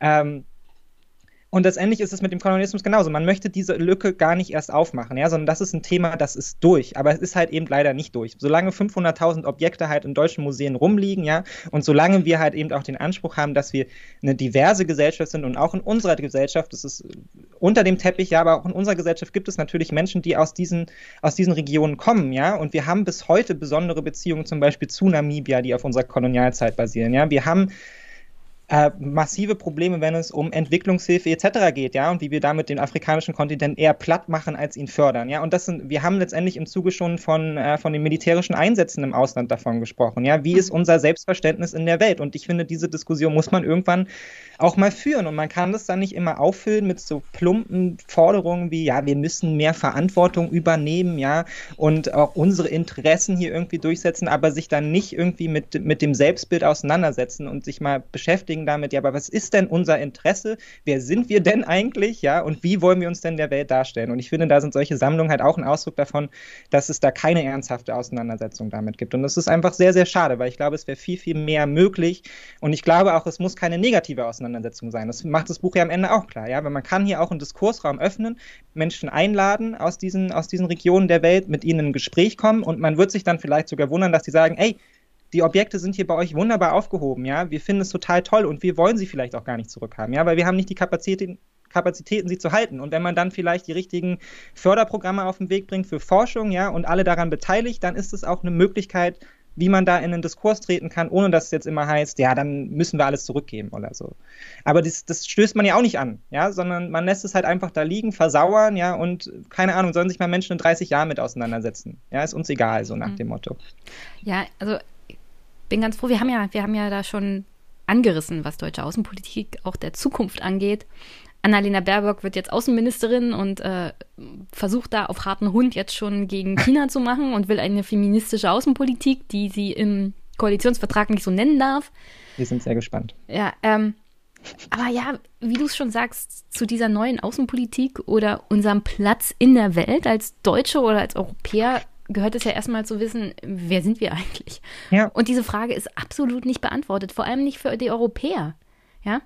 Ähm, und letztendlich ist es mit dem Kolonialismus genauso. Man möchte diese Lücke gar nicht erst aufmachen, ja, sondern das ist ein Thema, das ist durch. Aber es ist halt eben leider nicht durch. Solange 500.000 Objekte halt in deutschen Museen rumliegen, ja, und solange wir halt eben auch den Anspruch haben, dass wir eine diverse Gesellschaft sind und auch in unserer Gesellschaft, das ist unter dem Teppich, ja, aber auch in unserer Gesellschaft gibt es natürlich Menschen, die aus diesen, aus diesen Regionen kommen, ja, und wir haben bis heute besondere Beziehungen zum Beispiel zu Namibia, die auf unserer Kolonialzeit basieren, ja. Wir haben äh, massive Probleme, wenn es um Entwicklungshilfe etc. geht, ja, und wie wir damit den afrikanischen Kontinent eher platt machen, als ihn fördern, ja. Und das sind, wir haben letztendlich im Zuge schon von, äh, von den militärischen Einsätzen im Ausland davon gesprochen, ja. Wie ist unser Selbstverständnis in der Welt? Und ich finde, diese Diskussion muss man irgendwann auch mal führen. Und man kann das dann nicht immer auffüllen mit so plumpen Forderungen wie, ja, wir müssen mehr Verantwortung übernehmen, ja, und auch unsere Interessen hier irgendwie durchsetzen, aber sich dann nicht irgendwie mit, mit dem Selbstbild auseinandersetzen und sich mal beschäftigen damit, ja, aber was ist denn unser Interesse? Wer sind wir denn eigentlich, ja, und wie wollen wir uns denn der Welt darstellen? Und ich finde, da sind solche Sammlungen halt auch ein Ausdruck davon, dass es da keine ernsthafte Auseinandersetzung damit gibt. Und das ist einfach sehr, sehr schade, weil ich glaube, es wäre viel, viel mehr möglich. Und ich glaube auch, es muss keine negative Auseinandersetzung sein. Das macht das Buch ja am Ende auch klar, ja, weil man kann hier auch einen Diskursraum öffnen, Menschen einladen aus diesen, aus diesen Regionen der Welt, mit ihnen in ein Gespräch kommen und man wird sich dann vielleicht sogar wundern, dass die sagen, ey, die Objekte sind hier bei euch wunderbar aufgehoben, ja, wir finden es total toll und wir wollen sie vielleicht auch gar nicht zurückhaben, ja, weil wir haben nicht die Kapazitäten, Kapazitäten, sie zu halten. Und wenn man dann vielleicht die richtigen Förderprogramme auf den Weg bringt für Forschung, ja, und alle daran beteiligt, dann ist es auch eine Möglichkeit, wie man da in einen Diskurs treten kann, ohne dass es jetzt immer heißt, ja, dann müssen wir alles zurückgeben oder so. Aber das, das stößt man ja auch nicht an, ja, sondern man lässt es halt einfach da liegen, versauern, ja, und keine Ahnung, sollen sich mal Menschen in 30 Jahren mit auseinandersetzen. Ja, ist uns egal, so nach Mhm. dem Motto. Ja, also bin ganz froh. Wir haben ja, wir haben ja da schon angerissen, was deutsche Außenpolitik auch der Zukunft angeht. Annalena Baerbock wird jetzt Außenministerin und äh, versucht da auf harten Hund jetzt schon gegen China zu machen und will eine feministische Außenpolitik, die sie im Koalitionsvertrag nicht so nennen darf. Wir sind sehr gespannt. Ja, ähm, Aber ja, wie du es schon sagst, zu dieser neuen Außenpolitik oder unserem Platz in der Welt als Deutsche oder als Europäer gehört es ja erstmal zu wissen, wer sind wir eigentlich? Ja. Und diese Frage ist absolut nicht beantwortet, vor allem nicht für die Europäer. Ja?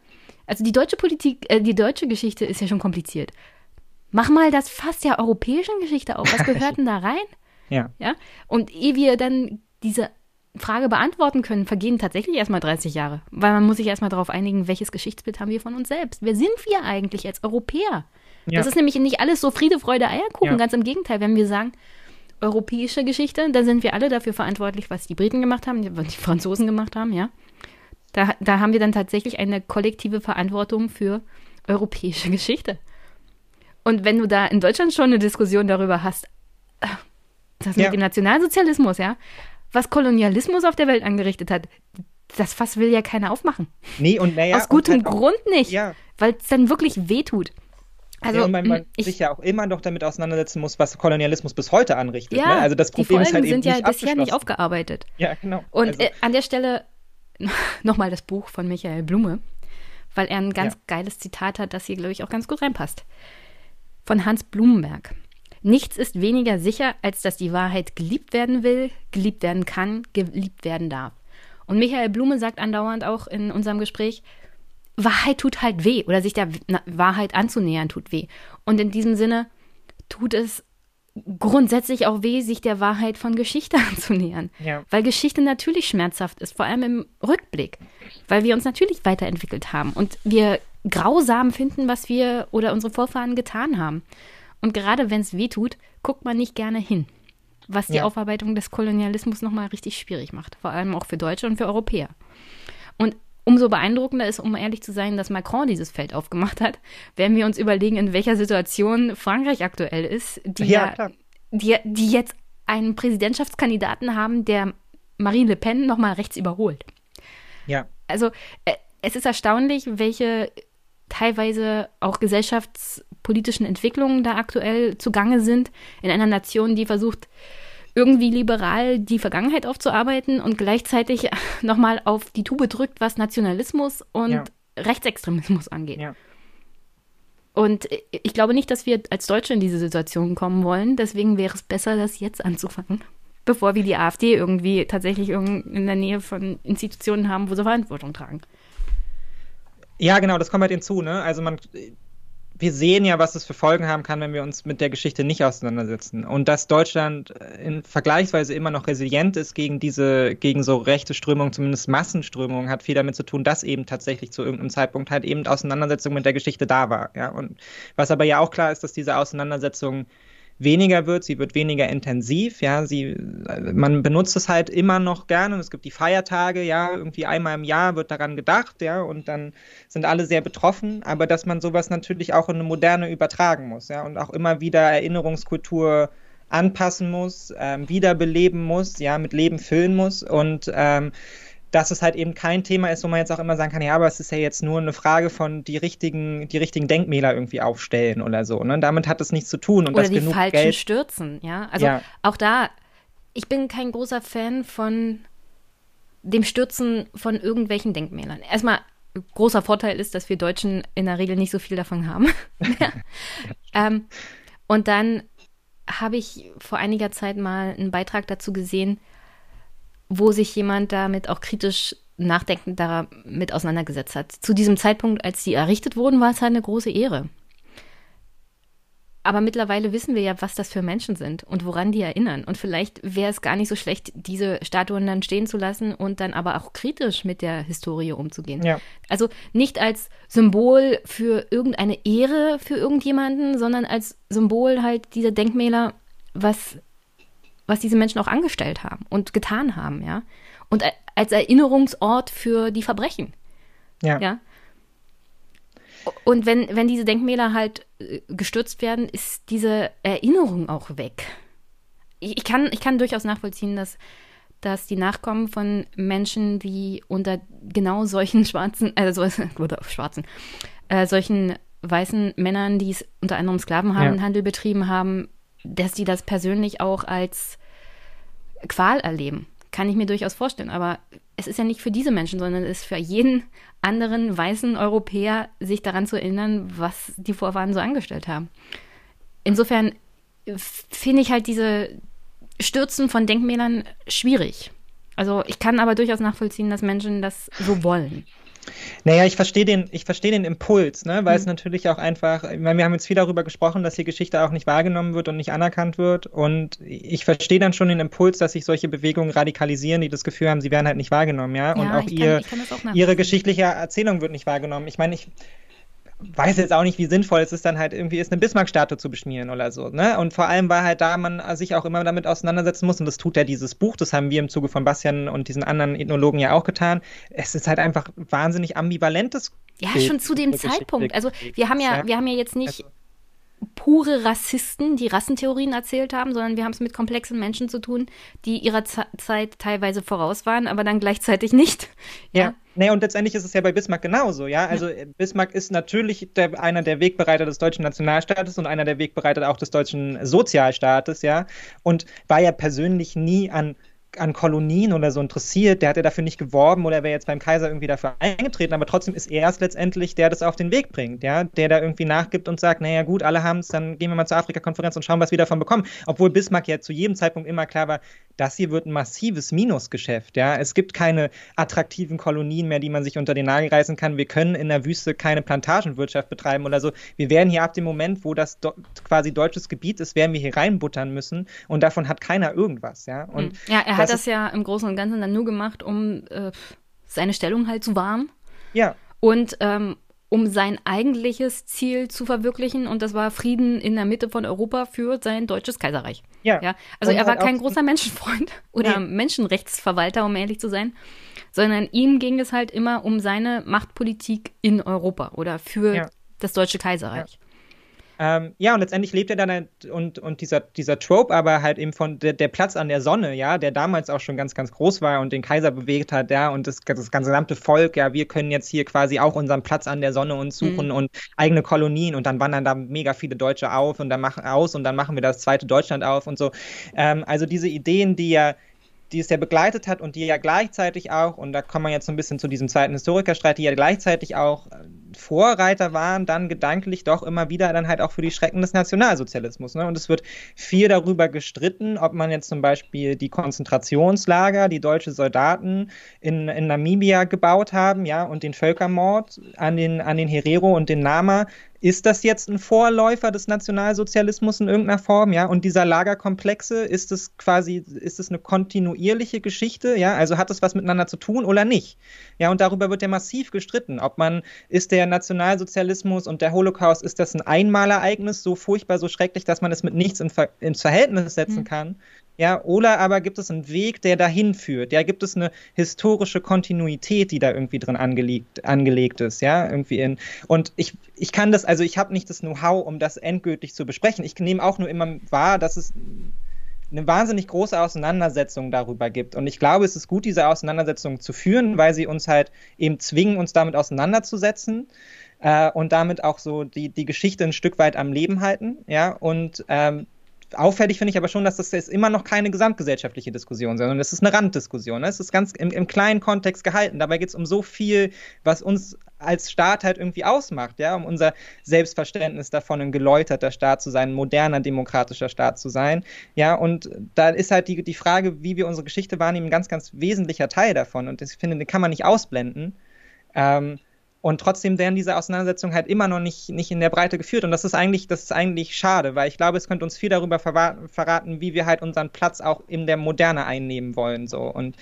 Also die deutsche Politik, äh, die deutsche Geschichte ist ja schon kompliziert. Mach mal das fast ja europäischen Geschichte auf. Was gehört denn da rein? Ja. ja. Und ehe wir dann diese Frage beantworten können, vergehen tatsächlich erstmal 30 Jahre. Weil man muss sich erstmal darauf einigen, welches Geschichtsbild haben wir von uns selbst. Wer sind wir eigentlich als Europäer? Ja. Das ist nämlich nicht alles so Friede, Freude, Eierkuchen. Ja. Ganz im Gegenteil, wenn wir sagen, europäische Geschichte, dann sind wir alle dafür verantwortlich, was die Briten gemacht haben, was die Franzosen gemacht haben, ja. Da, da haben wir dann tatsächlich eine kollektive Verantwortung für europäische Geschichte. Und wenn du da in Deutschland schon eine Diskussion darüber hast, das mit ja. dem Nationalsozialismus, ja, was Kolonialismus auf der Welt angerichtet hat, das Fass will ja keiner aufmachen. Nee, und naja. Aus gutem halt Grund nicht. Ja. Weil es dann wirklich wehtut. Also, ja, und man, man ich, sich ja auch immer noch damit auseinandersetzen muss, was Kolonialismus bis heute anrichtet. Ja, ne? Also das Problem ist halt eben sind ja nicht bisher nicht aufgearbeitet. Ja, genau. Und also. äh, an der Stelle nochmal das Buch von Michael Blume, weil er ein ganz ja. geiles Zitat hat, das hier, glaube ich, auch ganz gut reinpasst. Von Hans Blumenberg. Nichts ist weniger sicher, als dass die Wahrheit geliebt werden will, geliebt werden kann, geliebt werden darf. Und Michael Blume sagt andauernd auch in unserem Gespräch, Wahrheit tut halt weh oder sich der Wahrheit anzunähern tut weh. Und in diesem Sinne tut es grundsätzlich auch weh, sich der Wahrheit von Geschichte anzunähern. Ja. Weil Geschichte natürlich schmerzhaft ist, vor allem im Rückblick. Weil wir uns natürlich weiterentwickelt haben und wir grausam finden, was wir oder unsere Vorfahren getan haben. Und gerade wenn es weh tut, guckt man nicht gerne hin. Was die ja. Aufarbeitung des Kolonialismus nochmal richtig schwierig macht. Vor allem auch für Deutsche und für Europäer. Und umso beeindruckender ist, um ehrlich zu sein, dass Macron dieses Feld aufgemacht hat, werden wir uns überlegen, in welcher Situation Frankreich aktuell ist, die, ja, ja die, die jetzt einen Präsidentschaftskandidaten haben, der Marine Le Pen nochmal rechts überholt. Ja. Also äh, es ist erstaunlich, welche teilweise auch gesellschaftspolitischen Entwicklungen da aktuell zugange sind in einer Nation, die versucht, irgendwie liberal die Vergangenheit aufzuarbeiten und gleichzeitig nochmal auf die Tube drückt, was Nationalismus und ja. Rechtsextremismus angeht. Ja. Und ich glaube nicht, dass wir als Deutsche in diese Situation kommen wollen. Deswegen wäre es besser, das jetzt anzufangen, bevor wir die AfD irgendwie tatsächlich in der Nähe von Institutionen haben, wo sie Verantwortung tragen. Ja, genau, das kommt halt hinzu, ne? Also man, wir sehen ja, was es für Folgen haben kann, wenn wir uns mit der Geschichte nicht auseinandersetzen. Und dass Deutschland in vergleichsweise immer noch resilient ist gegen diese, gegen so rechte Strömungen, zumindest Massenströmungen, hat viel damit zu tun, dass eben tatsächlich zu irgendeinem Zeitpunkt halt eben Auseinandersetzung mit der Geschichte da war. Ja? Und was aber ja auch klar ist, dass diese Auseinandersetzung weniger wird, sie wird weniger intensiv, ja, sie, man benutzt es halt immer noch gerne es gibt die Feiertage, ja, irgendwie einmal im Jahr wird daran gedacht, ja, und dann sind alle sehr betroffen, aber dass man sowas natürlich auch in eine Moderne übertragen muss, ja, und auch immer wieder Erinnerungskultur anpassen muss, ähm, wiederbeleben muss, ja, mit Leben füllen muss und ähm, dass es halt eben kein Thema ist, wo man jetzt auch immer sagen kann, ja, aber es ist ja jetzt nur eine Frage von die richtigen, die richtigen Denkmäler irgendwie aufstellen oder so. Ne? Damit hat es nichts zu tun. Und oder die falschen Geld Stürzen, ja. Also ja. auch da, ich bin kein großer Fan von dem Stürzen von irgendwelchen Denkmälern. Erstmal, großer Vorteil ist, dass wir Deutschen in der Regel nicht so viel davon haben. ähm, und dann habe ich vor einiger Zeit mal einen Beitrag dazu gesehen, wo sich jemand damit auch kritisch nachdenkend damit auseinandergesetzt hat. Zu diesem Zeitpunkt, als sie errichtet wurden, war es halt eine große Ehre. Aber mittlerweile wissen wir ja, was das für Menschen sind und woran die erinnern. Und vielleicht wäre es gar nicht so schlecht, diese Statuen dann stehen zu lassen und dann aber auch kritisch mit der Historie umzugehen. Ja. Also nicht als Symbol für irgendeine Ehre für irgendjemanden, sondern als Symbol halt dieser Denkmäler, was was diese Menschen auch angestellt haben und getan haben, ja. Und als Erinnerungsort für die Verbrechen. Ja. ja? Und wenn, wenn diese Denkmäler halt äh, gestürzt werden, ist diese Erinnerung auch weg. Ich, ich, kann, ich kann durchaus nachvollziehen, dass, dass die Nachkommen von Menschen, die unter genau solchen schwarzen, also oder schwarzen, äh, solchen weißen Männern, die es unter anderem Sklavenhandel ja. betrieben haben, dass die das persönlich auch als Qual erleben. kann ich mir durchaus vorstellen. Aber es ist ja nicht für diese Menschen, sondern es ist für jeden anderen weißen Europäer, sich daran zu erinnern, was die Vorfahren so angestellt haben. Insofern finde ich halt diese Stürzen von Denkmälern schwierig. Also ich kann aber durchaus nachvollziehen, dass Menschen das so wollen. Naja, ich verstehe den, ich verstehe den Impuls, ne? weil mhm. es natürlich auch einfach, ich meine, wir haben jetzt viel darüber gesprochen, dass die Geschichte auch nicht wahrgenommen wird und nicht anerkannt wird. Und ich verstehe dann schon den Impuls, dass sich solche Bewegungen radikalisieren, die das Gefühl haben, sie werden halt nicht wahrgenommen, ja. Und ja, auch, ihr, kann, auch ihre geschichtliche Erzählung wird nicht wahrgenommen. Ich meine, ich weiß jetzt auch nicht, wie sinnvoll es ist, dann halt irgendwie ist eine Bismarck-Statue zu beschmieren oder so. Ne? Und vor allem, weil halt da man sich auch immer damit auseinandersetzen muss, und das tut ja dieses Buch, das haben wir im Zuge von Bastian und diesen anderen Ethnologen ja auch getan. Es ist halt einfach wahnsinnig ambivalentes. Ja, Bild schon zu dem Zeitpunkt. Also wir haben ja, wir haben ja jetzt nicht. Also, pure Rassisten, die Rassentheorien erzählt haben, sondern wir haben es mit komplexen Menschen zu tun, die ihrer Z Zeit teilweise voraus waren, aber dann gleichzeitig nicht. Ja. ja. Nee, und letztendlich ist es ja bei Bismarck genauso, ja. Also ja. Bismarck ist natürlich der, einer der Wegbereiter des deutschen Nationalstaates und einer der Wegbereiter auch des deutschen Sozialstaates, ja. Und war ja persönlich nie an an Kolonien oder so interessiert, der hat ja dafür nicht geworben oder wäre jetzt beim Kaiser irgendwie dafür eingetreten, aber trotzdem ist er es letztendlich, der das auf den Weg bringt, ja, der da irgendwie nachgibt und sagt, naja gut, alle haben es, dann gehen wir mal zur Afrika-Konferenz und schauen, was wir davon bekommen. Obwohl Bismarck ja zu jedem Zeitpunkt immer klar war, das hier wird ein massives Minusgeschäft, ja. Es gibt keine attraktiven Kolonien mehr, die man sich unter den Nagel reißen kann. Wir können in der Wüste keine Plantagenwirtschaft betreiben oder so. Wir werden hier ab dem Moment, wo das quasi deutsches Gebiet ist, werden wir hier reinbuttern müssen und davon hat keiner irgendwas, ja. Und hm. ja, er hat das, das ja im Großen und Ganzen dann nur gemacht, um äh, seine Stellung halt zu wahren. Ja. Und ähm, um sein eigentliches Ziel zu verwirklichen und das war Frieden in der Mitte von Europa für sein deutsches Kaiserreich. Ja. ja? Also und er war kein großer Menschenfreund oder nee. Menschenrechtsverwalter, um ehrlich zu sein, sondern ihm ging es halt immer um seine Machtpolitik in Europa oder für ja. das deutsche Kaiserreich. Ja. Ähm, ja, und letztendlich lebt er dann halt und, und dieser, dieser Trope aber halt eben von der, der, Platz an der Sonne, ja, der damals auch schon ganz, ganz groß war und den Kaiser bewegt hat, ja, und das, das gesamte Volk, ja, wir können jetzt hier quasi auch unseren Platz an der Sonne uns suchen mhm. und eigene Kolonien und dann wandern da mega viele Deutsche auf und dann machen aus und dann machen wir das zweite Deutschland auf und so. Ähm, also diese Ideen, die ja die es ja begleitet hat und die ja gleichzeitig auch, und da kommen wir jetzt so ein bisschen zu diesem zweiten Historikerstreit, die ja gleichzeitig auch Vorreiter waren, dann gedanklich doch immer wieder dann halt auch für die Schrecken des Nationalsozialismus. Ne? Und es wird viel darüber gestritten, ob man jetzt zum Beispiel die Konzentrationslager, die deutsche Soldaten in, in Namibia gebaut haben, ja, und den Völkermord an den, an den Herero und den Nama ist das jetzt ein Vorläufer des Nationalsozialismus in irgendeiner Form, ja? Und dieser Lagerkomplexe, ist es quasi, ist es eine kontinuierliche Geschichte, ja? Also hat es was miteinander zu tun oder nicht? Ja, und darüber wird ja massiv gestritten, ob man, ist der Nationalsozialismus und der Holocaust, ist das ein Einmalereignis, so furchtbar, so schrecklich, dass man es mit nichts in ins Verhältnis setzen mhm. kann? Ja, oder aber gibt es einen Weg, der dahin führt? Ja, gibt es eine historische Kontinuität, die da irgendwie drin angelegt, angelegt ist? Ja, irgendwie in. Und ich, ich kann das, also ich habe nicht das Know-how, um das endgültig zu besprechen. Ich nehme auch nur immer wahr, dass es eine wahnsinnig große Auseinandersetzung darüber gibt. Und ich glaube, es ist gut, diese Auseinandersetzung zu führen, weil sie uns halt eben zwingen, uns damit auseinanderzusetzen äh, und damit auch so die, die Geschichte ein Stück weit am Leben halten. Ja, und ähm, auffällig finde ich aber schon, dass das ist immer noch keine gesamtgesellschaftliche Diskussion, sondern es ist eine Randdiskussion. Ne? Es ist ganz im, im kleinen Kontext gehalten. Dabei geht es um so viel, was uns als Staat halt irgendwie ausmacht, ja, um unser Selbstverständnis davon, ein geläuterter Staat zu sein, ein moderner demokratischer Staat zu sein, ja, und da ist halt die, die Frage, wie wir unsere Geschichte wahrnehmen, ein ganz, ganz wesentlicher Teil davon und ich finde, den kann man nicht ausblenden. Ähm, und trotzdem werden diese Auseinandersetzungen halt immer noch nicht, nicht in der Breite geführt. Und das ist eigentlich, das ist eigentlich schade, weil ich glaube, es könnte uns viel darüber verraten, wie wir halt unseren Platz auch in der Moderne einnehmen wollen. So. Und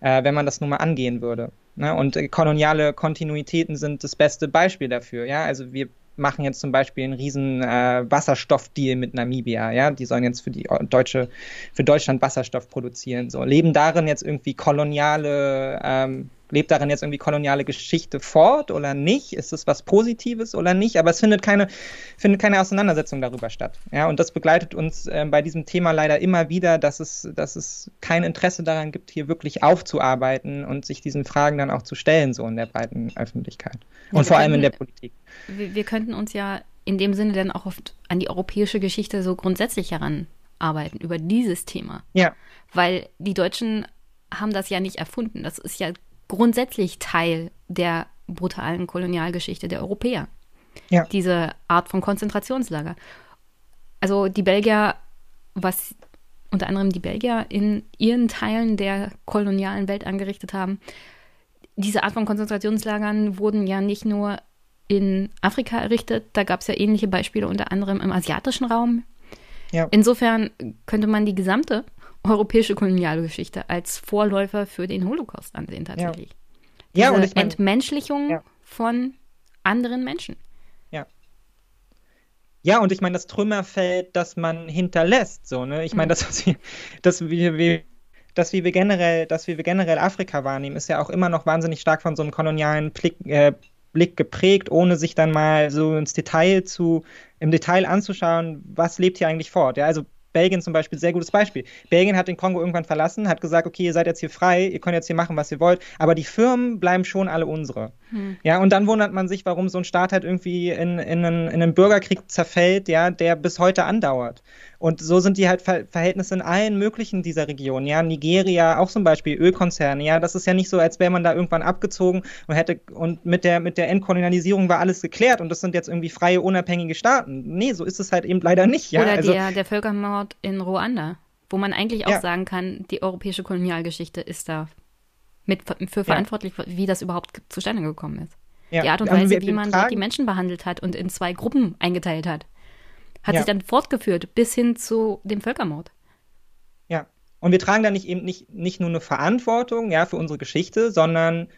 äh, wenn man das nun mal angehen würde. Ne? Und äh, koloniale Kontinuitäten sind das beste Beispiel dafür. Ja, also wir machen jetzt zum Beispiel einen riesen äh, Wasserstoffdeal mit Namibia, ja, die sollen jetzt für die deutsche, für Deutschland Wasserstoff produzieren, so leben darin jetzt irgendwie koloniale ähm, lebt darin jetzt irgendwie koloniale Geschichte fort oder nicht? Ist es was Positives oder nicht? Aber es findet keine, findet keine Auseinandersetzung darüber statt. Ja, und das begleitet uns äh, bei diesem Thema leider immer wieder, dass es, dass es kein Interesse daran gibt, hier wirklich aufzuarbeiten und sich diesen Fragen dann auch zu stellen, so in der breiten Öffentlichkeit. Und ja, vor allem in der Politik. Wir, wir könnten uns ja in dem Sinne dann auch oft an die europäische Geschichte so grundsätzlich heranarbeiten über dieses Thema. Ja. Weil die Deutschen haben das ja nicht erfunden. Das ist ja grundsätzlich Teil der brutalen Kolonialgeschichte der Europäer. Ja. Diese Art von Konzentrationslager. Also die Belgier, was unter anderem die Belgier in ihren Teilen der kolonialen Welt angerichtet haben, diese Art von Konzentrationslagern wurden ja nicht nur in Afrika errichtet, da gab es ja ähnliche Beispiele unter anderem im asiatischen Raum. Ja. Insofern könnte man die gesamte europäische Kolonialgeschichte als Vorläufer für den Holocaust ansehen tatsächlich. Ja, ja und ich mein, Entmenschlichung ja. von anderen Menschen. Ja. Ja, und ich meine, das Trümmerfeld, das man hinterlässt, so, ne? Ich meine, mhm. das, was wir, das, wie, wie, das, wie wir generell, das, wie wir generell Afrika wahrnehmen, ist ja auch immer noch wahnsinnig stark von so einem kolonialen Blick, äh, Blick geprägt, ohne sich dann mal so ins Detail zu, im Detail anzuschauen, was lebt hier eigentlich fort. Ja, also Belgien zum Beispiel, sehr gutes Beispiel. Belgien hat den Kongo irgendwann verlassen, hat gesagt, okay, ihr seid jetzt hier frei, ihr könnt jetzt hier machen, was ihr wollt, aber die Firmen bleiben schon alle unsere. Hm. Ja, und dann wundert man sich, warum so ein Staat halt irgendwie in, in, einen, in einen Bürgerkrieg zerfällt, ja, der bis heute andauert. Und so sind die halt Ver Verhältnisse in allen möglichen dieser Regionen. Ja, Nigeria auch zum Beispiel, Ölkonzerne. Ja, das ist ja nicht so, als wäre man da irgendwann abgezogen und hätte und mit der, mit der Entkolonialisierung war alles geklärt und das sind jetzt irgendwie freie, unabhängige Staaten. Nee, so ist es halt eben leider nicht. Ja? Oder also, der, der Völkermord in Ruanda, wo man eigentlich auch ja. sagen kann, die europäische Kolonialgeschichte ist da mit für verantwortlich, ja. wie das überhaupt zustande gekommen ist. Ja. Die Art und Weise, wie man dort die Menschen behandelt hat und in zwei Gruppen eingeteilt hat hat ja. sich dann fortgeführt bis hin zu dem Völkermord. Ja. Und wir tragen da nicht eben nicht, nicht nur eine Verantwortung ja, für unsere Geschichte, sondern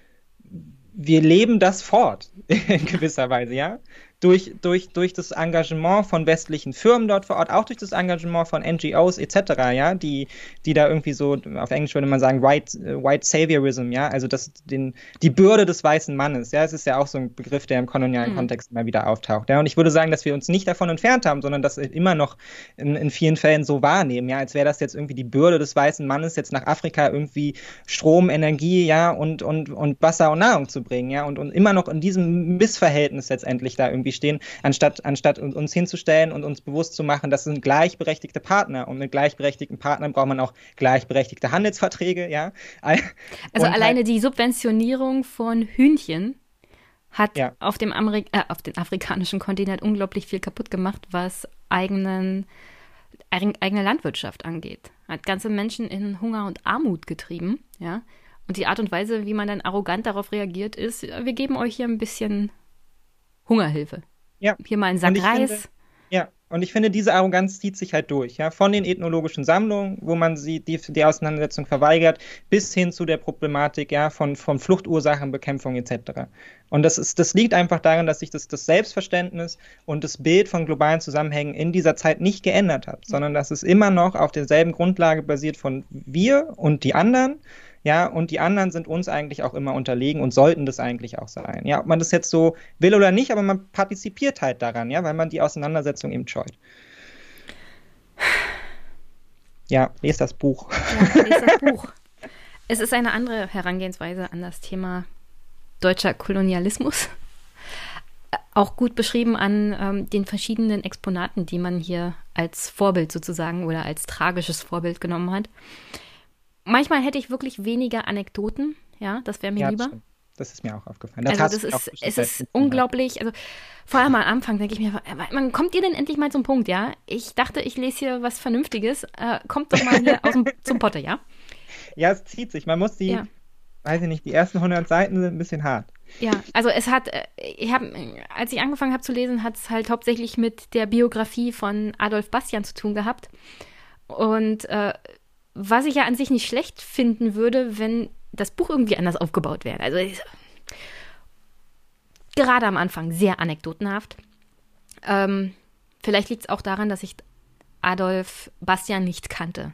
wir leben das fort in gewisser Weise, ja durch, durch, durch das Engagement von westlichen Firmen dort vor Ort, auch durch das Engagement von NGOs etc., ja, die, die da irgendwie so, auf Englisch würde man sagen, White, White Saviorism, ja, also das, den, die Bürde des weißen Mannes, ja, es ist ja auch so ein Begriff, der im kolonialen mhm. Kontext immer wieder auftaucht, ja, und ich würde sagen, dass wir uns nicht davon entfernt haben, sondern das immer noch in, in vielen Fällen so wahrnehmen, ja, als wäre das jetzt irgendwie die Bürde des weißen Mannes, jetzt nach Afrika irgendwie Strom, Energie, ja, und, und, und Wasser und Nahrung zu bringen, ja, und, und immer noch in diesem Missverhältnis letztendlich da irgendwie irgendwie stehen, anstatt, anstatt uns hinzustellen und uns bewusst zu machen, das sind gleichberechtigte Partner. Und mit gleichberechtigten Partnern braucht man auch gleichberechtigte Handelsverträge, ja. Also und alleine halt, die Subventionierung von Hühnchen hat ja. auf, dem Amerik äh, auf dem afrikanischen Kontinent unglaublich viel kaputt gemacht, was eigenen, eigene Landwirtschaft angeht. Hat ganze Menschen in Hunger und Armut getrieben, ja. Und die Art und Weise, wie man dann arrogant darauf reagiert, ist, wir geben euch hier ein bisschen Hungerhilfe. Ja. Hier mal ein Sack Reis. Finde, ja, und ich finde, diese Arroganz zieht sich halt durch, ja, von den ethnologischen Sammlungen, wo man sie die, die Auseinandersetzung verweigert, bis hin zu der Problematik, ja, von, von Fluchtursachenbekämpfung etc. Und das ist, das liegt einfach daran, dass sich das, das Selbstverständnis und das Bild von globalen Zusammenhängen in dieser Zeit nicht geändert hat, sondern dass es immer noch auf derselben Grundlage basiert von wir und die anderen ja, und die anderen sind uns eigentlich auch immer unterlegen und sollten das eigentlich auch sein. Ja, ob man das jetzt so will oder nicht, aber man partizipiert halt daran, ja, weil man die Auseinandersetzung eben scheut. Ja, lest das Buch. Ja, lest das Buch. Es ist eine andere Herangehensweise an das Thema deutscher Kolonialismus. Auch gut beschrieben an ähm, den verschiedenen Exponaten, die man hier als Vorbild sozusagen oder als tragisches Vorbild genommen hat manchmal hätte ich wirklich weniger Anekdoten, ja, das wäre mir ja, lieber. Das ist mir auch aufgefallen. Das also das ist, es ist unglaublich, also vor allem am Anfang denke ich mir, man kommt ihr denn endlich mal zum Punkt, ja? Ich dachte, ich lese hier was Vernünftiges, äh, kommt doch mal hier aus dem, zum Potte, ja? Ja, es zieht sich. Man muss die, ja. weiß ich nicht, die ersten 100 Seiten sind ein bisschen hart. Ja, also es hat, äh, ich habe, als ich angefangen habe zu lesen, hat es halt hauptsächlich mit der Biografie von Adolf Bastian zu tun gehabt. Und äh, was ich ja an sich nicht schlecht finden würde, wenn das Buch irgendwie anders aufgebaut wäre. Also gerade am Anfang sehr anekdotenhaft. Ähm, vielleicht liegt es auch daran, dass ich Adolf Bastian nicht kannte.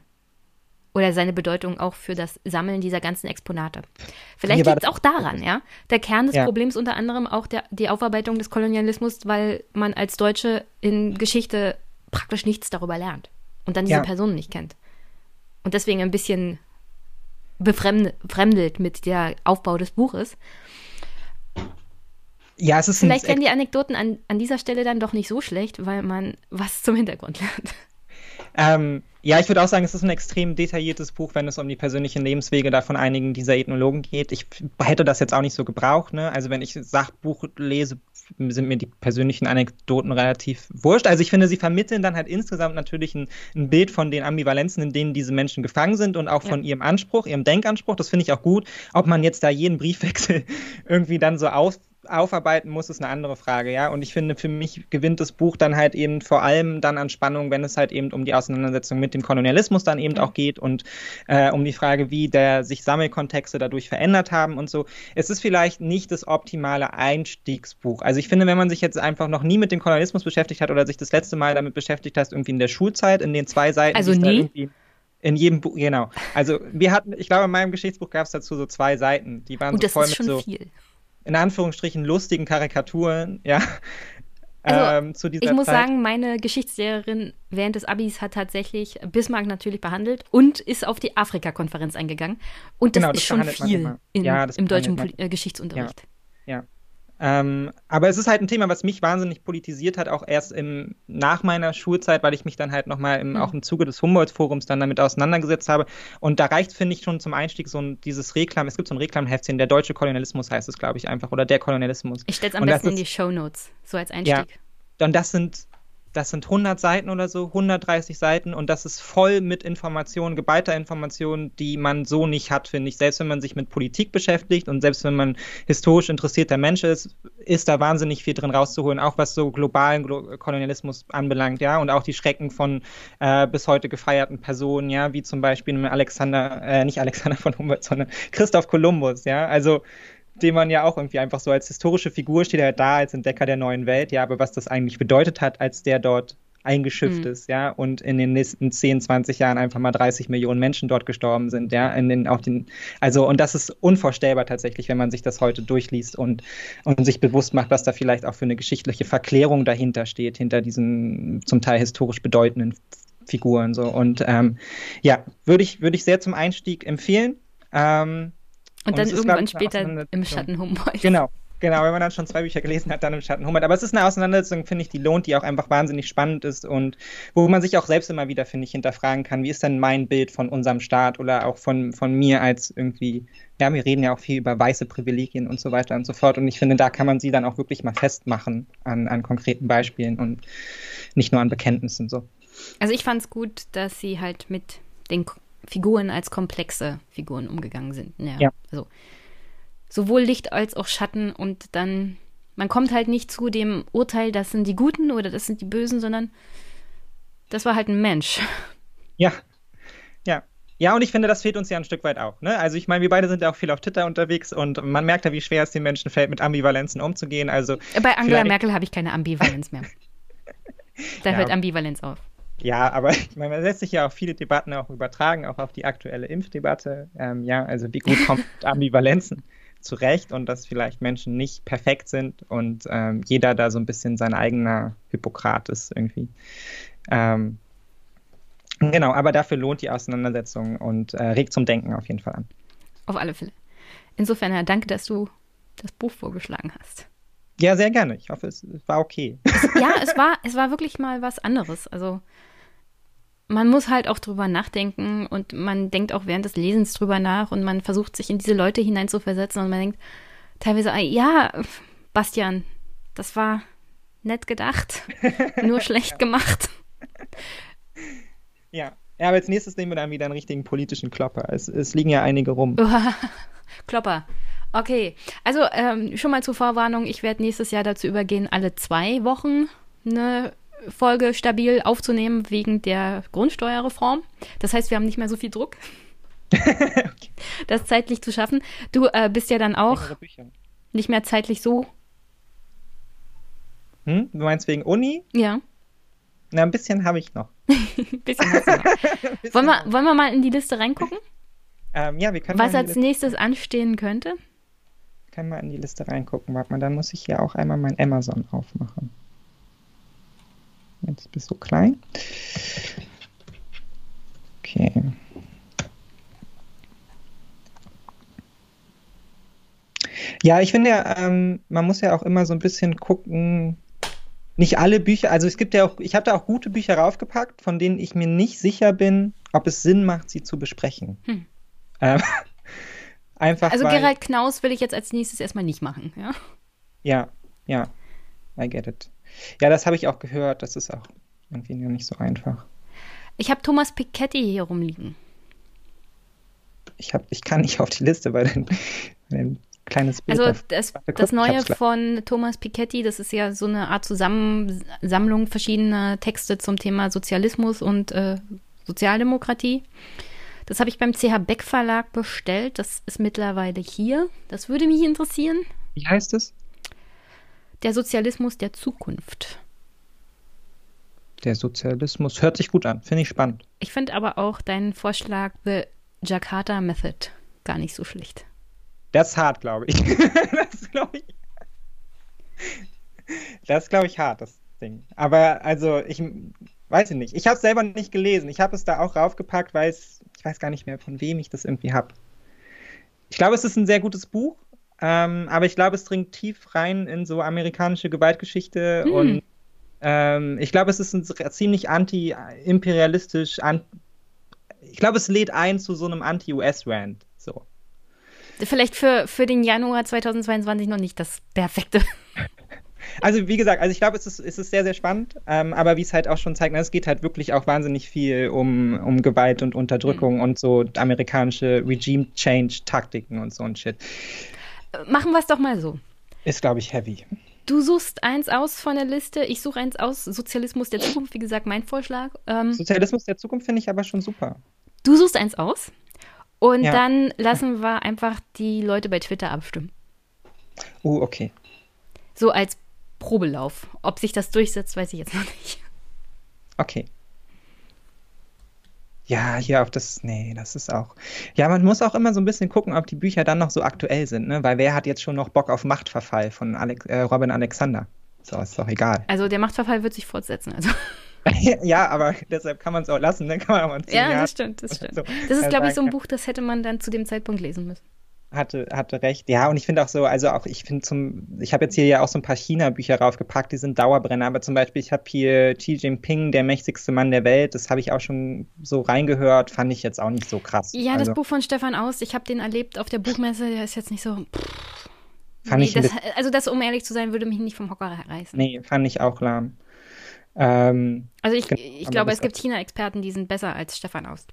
Oder seine Bedeutung auch für das Sammeln dieser ganzen Exponate. Vielleicht liegt es auch daran, ja. Der Kern des ja. Problems unter anderem auch der, die Aufarbeitung des Kolonialismus, weil man als Deutsche in Geschichte praktisch nichts darüber lernt und dann diese ja. Personen nicht kennt und deswegen ein bisschen befremdelt mit der Aufbau des Buches. Ja, es ist Vielleicht wären die Anekdoten an, an dieser Stelle dann doch nicht so schlecht, weil man was zum Hintergrund lernt. Ähm, ja, ich würde auch sagen, es ist ein extrem detailliertes Buch, wenn es um die persönlichen Lebenswege da von einigen dieser Ethnologen geht. Ich hätte das jetzt auch nicht so gebraucht. Ne? Also wenn ich Sachbuch lese, sind mir die persönlichen Anekdoten relativ wurscht. Also ich finde, sie vermitteln dann halt insgesamt natürlich ein, ein Bild von den Ambivalenzen, in denen diese Menschen gefangen sind und auch von ja. ihrem Anspruch, ihrem Denkanspruch. Das finde ich auch gut. Ob man jetzt da jeden Briefwechsel irgendwie dann so aus aufarbeiten muss, ist eine andere Frage, ja. Und ich finde, für mich gewinnt das Buch dann halt eben vor allem dann an Spannung, wenn es halt eben um die Auseinandersetzung mit dem Kolonialismus dann eben auch geht und äh, um die Frage, wie der sich Sammelkontexte dadurch verändert haben und so. Es ist vielleicht nicht das optimale Einstiegsbuch. Also ich finde, wenn man sich jetzt einfach noch nie mit dem Kolonialismus beschäftigt hat oder sich das letzte Mal damit beschäftigt hat, irgendwie in der Schulzeit, in den zwei Seiten. Also nie? In jedem Buch, genau. Also wir hatten, ich glaube, in meinem Geschichtsbuch gab es dazu so zwei Seiten. Die waren und so voll mit so. Viel in Anführungsstrichen lustigen Karikaturen, ja. Also, ähm, ich muss Zeit. sagen, meine Geschichtslehrerin während des Abis hat tatsächlich Bismarck natürlich behandelt und ist auf die Afrika-Konferenz eingegangen. Und das genau, ist das schon viel in, ja, im deutschen äh, Geschichtsunterricht. Ja. Ähm, aber es ist halt ein Thema, was mich wahnsinnig politisiert hat, auch erst im, nach meiner Schulzeit, weil ich mich dann halt nochmal im, mhm. auch im Zuge des Humboldt-Forums dann damit auseinandergesetzt habe. Und da reicht, finde ich, schon zum Einstieg so ein, dieses Reklam, es gibt so ein Reklamheftchen, der deutsche Kolonialismus heißt es, glaube ich, einfach, oder der Kolonialismus. Ich stelle es am besten in die Show Notes, so als Einstieg. Ja, und das sind das sind 100 Seiten oder so, 130 Seiten und das ist voll mit Informationen, geballter Informationen, die man so nicht hat, finde ich. Selbst wenn man sich mit Politik beschäftigt und selbst wenn man historisch interessierter Mensch ist, ist da wahnsinnig viel drin rauszuholen, auch was so globalen Glo Kolonialismus anbelangt, ja, und auch die Schrecken von äh, bis heute gefeierten Personen, ja, wie zum Beispiel Alexander, äh, nicht Alexander von Humboldt, sondern Christoph Kolumbus, ja, also den man ja auch irgendwie einfach so als historische Figur steht er da als Entdecker der neuen Welt, ja, aber was das eigentlich bedeutet hat, als der dort eingeschifft mhm. ist, ja, und in den nächsten 10, 20 Jahren einfach mal 30 Millionen Menschen dort gestorben sind, ja, in den, auf den, also, und das ist unvorstellbar tatsächlich, wenn man sich das heute durchliest und, und sich bewusst macht, was da vielleicht auch für eine geschichtliche Verklärung dahinter steht, hinter diesen zum Teil historisch bedeutenden Figuren, so, und, ähm, ja, würde ich, würde ich sehr zum Einstieg empfehlen, ähm, und, und dann irgendwann später im Schatten Humboldt. Genau, Genau, wenn man dann schon zwei Bücher gelesen hat, dann im Schatten Humboldt. Aber es ist eine Auseinandersetzung, finde ich, die lohnt, die auch einfach wahnsinnig spannend ist und wo man sich auch selbst immer wieder, finde ich, hinterfragen kann, wie ist denn mein Bild von unserem Staat oder auch von, von mir als irgendwie, ja, wir reden ja auch viel über weiße Privilegien und so weiter und so fort. Und ich finde, da kann man sie dann auch wirklich mal festmachen an, an konkreten Beispielen und nicht nur an Bekenntnissen so. Also ich fand es gut, dass sie halt mit den Figuren als komplexe Figuren umgegangen sind. Ja. ja. Also sowohl Licht als auch Schatten und dann, man kommt halt nicht zu dem Urteil, das sind die Guten oder das sind die Bösen, sondern das war halt ein Mensch. Ja, ja. Ja, und ich finde, das fehlt uns ja ein Stück weit auch. Ne? Also ich meine, wir beide sind ja auch viel auf Twitter unterwegs und man merkt ja, wie schwer es den Menschen fällt, mit Ambivalenzen umzugehen. Also Bei Angela Merkel habe ich keine Ambivalenz mehr. da ja. hört Ambivalenz auf. Ja, aber ich meine, man lässt sich ja auch viele Debatten auch übertragen, auch auf die aktuelle Impfdebatte. Ähm, ja, also wie gut kommt Ambivalenzen zurecht und dass vielleicht Menschen nicht perfekt sind und ähm, jeder da so ein bisschen sein eigener Hippokrat ist irgendwie. Ähm, genau, aber dafür lohnt die Auseinandersetzung und äh, regt zum Denken auf jeden Fall an. Auf alle Fälle. Insofern, ja, danke, dass du das Buch vorgeschlagen hast. Ja, sehr gerne. Ich hoffe, es war okay. ja, es war, es war wirklich mal was anderes. Also man muss halt auch drüber nachdenken und man denkt auch während des Lesens drüber nach und man versucht sich in diese Leute hineinzuversetzen und man denkt teilweise, ah, ja, Bastian, das war nett gedacht, nur schlecht gemacht. Ja. Ja, aber als nächstes nehmen wir dann wieder einen richtigen politischen Klopper. Es, es liegen ja einige rum. Klopper. Okay, also ähm, schon mal zur Vorwarnung, ich werde nächstes Jahr dazu übergehen, alle zwei Wochen eine Folge stabil aufzunehmen wegen der Grundsteuerreform. Das heißt, wir haben nicht mehr so viel Druck, okay. das zeitlich zu schaffen. Du äh, bist ja dann auch nicht mehr zeitlich so. Hm? Du meinst wegen Uni? Ja. Na, ein bisschen habe ich noch. bisschen hast du noch. wollen, wir, wollen wir mal in die Liste reingucken? Ähm, ja, wir können. Was als nächstes anstehen könnte? Können wir in die Liste reingucken. Warte mal, dann muss ich hier auch einmal mein Amazon aufmachen. Jetzt bist du klein. Okay. Ja, ich finde ja, ähm, man muss ja auch immer so ein bisschen gucken, nicht alle Bücher, also es gibt ja auch, ich habe da auch gute Bücher raufgepackt, von denen ich mir nicht sicher bin, ob es Sinn macht, sie zu besprechen. Hm. Ähm, einfach. Also weil, Gerald Knaus will ich jetzt als nächstes erstmal nicht machen, ja? Ja, ja. I get it. Ja, das habe ich auch gehört. Das ist auch irgendwie nicht so einfach. Ich habe Thomas Piketty hier rumliegen. Ich, hab, ich kann nicht auf die Liste bei den, bei den kleines Bild. Also das, das Neue von Thomas Piketty, das ist ja so eine Art Zusammensammlung verschiedener Texte zum Thema Sozialismus und äh, Sozialdemokratie. Das habe ich beim CH Beck Verlag bestellt. Das ist mittlerweile hier. Das würde mich interessieren. Wie heißt es? Der Sozialismus der Zukunft. Der Sozialismus hört sich gut an, finde ich spannend. Ich finde aber auch deinen Vorschlag The Jakarta Method gar nicht so schlecht. Das ist hart, glaube ich. das glaube ich. Das ist, glaube ich, hart, das Ding. Aber also, ich weiß ich nicht. Ich habe es selber nicht gelesen. Ich habe es da auch raufgepackt, weil es, ich weiß gar nicht mehr, von wem ich das irgendwie habe. Ich glaube, es ist ein sehr gutes Buch, ähm, aber ich glaube, es dringt tief rein in so amerikanische Gewaltgeschichte hm. und ähm, ich glaube, es ist ein ziemlich anti-imperialistisch, an ich glaube, es lädt ein zu so einem Anti-US-Rand. So. Vielleicht für, für den Januar 2022 noch nicht das perfekte. Also wie gesagt, also ich glaube, es ist, es ist sehr, sehr spannend, ähm, aber wie es halt auch schon zeigt, na, es geht halt wirklich auch wahnsinnig viel um, um Gewalt und Unterdrückung mhm. und so amerikanische Regime-Change-Taktiken und so ein Shit. Machen wir es doch mal so. Ist, glaube ich, heavy. Du suchst eins aus von der Liste, ich suche eins aus. Sozialismus der Zukunft, wie gesagt, mein Vorschlag. Ähm, Sozialismus der Zukunft finde ich aber schon super. Du suchst eins aus? Und ja. dann lassen wir einfach die Leute bei Twitter abstimmen. Uh, okay. So als Probelauf. Ob sich das durchsetzt, weiß ich jetzt noch nicht. Okay. Ja, hier auf das, nee, das ist auch. Ja, man muss auch immer so ein bisschen gucken, ob die Bücher dann noch so aktuell sind, ne? Weil wer hat jetzt schon noch Bock auf Machtverfall von Alex, äh, Robin Alexander? So, ist doch egal. Also der Machtverfall wird sich fortsetzen, also. ja, aber deshalb kann man es auch lassen, dann ne? kann man auch mal Ja, Jahren das stimmt, das stimmt. So das ist, glaube ich, so ein Buch, das hätte man dann zu dem Zeitpunkt lesen müssen. Hatte, hatte recht. Ja, und ich finde auch so, also auch, ich finde zum, ich habe jetzt hier ja auch so ein paar China-Bücher raufgepackt, die sind Dauerbrenner, aber zum Beispiel, ich habe hier Xi Jinping, der mächtigste Mann der Welt, das habe ich auch schon so reingehört, fand ich jetzt auch nicht so krass. Ja, also, das Buch von Stefan Aus, ich habe den erlebt auf der Buchmesse, der ist jetzt nicht so. Pff, fand nee, ich das, also das, um ehrlich zu sein, würde mich nicht vom Hocker reißen. Nee, fand ich auch lahm. Ähm, also ich, ich glaube, es gibt China-Experten, die sind besser als Stefan Aust.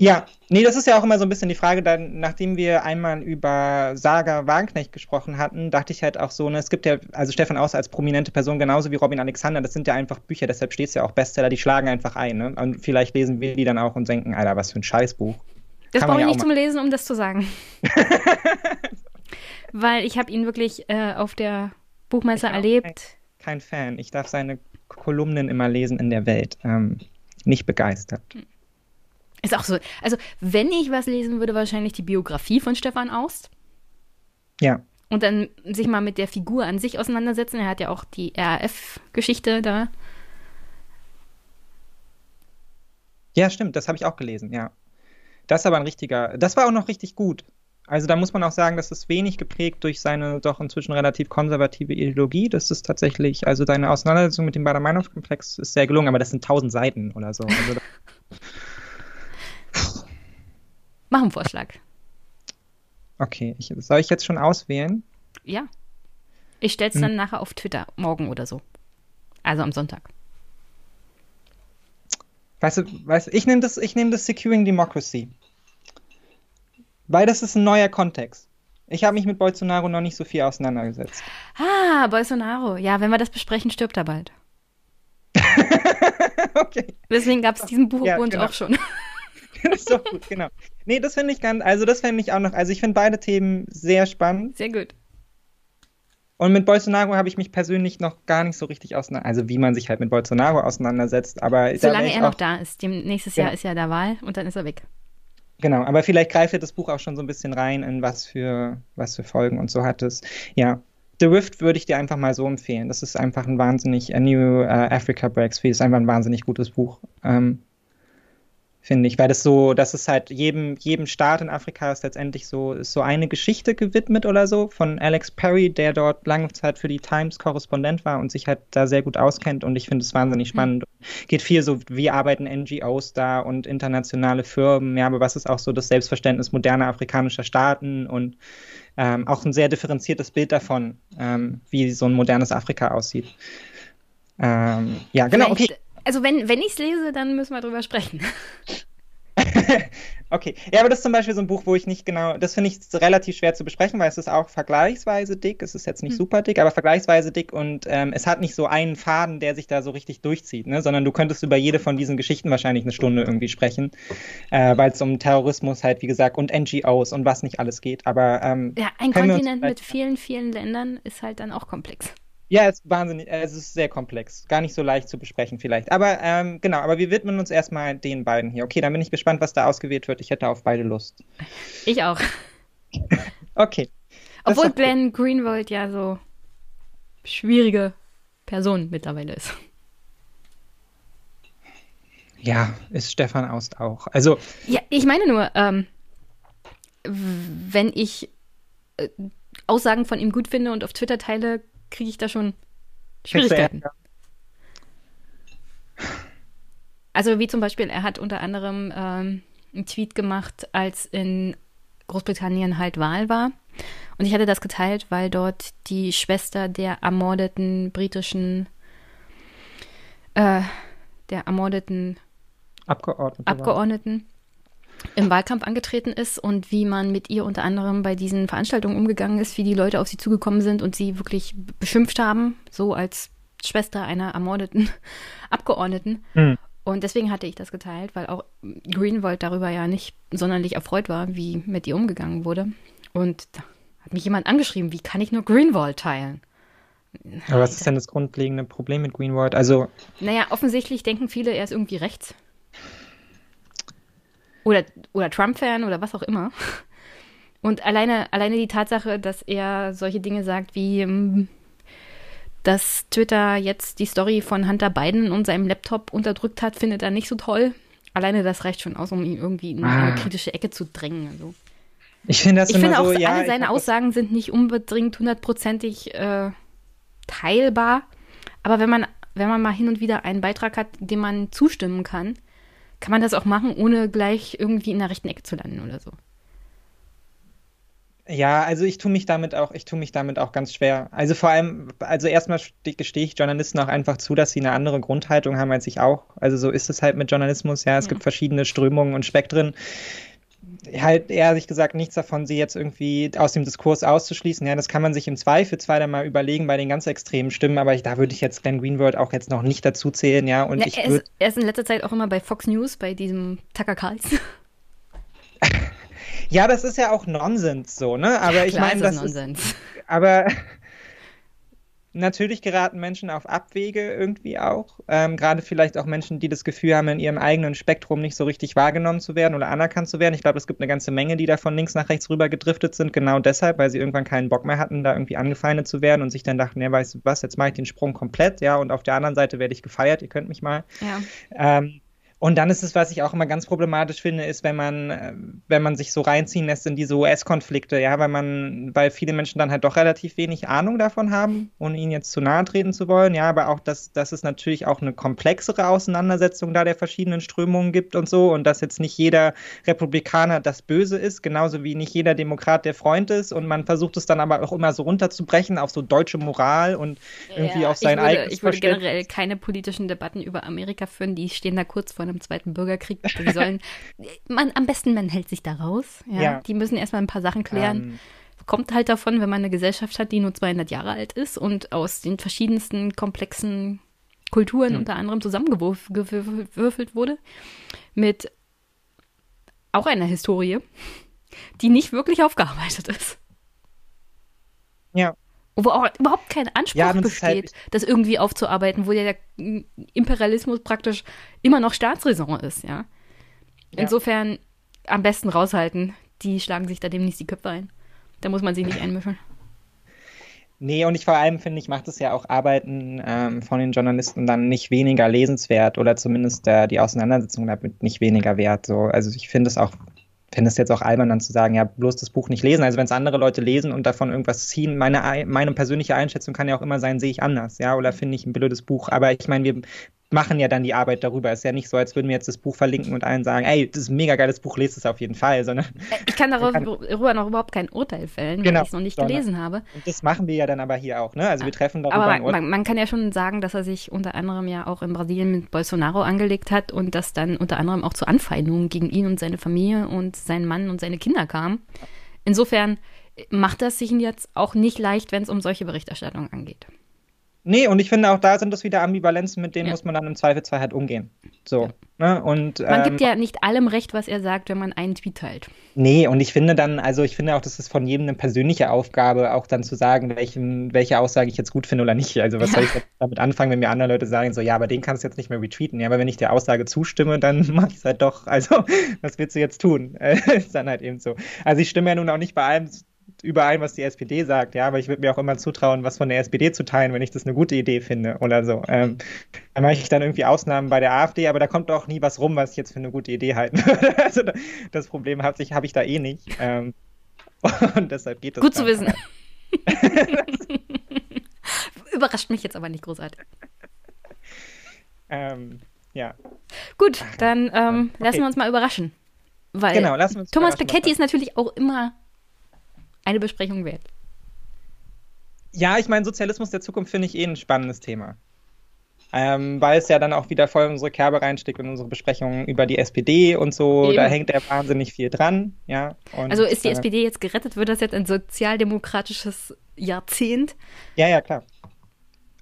Ja, nee, das ist ja auch immer so ein bisschen die Frage, dann, nachdem wir einmal über Saga Wagenknecht gesprochen hatten, dachte ich halt auch so, ne, es gibt ja, also Stefan Aust als prominente Person, genauso wie Robin Alexander, das sind ja einfach Bücher, deshalb steht es ja auch Bestseller, die schlagen einfach ein, ne? Und vielleicht lesen wir die dann auch und denken, Alter, was für ein Scheißbuch. Das brauche ich ja nicht zum Lesen, um das zu sagen. Weil ich habe ihn wirklich äh, auf der Buchmesse erlebt. Kein, kein Fan. Ich darf seine Kolumnen immer lesen in der Welt. Ähm, nicht begeistert. Ist auch so. Also, wenn ich was lesen würde, wahrscheinlich die Biografie von Stefan Aust. Ja. Und dann sich mal mit der Figur an sich auseinandersetzen. Er hat ja auch die RAF-Geschichte da. Ja, stimmt, das habe ich auch gelesen, ja. Das ist aber ein richtiger, das war auch noch richtig gut. Also da muss man auch sagen, das ist wenig geprägt durch seine doch inzwischen relativ konservative Ideologie. Das ist tatsächlich, also deine Auseinandersetzung mit dem Bader-Meinhof-Komplex ist sehr gelungen, aber das sind tausend Seiten oder so. Also Mach einen Vorschlag. Okay, ich, soll ich jetzt schon auswählen? Ja. Ich stell's hm. dann nachher auf Twitter, morgen oder so. Also am Sonntag. Weißt du, weißt du ich nehme das, nehm das Securing Democracy. Weil das ist ein neuer Kontext. Ich habe mich mit Bolsonaro noch nicht so viel auseinandergesetzt. Ah, Bolsonaro. Ja, wenn wir das besprechen, stirbt er bald. okay. Deswegen gab es diesen Buchbund ja, genau. auch schon. ist doch gut, genau. Nee, das finde ich ganz, also das fände ich auch noch, also ich finde beide Themen sehr spannend. Sehr gut. Und mit Bolsonaro habe ich mich persönlich noch gar nicht so richtig auseinander, also wie man sich halt mit Bolsonaro auseinandersetzt, aber solange er noch da ist, dem nächstes ja. Jahr ist ja der Wahl und dann ist er weg. Genau, aber vielleicht greift ja das Buch auch schon so ein bisschen rein in was für, was für Folgen und so hat es. Ja, The Rift würde ich dir einfach mal so empfehlen. Das ist einfach ein wahnsinnig, A New uh, Africa Breaks Free ist einfach ein wahnsinnig gutes Buch. Ähm, finde ich, weil das so, das ist halt jedem, jedem Staat in Afrika ist letztendlich so, ist so eine Geschichte gewidmet oder so von Alex Perry, der dort lange Zeit für die Times Korrespondent war und sich halt da sehr gut auskennt und ich finde es wahnsinnig mhm. spannend. Mhm. Geht viel so, wie arbeiten NGOs da und internationale Firmen, ja, aber was ist auch so das Selbstverständnis moderner afrikanischer Staaten und ähm, auch ein sehr differenziertes Bild davon, ähm, wie so ein modernes Afrika aussieht. Ähm, ja, genau, Vielleicht, okay. Also wenn, wenn ich es lese, dann müssen wir drüber sprechen. okay. Ja, aber das ist zum Beispiel so ein Buch, wo ich nicht genau, das finde ich relativ schwer zu besprechen, weil es ist auch vergleichsweise dick. Es ist jetzt nicht hm. super dick, aber vergleichsweise dick und ähm, es hat nicht so einen Faden, der sich da so richtig durchzieht, ne? sondern du könntest über jede von diesen Geschichten wahrscheinlich eine Stunde irgendwie sprechen, äh, weil es um Terrorismus halt, wie gesagt, und NGOs und was nicht alles geht. Aber ähm, ja, ein Kontinent mit vielen, vielen Ländern ist halt dann auch komplex. Ja, es ist wahnsinnig, es ist sehr komplex. Gar nicht so leicht zu besprechen vielleicht. Aber ähm, genau, aber wir widmen uns erstmal den beiden hier. Okay, dann bin ich gespannt, was da ausgewählt wird. Ich hätte auf beide Lust. Ich auch. okay. Obwohl Glenn Greenwald ja so schwierige Person mittlerweile ist. Ja, ist Stefan Aust auch. Also. Ja, ich meine nur, ähm, wenn ich äh, Aussagen von ihm gut finde und auf Twitter teile, kriege ich da schon Schwierigkeiten. Also wie zum Beispiel, er hat unter anderem ähm, einen Tweet gemacht, als in Großbritannien halt Wahl war. Und ich hatte das geteilt, weil dort die Schwester der ermordeten britischen, äh, der ermordeten Abgeordnete Abgeordneten im Wahlkampf angetreten ist und wie man mit ihr unter anderem bei diesen Veranstaltungen umgegangen ist, wie die Leute auf sie zugekommen sind und sie wirklich beschimpft haben, so als Schwester einer ermordeten Abgeordneten. Mhm. Und deswegen hatte ich das geteilt, weil auch Greenwald darüber ja nicht sonderlich erfreut war, wie mit ihr umgegangen wurde. Und da hat mich jemand angeschrieben, wie kann ich nur Greenwald teilen? Aber was ist denn das grundlegende Problem mit Greenwald? Also. Naja, offensichtlich denken viele, er ist irgendwie rechts. Oder, oder Trump-Fan oder was auch immer. Und alleine, alleine die Tatsache, dass er solche Dinge sagt wie, ähm, dass Twitter jetzt die Story von Hunter Biden und seinem Laptop unterdrückt hat, findet er nicht so toll. Alleine das reicht schon aus, um ihn irgendwie in ah. eine kritische Ecke zu drängen. Also. Ich, find das ich finde auch, so, ja, alle seine Aussagen sind nicht unbedingt hundertprozentig äh, teilbar. Aber wenn man, wenn man mal hin und wieder einen Beitrag hat, dem man zustimmen kann, kann man das auch machen, ohne gleich irgendwie in der rechten Ecke zu landen oder so. Ja, also ich tue mich damit auch, ich tue mich damit auch ganz schwer. Also vor allem, also erstmal gestehe ich Journalisten auch einfach zu, dass sie eine andere Grundhaltung haben als ich auch. Also so ist es halt mit Journalismus, ja. Es ja. gibt verschiedene Strömungen und Spektren halt ehrlich gesagt nichts davon, sie jetzt irgendwie aus dem Diskurs auszuschließen. Ja, das kann man sich im Zweifelsfall dann mal überlegen bei den ganz extremen Stimmen, aber ich, da würde ich jetzt Glenn Greenwald auch jetzt noch nicht dazu zählen, ja. Und ja, ich er, ist, er ist in letzter Zeit auch immer bei Fox News, bei diesem Tucker Carlson. ja, das ist ja auch Nonsens so, ne? Aber ja, ich meine, das Nonsens. ist. Aber Natürlich geraten Menschen auf Abwege irgendwie auch. Ähm, Gerade vielleicht auch Menschen, die das Gefühl haben, in ihrem eigenen Spektrum nicht so richtig wahrgenommen zu werden oder anerkannt zu werden. Ich glaube, es gibt eine ganze Menge, die da von links nach rechts rüber gedriftet sind, genau deshalb, weil sie irgendwann keinen Bock mehr hatten, da irgendwie angefeindet zu werden und sich dann dachten, ja, weißt du was, jetzt mache ich den Sprung komplett, ja, und auf der anderen Seite werde ich gefeiert, ihr könnt mich mal. Ja. Ähm, und dann ist es, was ich auch immer ganz problematisch finde, ist, wenn man, äh, wenn man sich so reinziehen lässt in diese US-Konflikte, ja, weil man, weil viele Menschen dann halt doch relativ wenig Ahnung davon haben, ohne ihnen jetzt zu nahe treten zu wollen, ja, aber auch, dass, dass es natürlich auch eine komplexere Auseinandersetzung da der verschiedenen Strömungen gibt und so und dass jetzt nicht jeder Republikaner das Böse ist, genauso wie nicht jeder Demokrat der Freund ist und man versucht es dann aber auch immer so runterzubrechen auf so deutsche Moral und irgendwie ja, auf sein ich würde, eigenes Ich würde generell keine politischen Debatten über Amerika führen, die stehen da kurz vor einem Zweiten Bürgerkrieg. Die sollen, man, am besten man hält sich da raus. Ja? ja. Die müssen erstmal ein paar Sachen klären. Ähm. Kommt halt davon, wenn man eine Gesellschaft hat, die nur 200 Jahre alt ist und aus den verschiedensten komplexen Kulturen hm. unter anderem zusammengewürfelt wurde. Mit auch einer Historie, die nicht wirklich aufgearbeitet ist. Ja wo auch überhaupt kein Anspruch ja, besteht, halt das irgendwie aufzuarbeiten, wo ja der Imperialismus praktisch immer noch Staatsräson ist, ja. Insofern ja. am besten raushalten. Die schlagen sich da demnächst die Köpfe ein. Da muss man sich nicht einmischen. Nee, und ich vor allem finde ich, macht es ja auch Arbeiten ähm, von den Journalisten dann nicht weniger lesenswert oder zumindest äh, die Auseinandersetzung damit nicht weniger wert. So. Also ich finde es auch, finde es jetzt auch albern, dann zu sagen, ja, bloß das Buch nicht lesen. Also wenn es andere Leute lesen und davon irgendwas ziehen, meine, meine persönliche Einschätzung kann ja auch immer sein, sehe ich anders, ja, oder finde ich ein blödes Buch. Aber ich meine, wir machen ja dann die Arbeit darüber. Es ist ja nicht so, als würden wir jetzt das Buch verlinken und allen sagen, ey, das ist ein mega geiles Buch, lest es auf jeden Fall, sondern ich kann darüber noch überhaupt kein Urteil fällen, genau, weil ich es noch nicht sondern, gelesen habe. Und das machen wir ja dann aber hier auch, ne? Also wir treffen darüber aber ein Urteil. Man, man, kann ja schon sagen, dass er sich unter anderem ja auch in Brasilien mit Bolsonaro angelegt hat und dass dann unter anderem auch zu Anfeindungen gegen ihn und seine Familie und seinen Mann und seine Kinder kam. Insofern macht das sich jetzt auch nicht leicht, wenn es um solche Berichterstattung angeht. Nee, und ich finde auch da sind das wieder Ambivalenzen, mit denen ja. muss man dann im Zweifelsfall halt umgehen. So. Ja. Ne? Und, man ähm, gibt ja nicht allem recht, was er sagt, wenn man einen Tweet teilt. Nee, und ich finde dann, also ich finde auch, das ist von jedem eine persönliche Aufgabe, auch dann zu sagen, welchen, welche Aussage ich jetzt gut finde oder nicht. Also was ja. soll ich damit anfangen, wenn mir andere Leute sagen, so, ja, aber den kannst du jetzt nicht mehr retweeten. Ja, aber wenn ich der Aussage zustimme, dann mache ich es halt doch. Also, was willst du jetzt tun? ist dann halt eben so. Also ich stimme ja nun auch nicht bei allem überein, was die SPD sagt, ja, aber ich würde mir auch immer zutrauen, was von der SPD zu teilen, wenn ich das eine gute Idee finde oder so. Ähm, dann mache ich dann irgendwie Ausnahmen bei der AfD, aber da kommt auch nie was rum, was ich jetzt für eine gute Idee halten würde. also das Problem habe ich, hab ich da eh nicht. Ähm, und deshalb geht das. Gut zu wissen. Überrascht mich jetzt aber nicht großartig. Ähm, ja. Gut, dann ähm, okay. lassen wir uns mal überraschen. Weil genau, lassen wir uns Thomas Piketty ist natürlich auch immer eine Besprechung wert. Ja, ich meine, Sozialismus der Zukunft finde ich eh ein spannendes Thema. Ähm, weil es ja dann auch wieder voll in unsere Kerbe reinsteckt in unsere Besprechungen über die SPD und so. Eben. Da hängt ja wahnsinnig viel dran. Ja, und, also ist die äh, SPD jetzt gerettet? Wird das jetzt ein sozialdemokratisches Jahrzehnt? Ja, ja, klar.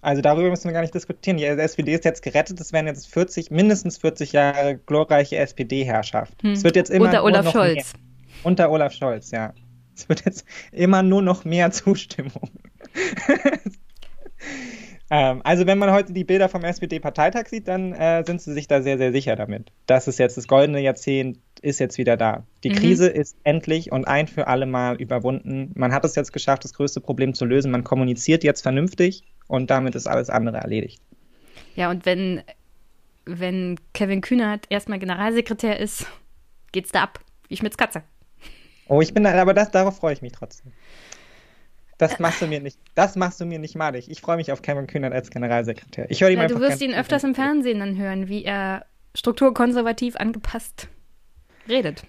Also darüber müssen wir gar nicht diskutieren. Die SPD ist jetzt gerettet. Es werden jetzt 40, mindestens 40 Jahre glorreiche SPD-Herrschaft. Hm. Es wird jetzt immer Unter Olaf Scholz. Mehr. Unter Olaf Scholz, ja. Es wird jetzt immer nur noch mehr Zustimmung. ähm, also wenn man heute die Bilder vom SPD-Parteitag sieht, dann äh, sind sie sich da sehr, sehr sicher damit. Das ist jetzt das goldene Jahrzehnt, ist jetzt wieder da. Die mhm. Krise ist endlich und ein für alle Mal überwunden. Man hat es jetzt geschafft, das größte Problem zu lösen. Man kommuniziert jetzt vernünftig und damit ist alles andere erledigt. Ja, und wenn, wenn Kevin Kühnert erstmal Generalsekretär ist, geht's da ab, wie Schmitz Katze. Oh, ich bin, aber das, darauf freue ich mich trotzdem. Das machst du mir nicht, das machst du mir nicht malig. Ich freue mich auf Kevin Kühnert als Generalsekretär. Ich höre ihm ja, Du wirst ihn öfters im Fernsehen dann hören, wie er strukturkonservativ angepasst redet.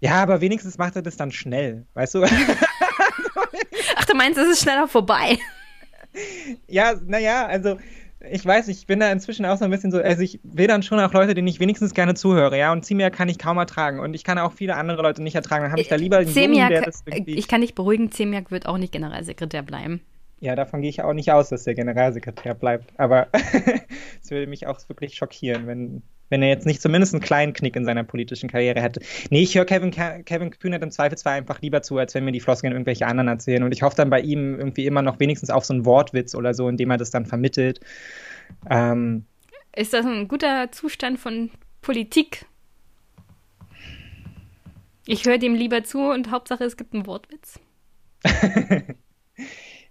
Ja, aber wenigstens macht er das dann schnell, weißt du? Ach, du meinst, es ist schneller vorbei? Ja, naja, also ich weiß, ich bin da inzwischen auch so ein bisschen so, also ich will dann schon auch Leute, denen ich wenigstens gerne zuhöre, ja, und Ziemiak kann ich kaum ertragen und ich kann auch viele andere Leute nicht ertragen, dann habe ich da lieber einen Ziemiak, Jungen, der das irgendwie... Ich kann dich beruhigen, Ziemiak wird auch nicht Generalsekretär bleiben. Ja, davon gehe ich auch nicht aus, dass der Generalsekretär bleibt, aber es würde mich auch wirklich schockieren, wenn, wenn er jetzt nicht zumindest einen kleinen Knick in seiner politischen Karriere hätte. Nee, ich höre Kevin, Kevin Kühnert im Zweifelsfall einfach lieber zu, als wenn mir die Floskeln irgendwelche anderen erzählen. Und ich hoffe dann bei ihm irgendwie immer noch wenigstens auf so einen Wortwitz oder so, indem er das dann vermittelt. Ähm, Ist das ein guter Zustand von Politik? Ich höre dem lieber zu und Hauptsache es gibt einen Wortwitz.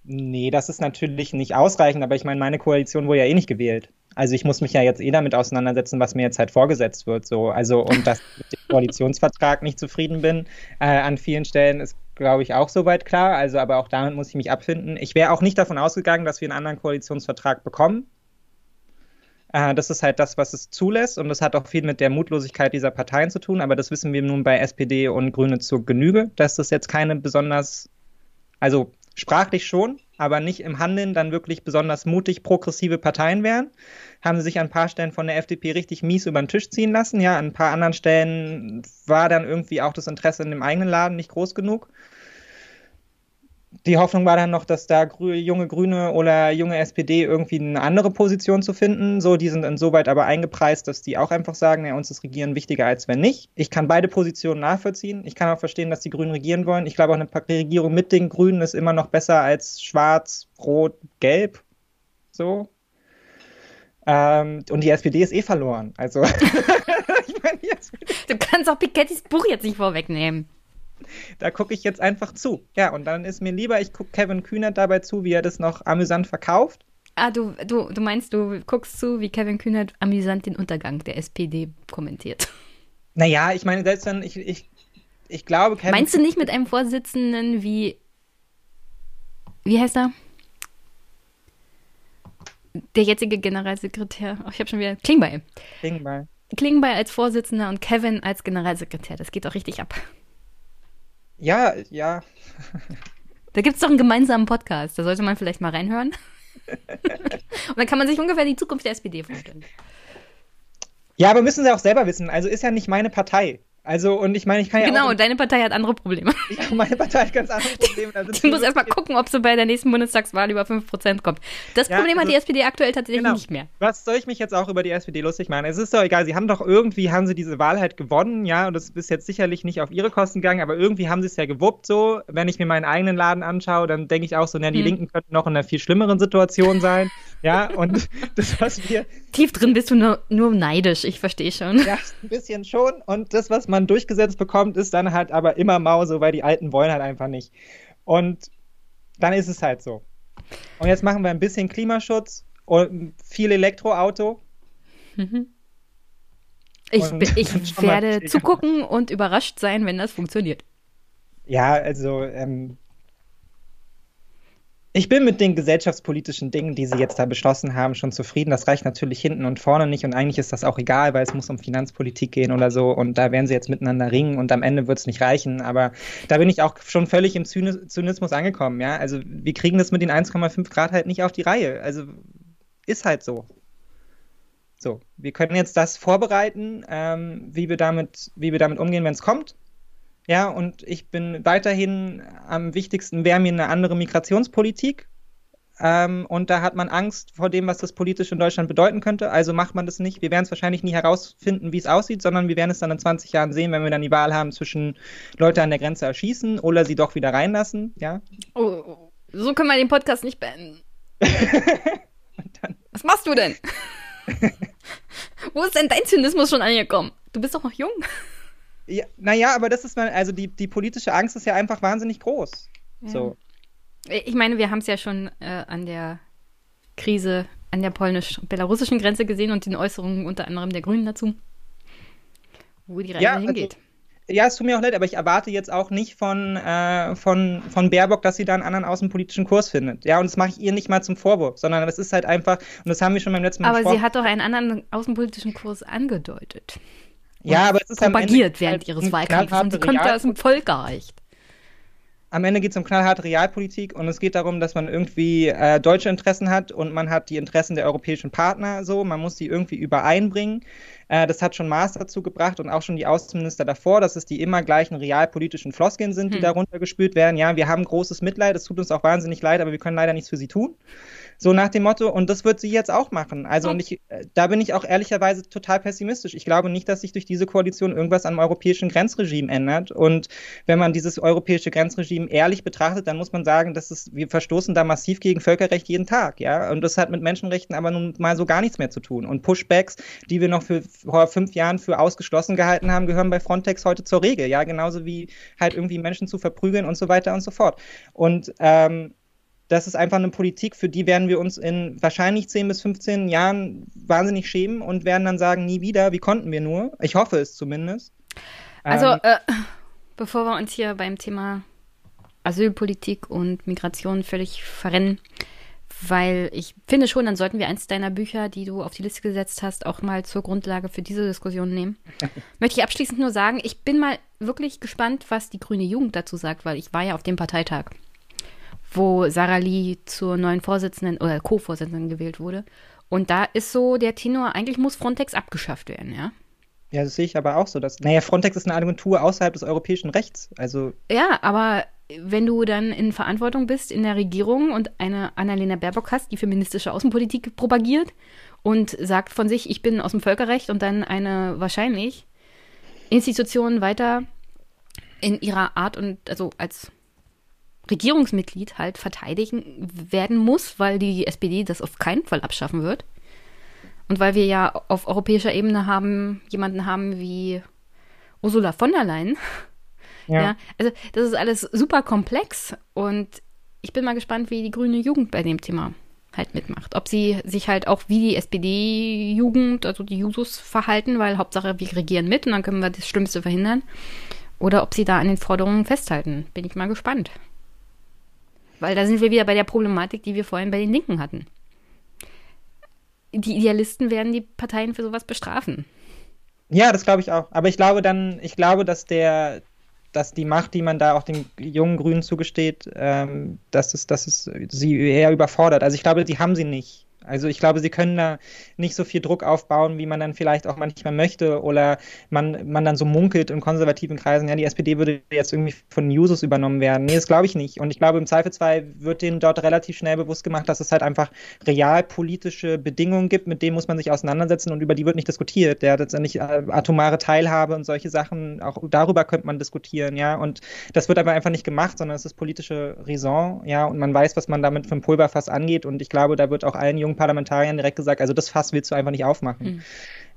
nee, das ist natürlich nicht ausreichend, aber ich meine, meine Koalition wurde ja eh nicht gewählt. Also ich muss mich ja jetzt eh damit auseinandersetzen, was mir jetzt halt vorgesetzt wird. So. Also und dass ich mit dem Koalitionsvertrag nicht zufrieden bin äh, an vielen Stellen ist, glaube ich, auch soweit klar. Also aber auch damit muss ich mich abfinden. Ich wäre auch nicht davon ausgegangen, dass wir einen anderen Koalitionsvertrag bekommen. Äh, das ist halt das, was es zulässt und das hat auch viel mit der Mutlosigkeit dieser Parteien zu tun. Aber das wissen wir nun bei SPD und Grüne zur Genüge, dass das jetzt keine besonders, also sprachlich schon, aber nicht im Handeln dann wirklich besonders mutig progressive Parteien wären. Haben sie sich an ein paar Stellen von der FDP richtig mies über den Tisch ziehen lassen. Ja, an ein paar anderen Stellen war dann irgendwie auch das Interesse in dem eigenen Laden nicht groß genug die Hoffnung war dann noch, dass da grü junge Grüne oder junge SPD irgendwie eine andere Position zu finden. So, die sind insoweit aber eingepreist, dass die auch einfach sagen, ja, uns ist Regieren wichtiger als wenn nicht. Ich kann beide Positionen nachvollziehen. Ich kann auch verstehen, dass die Grünen regieren wollen. Ich glaube auch eine Regierung mit den Grünen ist immer noch besser als schwarz, rot, gelb. So. Ähm, und die SPD ist eh verloren. Also. ich mein, du kannst auch Pikettys Buch jetzt nicht vorwegnehmen. Da gucke ich jetzt einfach zu. Ja, und dann ist mir lieber, ich gucke Kevin Kühnert dabei zu, wie er das noch amüsant verkauft. Ah, du, du, du meinst, du guckst zu, wie Kevin Kühnert amüsant den Untergang der SPD kommentiert. Naja, ich meine, selbst wenn ich, ich, ich glaube, Kevin Meinst du nicht mit einem Vorsitzenden wie, wie heißt er? Der jetzige Generalsekretär, oh, ich habe schon wieder, Klingbeil. Klingbeil. Klingbeil als Vorsitzender und Kevin als Generalsekretär. Das geht auch richtig ab. Ja, ja. da gibt es doch einen gemeinsamen Podcast. Da sollte man vielleicht mal reinhören. und dann kann man sich ungefähr die Zukunft der SPD vorstellen. Ja, aber müssen sie auch selber wissen. Also ist ja nicht meine Partei. Also, und ich meine, ich kann ja. Genau, auch, deine Partei hat andere Probleme. Ja, meine Partei hat ganz andere Probleme. Die, die muss erstmal gucken, ob sie bei der nächsten Bundestagswahl über 5% kommt. Das ja, Problem also, hat die SPD aktuell tatsächlich genau. nicht mehr. Was soll ich mich jetzt auch über die SPD lustig machen? Es ist doch egal, sie haben doch irgendwie, haben sie diese Wahl halt gewonnen, ja, und das ist jetzt sicherlich nicht auf ihre Kosten gegangen, aber irgendwie haben sie es ja gewuppt so. Wenn ich mir meinen eigenen Laden anschaue, dann denke ich auch so, na, die hm. Linken könnten noch in einer viel schlimmeren Situation sein, ja, und das, was wir. Tief drin bist du nur, nur neidisch, ich verstehe schon. Ja, ein bisschen schon. Und das, was man durchgesetzt bekommt, ist dann halt aber immer mau so, weil die Alten wollen halt einfach nicht. Und dann ist es halt so. Und jetzt machen wir ein bisschen Klimaschutz und viel Elektroauto. Mhm. Ich, ich werde zugucken und überrascht sein, wenn das funktioniert. Ja, also ähm, ich bin mit den gesellschaftspolitischen Dingen, die sie jetzt da beschlossen haben, schon zufrieden. Das reicht natürlich hinten und vorne nicht und eigentlich ist das auch egal, weil es muss um Finanzpolitik gehen oder so und da werden sie jetzt miteinander ringen und am Ende wird es nicht reichen. Aber da bin ich auch schon völlig im Zynismus angekommen. Ja, also wir kriegen das mit den 1,5 Grad halt nicht auf die Reihe. Also ist halt so. So, wir können jetzt das vorbereiten, ähm, wie wir damit, wie wir damit umgehen, wenn es kommt. Ja, und ich bin weiterhin am wichtigsten wäre mir eine andere Migrationspolitik. Ähm, und da hat man Angst vor dem, was das politisch in Deutschland bedeuten könnte. Also macht man das nicht. Wir werden es wahrscheinlich nie herausfinden, wie es aussieht, sondern wir werden es dann in 20 Jahren sehen, wenn wir dann die Wahl haben zwischen Leute an der Grenze erschießen oder sie doch wieder reinlassen. Ja. Oh, so können wir den Podcast nicht beenden. was machst du denn? Wo ist denn dein Zynismus schon angekommen? Du bist doch noch jung. Ja, naja, aber das ist mal, also die, die politische Angst ist ja einfach wahnsinnig groß. Ja. So. Ich meine, wir haben es ja schon äh, an der Krise an der polnisch-belarussischen Grenze gesehen und den Äußerungen unter anderem der Grünen dazu, wo die Reise ja, also hingeht. Also, ja, es tut mir auch leid, aber ich erwarte jetzt auch nicht von, äh, von, von Baerbock, dass sie da einen anderen außenpolitischen Kurs findet. Ja, und das mache ich ihr nicht mal zum Vorwurf, sondern das ist halt einfach, und das haben wir schon beim letzten Mal Aber sie hat doch einen anderen außenpolitischen Kurs angedeutet ja, aber es ist propagiert während ihres Wahlkampfs und sie kommt da aus dem Volk gereicht. Am Ende geht es um knallharte Realpolitik und es geht darum, dass man irgendwie äh, deutsche Interessen hat und man hat die Interessen der europäischen Partner so, man muss die irgendwie übereinbringen. Äh, das hat schon Maas dazu gebracht und auch schon die Außenminister davor, dass es die immer gleichen realpolitischen Floskeln sind, die hm. darunter gespült werden. Ja, wir haben großes Mitleid, es tut uns auch wahnsinnig leid, aber wir können leider nichts für sie tun. So nach dem Motto, und das wird sie jetzt auch machen. Also, und ich, äh, da bin ich auch ehrlicherweise total pessimistisch. Ich glaube nicht, dass sich durch diese Koalition irgendwas am europäischen Grenzregime ändert. Und wenn man dieses europäische Grenzregime ehrlich betrachtet, dann muss man sagen, dass es, wir verstoßen da massiv gegen Völkerrecht jeden Tag, ja. Und das hat mit Menschenrechten aber nun mal so gar nichts mehr zu tun. Und Pushbacks, die wir noch für vor fünf Jahren für ausgeschlossen gehalten haben, gehören bei Frontex heute zur Regel, ja. Genauso wie halt irgendwie Menschen zu verprügeln und so weiter und so fort. Und ähm, das ist einfach eine Politik, für die werden wir uns in wahrscheinlich 10 bis 15 Jahren wahnsinnig schämen und werden dann sagen, nie wieder, wie konnten wir nur? Ich hoffe es zumindest. Also, ähm, äh, bevor wir uns hier beim Thema Asylpolitik und Migration völlig verrennen, weil ich finde schon, dann sollten wir eins deiner Bücher, die du auf die Liste gesetzt hast, auch mal zur Grundlage für diese Diskussion nehmen. Möchte ich abschließend nur sagen, ich bin mal wirklich gespannt, was die grüne Jugend dazu sagt, weil ich war ja auf dem Parteitag wo Sarah Lee zur neuen Vorsitzenden oder Co-Vorsitzenden gewählt wurde. Und da ist so der Tenor, eigentlich muss Frontex abgeschafft werden, ja? Ja, das sehe ich aber auch so. Dass, naja, Frontex ist eine Agentur außerhalb des europäischen Rechts. Also ja, aber wenn du dann in Verantwortung bist in der Regierung und eine Annalena Baerbock hast, die feministische Außenpolitik propagiert und sagt von sich, ich bin aus dem Völkerrecht und dann eine wahrscheinlich Institution weiter in ihrer Art und also als Regierungsmitglied halt verteidigen werden muss, weil die SPD das auf keinen Fall abschaffen wird. Und weil wir ja auf europäischer Ebene haben, jemanden haben wie Ursula von der Leyen, Ja. ja. Also das ist alles super komplex und ich bin mal gespannt, wie die grüne Jugend bei dem Thema halt mitmacht. Ob sie sich halt auch wie die SPD-Jugend, also die Jusos, verhalten, weil Hauptsache wir regieren mit und dann können wir das Schlimmste verhindern. Oder ob sie da an den Forderungen festhalten. Bin ich mal gespannt. Weil da sind wir wieder bei der Problematik, die wir vorhin bei den Linken hatten. Die Idealisten werden die Parteien für sowas bestrafen. Ja, das glaube ich auch. Aber ich glaube dann, ich glaube, dass der, dass die Macht, die man da auch den jungen Grünen zugesteht, ähm, dass, es, dass es sie eher überfordert. Also ich glaube, die haben sie nicht. Also ich glaube, sie können da nicht so viel Druck aufbauen, wie man dann vielleicht auch manchmal möchte oder man, man dann so munkelt in konservativen Kreisen, ja, die SPD würde jetzt irgendwie von Jusos übernommen werden. Nee, das glaube ich nicht. Und ich glaube, im Zweifelsfall wird denen dort relativ schnell bewusst gemacht, dass es halt einfach realpolitische Bedingungen gibt, mit denen muss man sich auseinandersetzen und über die wird nicht diskutiert. Ja, letztendlich äh, atomare Teilhabe und solche Sachen, auch darüber könnte man diskutieren, ja. Und das wird aber einfach nicht gemacht, sondern es ist politische Raison, ja, und man weiß, was man damit für ein Pulverfass angeht. Und ich glaube, da wird auch allen jungen jungen Parlamentariern direkt gesagt, also das Fass willst du einfach nicht aufmachen. Mhm.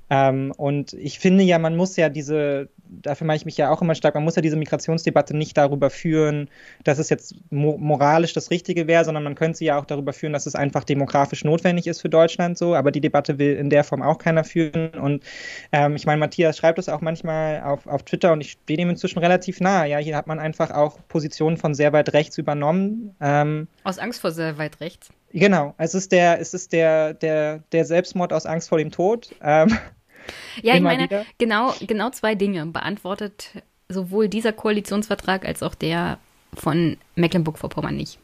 Ähm, und ich finde ja, man muss ja diese, dafür mache ich mich ja auch immer stark, man muss ja diese Migrationsdebatte nicht darüber führen, dass es jetzt mo moralisch das Richtige wäre, sondern man könnte sie ja auch darüber führen, dass es einfach demografisch notwendig ist für Deutschland so, aber die Debatte will in der Form auch keiner führen. Und ähm, ich meine, Matthias schreibt es auch manchmal auf, auf Twitter und ich stehe dem inzwischen relativ nah. Ja, hier hat man einfach auch Positionen von sehr weit rechts übernommen. Ähm, Aus Angst vor sehr weit rechts. Genau, es ist der, es ist der, der, der Selbstmord aus Angst vor dem Tod. Ähm, ja, ich meine, genau, genau zwei Dinge beantwortet sowohl dieser Koalitionsvertrag als auch der von Mecklenburg-Vorpommern nicht.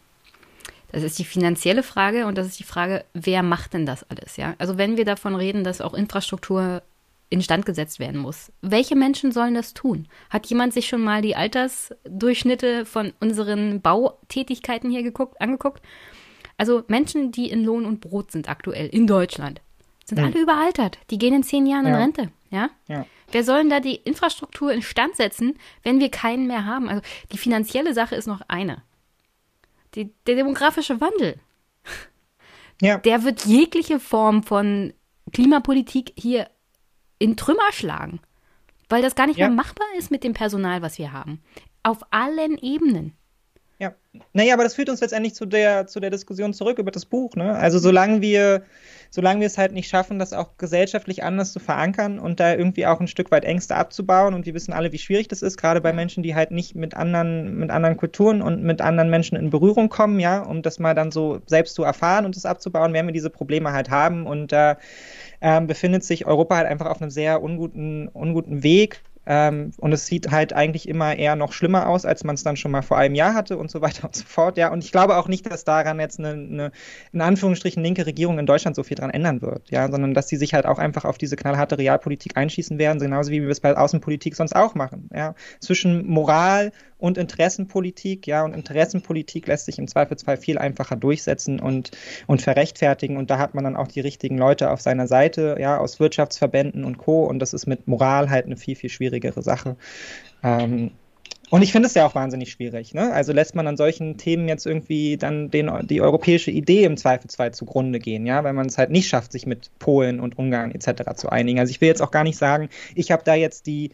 Das ist die finanzielle Frage und das ist die Frage, wer macht denn das alles, ja? Also wenn wir davon reden, dass auch Infrastruktur instand gesetzt werden muss. Welche Menschen sollen das tun? Hat jemand sich schon mal die Altersdurchschnitte von unseren Bautätigkeiten hier geguckt, angeguckt? Also Menschen, die in Lohn und Brot sind aktuell in Deutschland, sind hm. alle überaltert. Die gehen in zehn Jahren ja. in Rente. Ja? ja? Wer soll denn da die Infrastruktur instand setzen, wenn wir keinen mehr haben? Also die finanzielle Sache ist noch eine. Die, der demografische Wandel. Ja. Der wird jegliche Form von Klimapolitik hier in Trümmer schlagen. Weil das gar nicht mehr machbar ist mit dem Personal, was wir haben. Auf allen Ebenen. Ja. Naja, aber das führt uns letztendlich zu der, zu der Diskussion zurück über das Buch. Ne? Also solange wir, solange wir es halt nicht schaffen, das auch gesellschaftlich anders zu verankern und da irgendwie auch ein Stück weit Ängste abzubauen, und wir wissen alle, wie schwierig das ist, gerade bei Menschen, die halt nicht mit anderen, mit anderen Kulturen und mit anderen Menschen in Berührung kommen, ja, um das mal dann so selbst zu erfahren und das abzubauen, werden wir diese Probleme halt haben. Und da äh, befindet sich Europa halt einfach auf einem sehr unguten, unguten Weg ähm, und es sieht halt eigentlich immer eher noch schlimmer aus, als man es dann schon mal vor einem Jahr hatte und so weiter und so fort. Ja, und ich glaube auch nicht, dass daran jetzt eine, eine in Anführungsstrichen linke Regierung in Deutschland so viel dran ändern wird, ja, sondern dass sie sich halt auch einfach auf diese knallharte Realpolitik einschießen werden, genauso wie wir es bei Außenpolitik sonst auch machen. Ja, zwischen Moral und Interessenpolitik, ja, und Interessenpolitik lässt sich im Zweifelsfall viel einfacher durchsetzen und, und verrechtfertigen. Und da hat man dann auch die richtigen Leute auf seiner Seite, ja, aus Wirtschaftsverbänden und Co. Und das ist mit Moral halt eine viel, viel schwierigere Sache. Ähm, und ich finde es ja auch wahnsinnig schwierig. Ne? Also lässt man an solchen Themen jetzt irgendwie dann den, die europäische Idee im Zweifelsfall zugrunde gehen, ja, weil man es halt nicht schafft, sich mit Polen und Ungarn etc. zu einigen. Also ich will jetzt auch gar nicht sagen, ich habe da jetzt die,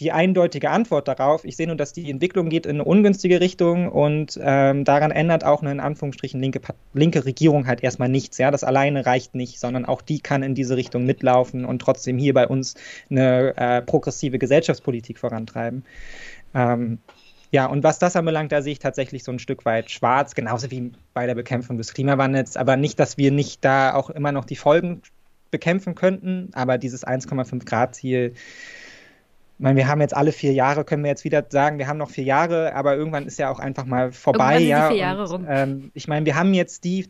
die eindeutige Antwort darauf. Ich sehe nur, dass die Entwicklung geht in eine ungünstige Richtung und ähm, daran ändert auch eine in Anführungsstrichen linke, linke Regierung halt erstmal nichts. Ja, das alleine reicht nicht, sondern auch die kann in diese Richtung mitlaufen und trotzdem hier bei uns eine äh, progressive Gesellschaftspolitik vorantreiben. Ähm, ja, und was das anbelangt, da sehe ich tatsächlich so ein Stück weit schwarz, genauso wie bei der Bekämpfung des Klimawandels, aber nicht, dass wir nicht da auch immer noch die Folgen bekämpfen könnten, aber dieses 1,5 Grad Ziel ich meine, wir haben jetzt alle vier Jahre, können wir jetzt wieder sagen, wir haben noch vier Jahre, aber irgendwann ist ja auch einfach mal vorbei. ja. Vier Jahre und, rum. Ähm, ich meine, wir haben jetzt die,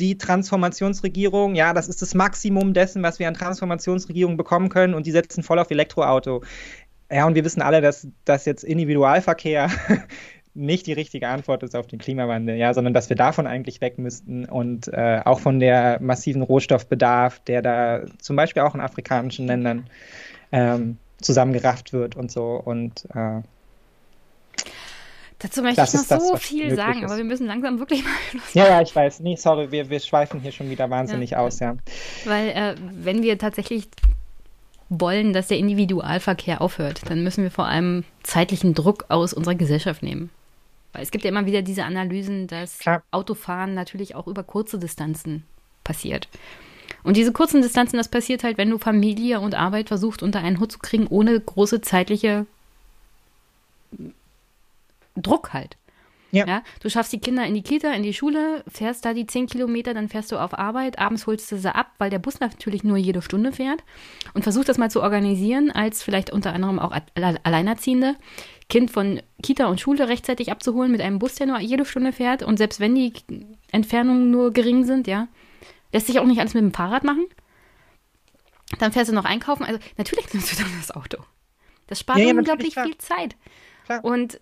die Transformationsregierung, ja, das ist das Maximum dessen, was wir an Transformationsregierung bekommen können und die setzen voll auf Elektroauto. Ja, und wir wissen alle, dass, dass jetzt Individualverkehr nicht die richtige Antwort ist auf den Klimawandel, ja, sondern dass wir davon eigentlich weg müssten und äh, auch von der massiven Rohstoffbedarf, der da zum Beispiel auch in afrikanischen Ländern ähm, zusammengerafft wird und so. Und äh, Dazu möchte ich noch so viel sagen, ist. aber wir müssen langsam wirklich mal Schluss Ja, ja, ich weiß. Nee, sorry, wir, wir schweifen hier schon wieder wahnsinnig ja. aus, ja. Weil, äh, wenn wir tatsächlich wollen, dass der Individualverkehr aufhört, dann müssen wir vor allem zeitlichen Druck aus unserer Gesellschaft nehmen. Weil es gibt ja immer wieder diese Analysen, dass Klar. Autofahren natürlich auch über kurze Distanzen passiert. Und diese kurzen Distanzen, das passiert halt, wenn du Familie und Arbeit versuchst unter einen Hut zu kriegen, ohne große zeitliche Druck halt. Ja. ja. Du schaffst die Kinder in die Kita, in die Schule, fährst da die zehn Kilometer, dann fährst du auf Arbeit, abends holst du sie ab, weil der Bus natürlich nur jede Stunde fährt und versuchst das mal zu organisieren, als vielleicht unter anderem auch Alleinerziehende, Kind von Kita und Schule rechtzeitig abzuholen mit einem Bus, der nur jede Stunde fährt und selbst wenn die Entfernungen nur gering sind, ja, lässt sich auch nicht alles mit dem Fahrrad machen. Dann fährst du noch einkaufen, also natürlich nimmst du dann das Auto. Das spart ja, ja, unglaublich viel Zeit. Klar. Und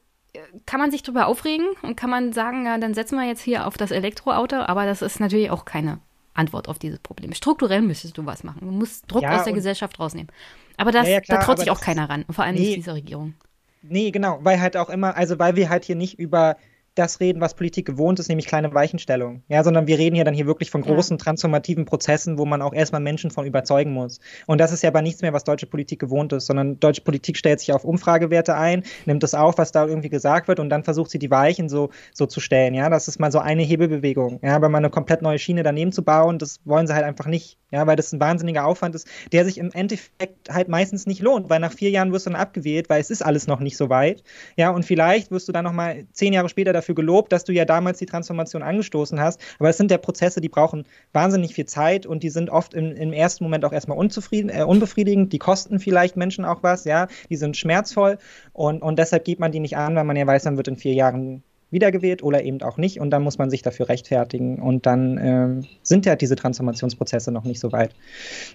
kann man sich darüber aufregen und kann man sagen, ja, dann setzen wir jetzt hier auf das Elektroauto, aber das ist natürlich auch keine Antwort auf dieses Problem. Strukturell müsstest du was machen. Du musst Druck ja, aus der Gesellschaft rausnehmen. Aber das, ja, ja, klar, da traut sich auch keiner ran, vor allem nee, nicht diese Regierung. Nee, genau, weil halt auch immer, also weil wir halt hier nicht über das reden, was Politik gewohnt ist, nämlich kleine Weichenstellungen. Ja, sondern wir reden hier dann hier wirklich von großen ja. transformativen Prozessen, wo man auch erstmal Menschen von überzeugen muss. Und das ist ja aber nichts mehr, was deutsche Politik gewohnt ist, sondern deutsche Politik stellt sich auf Umfragewerte ein, nimmt das auf, was da irgendwie gesagt wird und dann versucht sie die Weichen so, so zu stellen. Ja, das ist mal so eine Hebelbewegung. Ja, aber mal eine komplett neue Schiene daneben zu bauen, das wollen sie halt einfach nicht. Ja, weil das ein wahnsinniger Aufwand ist, der sich im Endeffekt halt meistens nicht lohnt, weil nach vier Jahren wirst du dann abgewählt, weil es ist alles noch nicht so weit. Ja, und vielleicht wirst du dann nochmal zehn Jahre später dafür dafür gelobt, dass du ja damals die Transformation angestoßen hast. Aber es sind ja Prozesse, die brauchen wahnsinnig viel Zeit und die sind oft im, im ersten Moment auch erstmal unzufrieden, äh, unbefriedigend. Die kosten vielleicht Menschen auch was, ja. Die sind schmerzvoll und, und deshalb geht man die nicht an, weil man ja weiß, man wird in vier Jahren wiedergewählt oder eben auch nicht. Und dann muss man sich dafür rechtfertigen. Und dann ähm, sind ja diese Transformationsprozesse noch nicht so weit.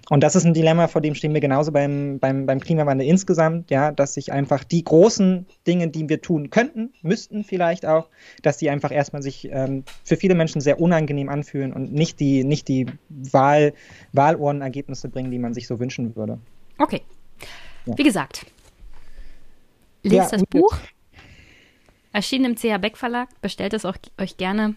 Und das ist ein Dilemma, vor dem stehen wir genauso beim, beim, beim Klimawandel insgesamt, ja, dass sich einfach die großen Dinge, die wir tun könnten, müssten vielleicht auch, dass die einfach erstmal sich ähm, für viele Menschen sehr unangenehm anfühlen und nicht die, nicht die Wahl, Wahlurnenergebnisse bringen, die man sich so wünschen würde. Okay. Ja. Wie gesagt, lest ja, das Buch. Erschienen im CH Beck Verlag. Bestellt es auch, euch gerne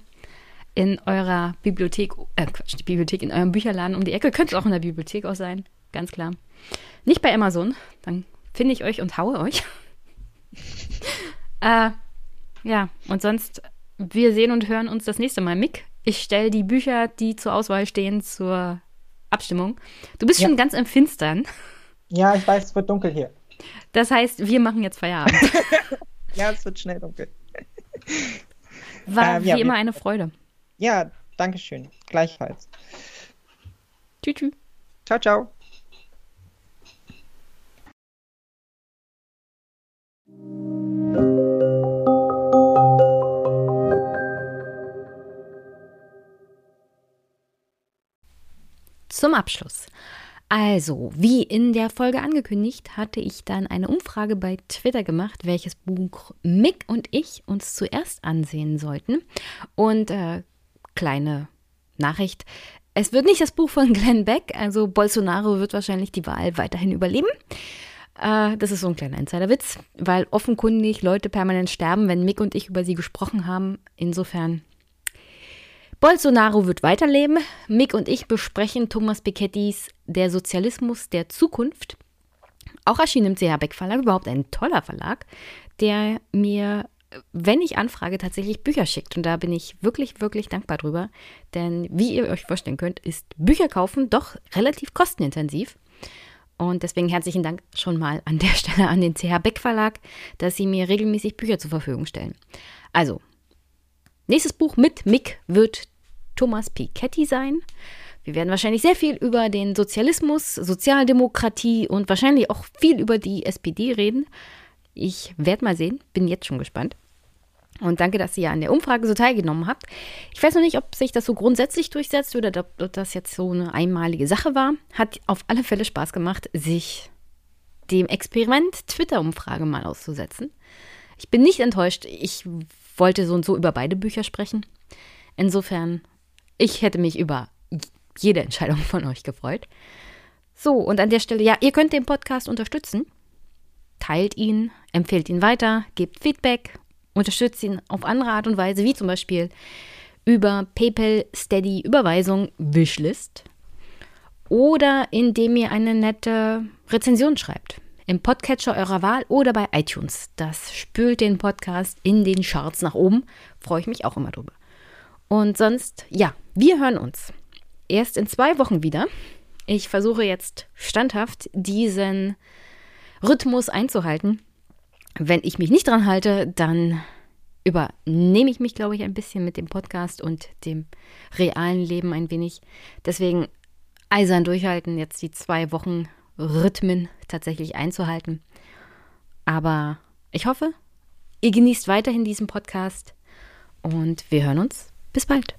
in eurer Bibliothek, äh, Quatsch, die Bibliothek, in eurem Bücherladen um die Ecke. Könnte auch in der Bibliothek auch sein, ganz klar. Nicht bei Amazon, dann finde ich euch und haue euch. äh, ja, und sonst, wir sehen und hören uns das nächste Mal. Mick, ich stelle die Bücher, die zur Auswahl stehen, zur Abstimmung. Du bist ja. schon ganz im Finstern. Ja, ich weiß, es wird dunkel hier. Das heißt, wir machen jetzt Feierabend. Ja, es wird schnell dunkel. War ähm, wie ja, immer eine Freude. Ja, danke schön. Gleichfalls. Tschüss. Tschü. Ciao, ciao. Zum Abschluss also, wie in der Folge angekündigt, hatte ich dann eine Umfrage bei Twitter gemacht, welches Buch Mick und ich uns zuerst ansehen sollten. Und äh, kleine Nachricht. Es wird nicht das Buch von Glenn Beck, also Bolsonaro wird wahrscheinlich die Wahl weiterhin überleben. Äh, das ist so ein kleiner Insiderwitz, weil offenkundig Leute permanent sterben, wenn Mick und ich über sie gesprochen haben. Insofern Bolsonaro wird weiterleben. Mick und ich besprechen Thomas Piketty's Der Sozialismus der Zukunft. Auch erschien im CH Beck Verlag, überhaupt ein toller Verlag, der mir, wenn ich anfrage, tatsächlich Bücher schickt. Und da bin ich wirklich, wirklich dankbar drüber. Denn wie ihr euch vorstellen könnt, ist Bücher kaufen doch relativ kostenintensiv. Und deswegen herzlichen Dank schon mal an der Stelle an den CH Beck Verlag, dass sie mir regelmäßig Bücher zur Verfügung stellen. Also, nächstes Buch mit Mick wird Thomas Piketty sein. Wir werden wahrscheinlich sehr viel über den Sozialismus, Sozialdemokratie und wahrscheinlich auch viel über die SPD reden. Ich werde mal sehen, bin jetzt schon gespannt. Und danke, dass ihr an der Umfrage so teilgenommen habt. Ich weiß noch nicht, ob sich das so grundsätzlich durchsetzt oder ob das jetzt so eine einmalige Sache war. Hat auf alle Fälle Spaß gemacht, sich dem Experiment Twitter-Umfrage mal auszusetzen. Ich bin nicht enttäuscht. Ich wollte so und so über beide Bücher sprechen. Insofern ich hätte mich über jede Entscheidung von euch gefreut. So, und an der Stelle, ja, ihr könnt den Podcast unterstützen. Teilt ihn, empfehlt ihn weiter, gebt Feedback, unterstützt ihn auf andere Art und Weise, wie zum Beispiel über PayPal, Steady, Überweisung, Wishlist. oder indem ihr eine nette Rezension schreibt. Im Podcatcher eurer Wahl oder bei iTunes. Das spült den Podcast in den Charts nach oben. Freue ich mich auch immer drüber. Und sonst, ja, wir hören uns erst in zwei Wochen wieder. Ich versuche jetzt standhaft diesen Rhythmus einzuhalten. Wenn ich mich nicht dran halte, dann übernehme ich mich, glaube ich, ein bisschen mit dem Podcast und dem realen Leben ein wenig. Deswegen eisern durchhalten, jetzt die zwei Wochen Rhythmen tatsächlich einzuhalten. Aber ich hoffe, ihr genießt weiterhin diesen Podcast und wir hören uns. Bis bald.